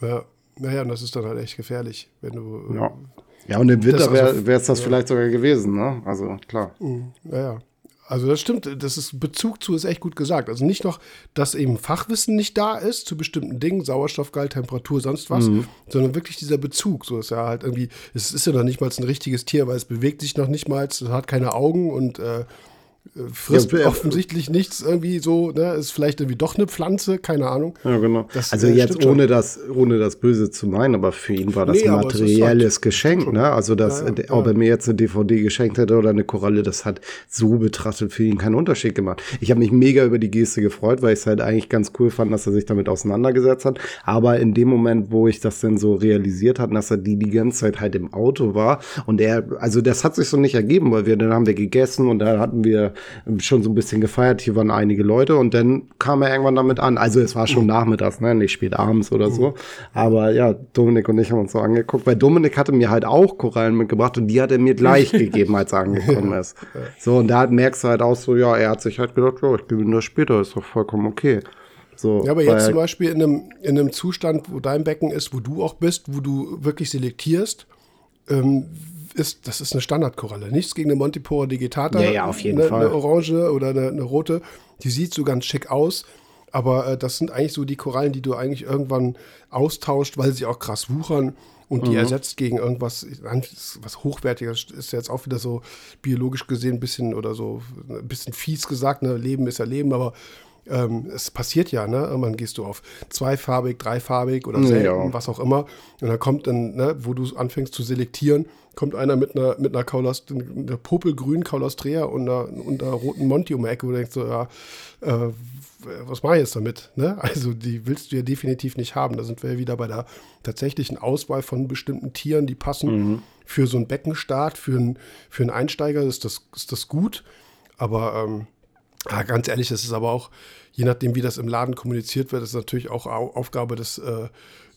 Ja, naja, und das ist dann halt echt gefährlich, wenn du. Ja, ja und im Winter wäre es das, das ja. vielleicht sogar gewesen, ne? Also klar. Mhm. Also das stimmt, das ist Bezug zu ist echt gut gesagt. Also nicht noch, dass eben Fachwissen nicht da ist zu bestimmten Dingen, Sauerstoffgehalt, Temperatur, sonst was, mhm. sondern wirklich dieser Bezug. So ist ja halt irgendwie, es ist ja noch nicht mal ein richtiges Tier, weil es bewegt sich noch nicht mal, es hat keine Augen und äh, frisst ja, offensichtlich nichts irgendwie so, ne, ist vielleicht irgendwie doch eine Pflanze, keine Ahnung. Ja, genau. Das, also äh, jetzt ohne das, ohne das Böse zu meinen, aber für ihn war das nee, ein materielles halt Geschenk, ne? Also das, ja, ja, ob er mir jetzt eine DVD geschenkt hätte oder eine Koralle, das hat so betrachtet für ihn keinen Unterschied gemacht. Ich habe mich mega über die Geste gefreut, weil ich es halt eigentlich ganz cool fand, dass er sich damit auseinandergesetzt hat. Aber in dem Moment, wo ich das dann so realisiert hat, dass er die die ganze Zeit halt im Auto war und er, also das hat sich so nicht ergeben, weil wir, dann haben wir gegessen und da hatten wir schon so ein bisschen gefeiert. Hier waren einige Leute und dann kam er irgendwann damit an. Also es war schon nachmittags, ne? nicht spät abends oder so. Aber ja, Dominik und ich haben uns so angeguckt, weil Dominik hatte mir halt auch Korallen mitgebracht und die hat er mir gleich gegeben, als er angekommen ist. So, und da merkst du halt auch so, ja, er hat sich halt gedacht, ja, ich gebe ihm das später, ist doch vollkommen okay. So, ja, aber jetzt zum Beispiel in einem, in einem Zustand, wo dein Becken ist, wo du auch bist, wo du wirklich selektierst, ähm, ist, das ist eine Standardkoralle. Nichts gegen eine Montipora digitata. Ja, ja, auf jeden eine, Fall. Eine orange oder eine, eine, rote. Die sieht so ganz schick aus. Aber äh, das sind eigentlich so die Korallen, die du eigentlich irgendwann austauscht, weil sie auch krass wuchern und die mhm. ersetzt gegen irgendwas, was hochwertiges, ist jetzt auch wieder so biologisch gesehen ein bisschen oder so ein bisschen fies gesagt, ne? Leben ist ja Leben, aber ähm, es passiert ja, ne? Irgendwann gehst du auf zweifarbig, dreifarbig oder selten, ja. was auch immer. Und dann kommt dann, ne, wo du anfängst zu selektieren, kommt einer mit einer, mit einer Kaulast, einer popelgrünen Kaulastrea und einer, und einer roten Monty um die Ecke, wo du denkst so, ja, äh, was mache ich jetzt damit? Ne? Also die willst du ja definitiv nicht haben. Da sind wir ja wieder bei der tatsächlichen Auswahl von bestimmten Tieren, die passen mhm. für so einen Beckenstart, für, ein, für einen Einsteiger ist das, ist das gut. Aber ähm, ja, ganz ehrlich, das ist aber auch je nachdem, wie das im Laden kommuniziert wird, ist natürlich auch Aufgabe des, äh,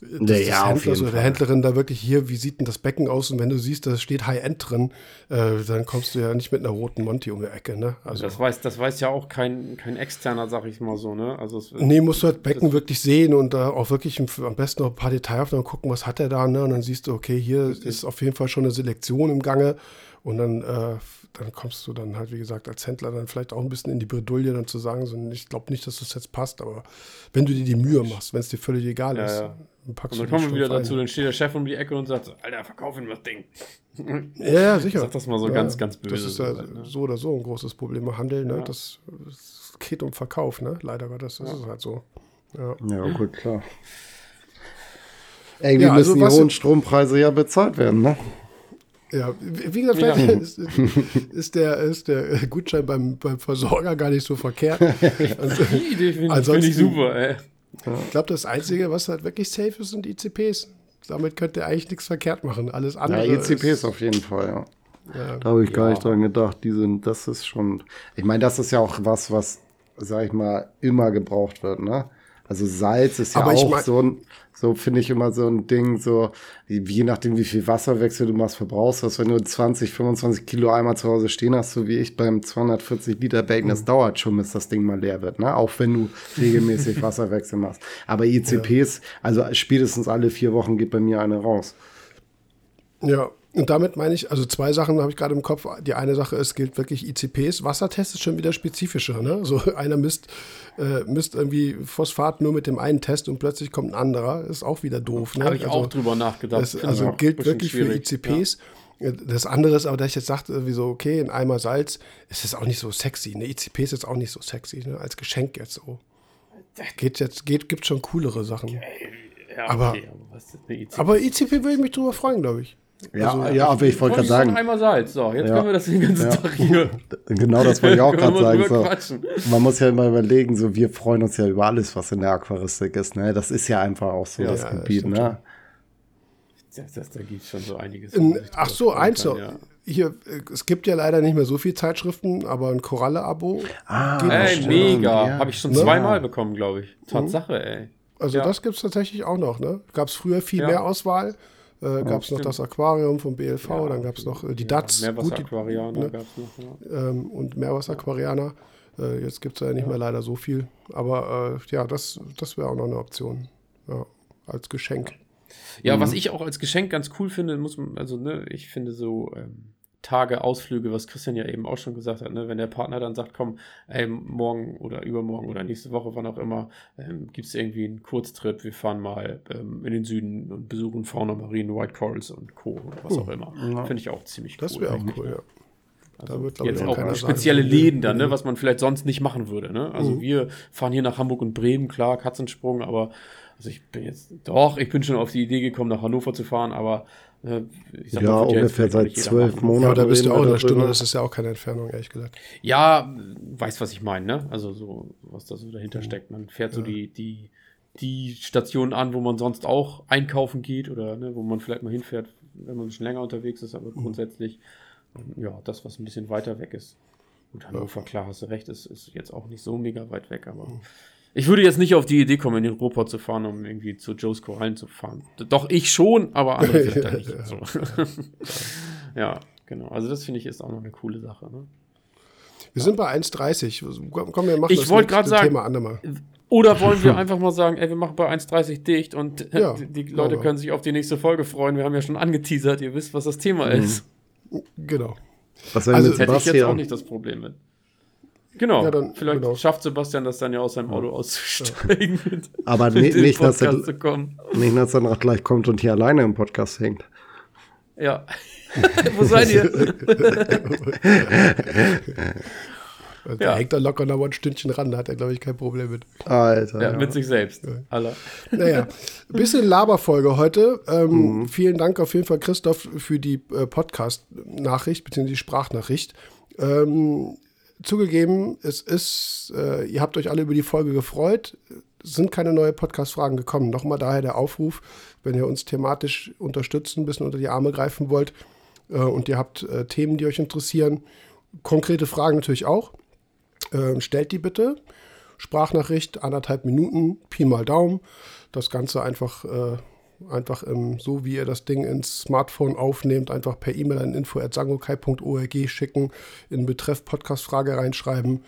des, ja, des Händlers oder der Händlerin da wirklich hier, wie sieht denn das Becken aus? Und wenn du siehst, da steht High-End drin, äh, dann kommst du ja nicht mit einer roten Monty um die Ecke, ne? Also, das, weiß, das weiß ja auch kein, kein Externer, sag ich mal so, ne? Also es, nee, musst du halt Becken wirklich sehen und da auch wirklich am besten noch ein paar Detailaufnahmen gucken, was hat er da, ne? Und dann siehst du, okay, hier ist auf jeden Fall schon eine Selektion im Gange und dann äh, dann kommst du dann halt, wie gesagt, als Händler dann vielleicht auch ein bisschen in die Bredouille, dann zu sagen, so, ich glaube nicht, dass das jetzt passt, aber wenn du dir die Mühe machst, wenn es dir völlig egal ja, ist, ja. dann packst und dann kommen wir wieder dazu, dann steht der Chef um die Ecke und sagt, Alter, verkauf ihm das Ding. Ja, ja sicher. Sag das mal so ja, ganz, ganz böse. Das ist ja halt, ne? so oder so ein großes Problem im Handel, ne? Das, das, geht um Verkauf, ne? Leider Gottes, das ist halt so. Ja, ja gut, klar. Irgendwie also müssen die hohen Strompreise ja bezahlt werden, ne? Ja, wie gesagt, vielleicht ja. ist, ist, der, ist der Gutschein beim, beim Versorger gar nicht so verkehrt. Also, die Idee finde ich super, ey. Ich glaube, das Einzige, was halt wirklich safe ist, sind ICPs. Damit könnt ihr eigentlich nichts verkehrt machen. Alles andere. Ja, ICPs ist, auf jeden Fall, ja. ja da habe ich gar nicht dran gedacht. Die sind, das ist schon. Ich meine, das ist ja auch was, was, sag ich mal, immer gebraucht wird, ne? Also Salz ist ja Aber auch so ein, so finde ich immer so ein Ding, so je nachdem, wie viel Wasserwechsel du machst, verbrauchst, was wenn du 20, 25 Kilo einmal zu Hause stehen hast, so wie ich beim 240 Liter Bacon, das mhm. dauert schon, bis das Ding mal leer wird, ne? Auch wenn du regelmäßig Wasserwechsel machst. Aber ICPs, ja. also spätestens alle vier Wochen geht bei mir eine raus. Ja, und damit meine ich, also zwei Sachen habe ich gerade im Kopf. Die eine Sache ist, gilt wirklich ICPs. Wassertest ist schon wieder spezifischer. Ne? So einer misst, äh, misst irgendwie Phosphat nur mit dem einen Test und plötzlich kommt ein anderer. Ist auch wieder doof. Ne? Habe ich also, auch drüber nachgedacht. Das, also gilt wirklich für ICPs. Ja. Das andere ist aber, da ich jetzt sagte, irgendwie so, okay, ein Eimer Salz ist es auch nicht so sexy. Eine ICP ist jetzt auch nicht so sexy, ne? als Geschenk jetzt so. Geht jetzt, geht, gibt schon coolere Sachen. Ja, okay, aber, aber, aber ICP würde ich mich drüber freuen, glaube ich. Ja, also, ja, aber ich wollte gerade sagen. einmal Salz. So, jetzt ja. können wir das den ganzen ja. Tag hier. Genau, das wollte ich auch gerade sagen. So. Man muss ja immer überlegen, so wir freuen uns ja über alles, was in der Aquaristik ist. Ne? Das ist ja einfach auch so ja, das Gebiet. Ne? Das, das, da gibt es schon so einiges. In, ach so, eins so. Hier, es gibt ja leider nicht mehr so viele Zeitschriften, aber ein Koralle-Abo. Ah, ey, mega. Ja. Habe ich schon ne? zweimal bekommen, glaube ich. Tatsache, mhm. ey. Also das gibt es tatsächlich auch noch. Ne? Gab es früher viel mehr Auswahl äh, gab es ja, noch das Aquarium vom BLV, ja, dann gab es noch äh, die ja, DATS. Meerwasseraquarianer ne? gab es noch. Ja. Ähm, und Meerwasseraquarianer. Äh, jetzt gibt es ja nicht mehr leider so viel. Aber äh, ja, das, das wäre auch noch eine Option. Als Geschenk. Ja, mhm. was ich auch als Geschenk ganz cool finde, muss man, also ne, ich finde so, ähm, Tage Ausflüge, was Christian ja eben auch schon gesagt hat, ne? wenn der Partner dann sagt, komm, ey, morgen oder übermorgen oder nächste Woche, wann auch immer, ähm, gibt es irgendwie einen Kurztrip, wir fahren mal ähm, in den Süden und besuchen Fauna Marine, White Corals und Co. oder was auch immer. Ja. Finde ich auch ziemlich das cool. Das wäre auch cool, ja. Also da wird, jetzt auch, auch spezielle sagen, Läden dann, ne, was man vielleicht sonst nicht machen würde. Ne? Also mhm. wir fahren hier nach Hamburg und Bremen, klar, Katzensprung, aber also ich bin jetzt, doch, ich bin schon auf die Idee gekommen, nach Hannover zu fahren, aber ja, mal, ungefähr seit zwölf Monaten. Ja, da bist du auch in einer Stunde, das ist ja auch keine Entfernung, ehrlich gesagt. Ja, weißt, was ich meine, ne? Also so, was da so dahinter mhm. steckt. Man fährt ja. so die, die, die Stationen an, wo man sonst auch einkaufen geht oder ne, wo man vielleicht mal hinfährt, wenn man ein bisschen länger unterwegs ist, aber mhm. grundsätzlich, ja, das, was ein bisschen weiter weg ist. Gut, Hannover, klar, hast du recht, ist, ist jetzt auch nicht so mega weit weg, aber. Ich würde jetzt nicht auf die Idee kommen, in den Ruhrpott zu fahren, um irgendwie zu Joe's Korallen zu fahren. Doch ich schon, aber andere vielleicht dann nicht. So. ja, genau. Also das finde ich ist auch noch eine coole Sache. Ne? Wir sind bei 1,30. Komm, wir machen ich das gerade sagen, Thema andermal. Oder wollen wir einfach mal sagen, ey, wir machen bei 1,30 dicht und ja, die Leute können sich auf die nächste Folge freuen. Wir haben ja schon angeteasert, ihr wisst, was das Thema mhm. ist. Genau. Was also, hätte ich jetzt auch nicht das Problem mit. Genau, ja, dann, vielleicht genau. schafft Sebastian das dann ja aus seinem Auto auszusteigen. Ja. Mit, Aber mit nicht, dass er, nicht, dass er noch gleich kommt und hier alleine im Podcast hängt. Ja. Wo seid ihr? Da ja. hängt er locker noch mal ein Stündchen ran, da hat er, glaube ich, kein Problem mit. Alter. Ja, ja. Mit sich selbst. Aller. Naja, ein bisschen Laberfolge heute. Ähm, mhm. Vielen Dank auf jeden Fall, Christoph, für die äh, Podcast-Nachricht, beziehungsweise die Sprachnachricht. Ähm, zugegeben, es ist, äh, ihr habt euch alle über die Folge gefreut. Sind keine neuen Podcast-Fragen gekommen. Nochmal daher der Aufruf, wenn ihr uns thematisch unterstützen, ein bisschen unter die Arme greifen wollt äh, und ihr habt äh, Themen, die euch interessieren, konkrete Fragen natürlich auch, ähm, stellt die bitte. Sprachnachricht, anderthalb Minuten, Pi mal Daumen. Das Ganze einfach äh, einfach ähm, so, wie ihr das Ding ins Smartphone aufnehmt, einfach per E-Mail an info.sangokai.org schicken, in Betreff Podcast-Frage reinschreiben.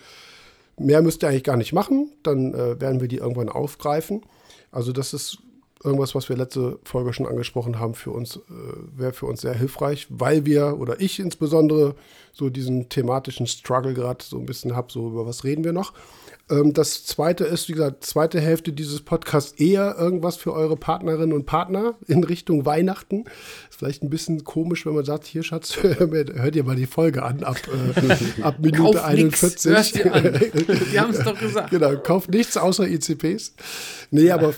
Mehr müsst ihr eigentlich gar nicht machen, dann äh, werden wir die irgendwann aufgreifen. Also das ist irgendwas, was wir letzte Folge schon angesprochen haben, für uns, äh, wäre für uns sehr hilfreich, weil wir, oder ich insbesondere, so diesen thematischen Struggle gerade so ein bisschen habe, so über was reden wir noch. Ähm, das zweite ist, wie gesagt, zweite Hälfte dieses Podcasts eher irgendwas für eure Partnerinnen und Partner in Richtung Weihnachten. Ist vielleicht ein bisschen komisch, wenn man sagt, hier Schatz, hört ihr mal die Folge an ab, äh, ab Minute kauf 41. Nix, die haben es doch gesagt. Genau, kauft nichts außer ICPs. Nee, ja. aber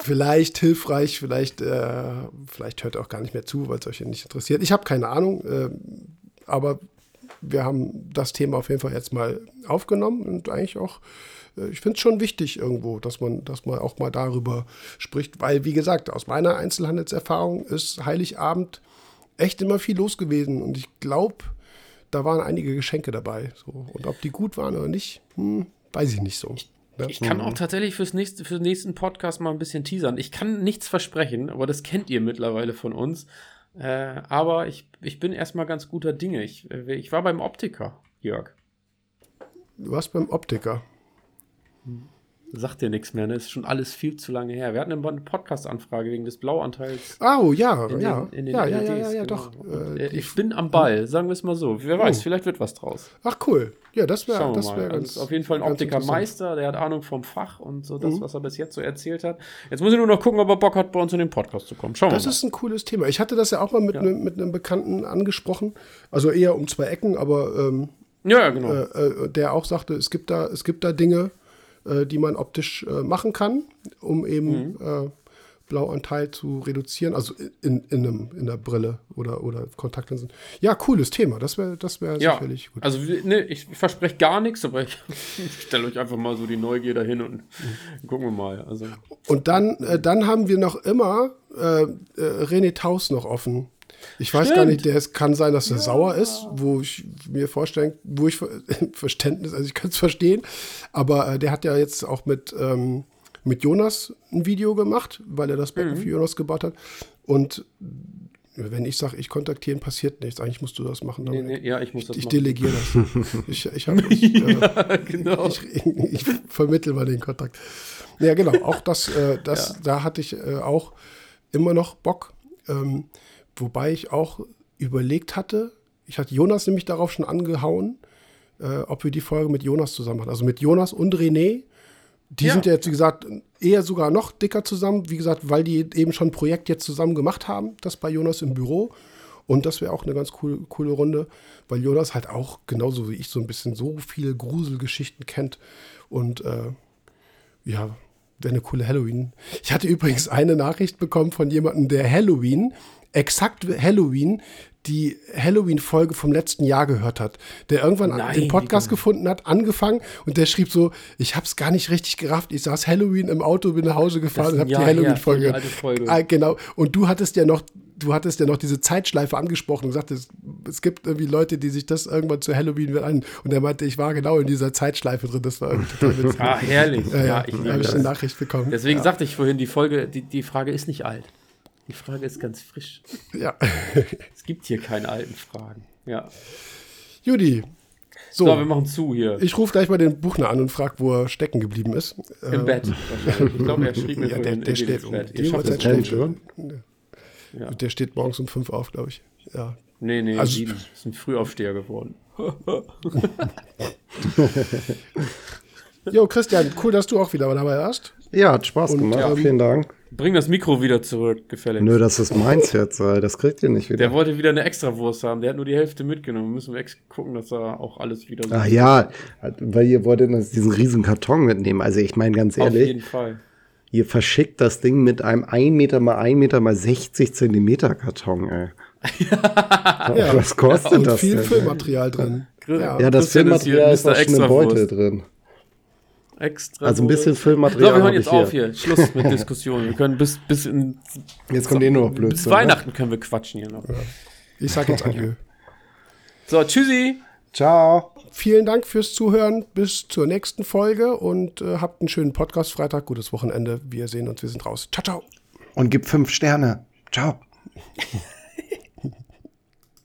vielleicht hilfreich, vielleicht, äh, vielleicht hört ihr auch gar nicht mehr zu, weil es euch ja nicht interessiert. Ich habe keine Ahnung, äh, aber wir haben das Thema auf jeden Fall jetzt mal aufgenommen und eigentlich auch, äh, ich finde es schon wichtig irgendwo, dass man, dass man auch mal darüber spricht, weil, wie gesagt, aus meiner Einzelhandelserfahrung ist Heiligabend echt immer viel los gewesen und ich glaube, da waren einige Geschenke dabei. So. Und ob die gut waren oder nicht, hm, weiß ich nicht so. Ne? Ich kann auch tatsächlich fürs nächste, für den nächsten Podcast mal ein bisschen teasern. Ich kann nichts versprechen, aber das kennt ihr mittlerweile von uns. Äh, aber ich, ich bin erstmal ganz guter Dinge. Ich, äh, ich war beim Optiker, Jörg. Du warst beim Optiker. Hm sagt dir nichts mehr, ne? Ist schon alles viel zu lange her. Wir hatten eine Podcast-Anfrage wegen des Blauanteils. Oh, ja, in ja. Den, in den ja, ja, ja, ja, ja, doch. Genau. Äh, ich bin am Ball, sagen wir es mal so. Wer weiß, oh. vielleicht wird was draus. Ach, cool. Ja, das wäre das wär ganz. Also auf jeden Fall ein Optikermeister, der hat Ahnung vom Fach und so das, mhm. was er bis jetzt so erzählt hat. Jetzt muss ich nur noch gucken, ob er Bock hat, bei uns in den Podcast zu kommen. Schauen das wir mal. Das ist ein cooles Thema. Ich hatte das ja auch mal mit, ja. Ne, mit einem Bekannten angesprochen. Also eher um zwei Ecken, aber. Ähm, ja, genau. Äh, äh, der auch sagte, es gibt da, es gibt da Dinge, äh, die man optisch äh, machen kann, um eben mhm. äh, Blauanteil zu reduzieren, also in, in, einem, in der Brille oder, oder Kontaktlinsen. Ja, cooles Thema, das wäre das wär ja, sicherlich gut. Also ne, ich verspreche gar nichts, aber ich stelle euch einfach mal so die Neugier dahin und gucken wir mal. Also. Und dann, äh, dann haben wir noch immer äh, äh, René Taus noch offen. Ich weiß Stimmt. gar nicht, der es kann sein, dass er ja. sauer ist, wo ich mir vorstellen, wo ich Verständnis, also ich kann es verstehen, aber äh, der hat ja jetzt auch mit, ähm, mit Jonas ein Video gemacht, weil er das Becken mhm. für Jonas gebaut hat. Und wenn ich sage, ich kontaktiere ihn, passiert nichts. Eigentlich musst du das machen. Nee, nee, ja, ich muss das ich, ich delegiere das. ich, ich, hab, ich, ja, äh, genau. ich, ich vermittle mal den Kontakt. Ja, genau. Auch das, äh, das ja. da hatte ich äh, auch immer noch Bock. Ähm, Wobei ich auch überlegt hatte, ich hatte Jonas nämlich darauf schon angehauen, äh, ob wir die Folge mit Jonas zusammen machen. Also mit Jonas und René. Die ja. sind ja jetzt, wie gesagt, eher sogar noch dicker zusammen. Wie gesagt, weil die eben schon ein Projekt jetzt zusammen gemacht haben, das bei Jonas im Büro. Und das wäre auch eine ganz cool, coole Runde, weil Jonas halt auch genauso wie ich so ein bisschen so viele Gruselgeschichten kennt. Und äh, ja, wäre eine coole Halloween. Ich hatte übrigens eine Nachricht bekommen von jemandem, der Halloween exakt Halloween die Halloween-Folge vom letzten Jahr gehört hat, der irgendwann Nein, den Podcast gefunden hat, angefangen und der schrieb so, ich habe es gar nicht richtig gerafft, ich saß Halloween im Auto, bin nach Hause gefahren und habe die Halloween-Folge gehört. Ah, genau, und du hattest ja noch du hattest ja noch diese Zeitschleife angesprochen und sagtest, es gibt irgendwie Leute, die sich das irgendwann zu Halloween an. Und er meinte, ich war genau in dieser Zeitschleife drin. Das war irgendwie. Ah, herrlich. Ja, ja, ich habe ich eine Nachricht bekommen. Deswegen ja. sagte ich vorhin, die Folge, die, die Frage ist nicht alt. Die Frage ist ganz frisch. Ja. es gibt hier keine alten Fragen. Ja. Judy. So, so wir machen zu hier. Ich rufe gleich mal den Buchner an und frage, wo er stecken geblieben ist. Im äh, Bett wahrscheinlich. Ich glaube, er schrieb mir ja, der, der steht um Bett. Die Uhrzeit steht schon. Ja. Der steht morgens um fünf auf, glaube ich. Ja. Nee, nee, also, sieben. Ist ein Frühaufsteher geworden. jo, Christian, cool, dass du auch wieder dabei warst. Ja, hat Spaß und, gemacht. Ähm, Vielen Dank. Bring das Mikro wieder zurück, gefällig. Nö, das ist meins jetzt, das kriegt ihr nicht wieder. Der wollte wieder eine Extrawurst haben, der hat nur die Hälfte mitgenommen. Müssen wir gucken, dass er auch alles wieder so. Ah ja, weil ihr wolltet diesen riesen Karton mitnehmen. Also ich meine ganz ehrlich. Auf jeden Fall. Ihr verschickt das Ding mit einem 1 Meter mal 1 Meter mal 60 Zentimeter Karton, ey. ja. Was kostet ja, und das? Viel denn, Filmmaterial drin. Ja, ja das Filmmaterial ist, ist auch schon eine Beute drin. Extra. Also ein bisschen Filmmaterial. So, wir hören jetzt auf hier. Schluss mit Diskussionen. Wir können bis, bis in. Jetzt kommt eh nur noch Blödsinn. Bis ne? Weihnachten können wir quatschen hier noch. Ja. Ich sag jetzt Adieu. so, tschüssi. Ciao. Vielen Dank fürs Zuhören. Bis zur nächsten Folge und äh, habt einen schönen Podcast Freitag. Gutes Wochenende. Wir sehen uns. Wir sind raus. Ciao, ciao. Und gib fünf Sterne. Ciao.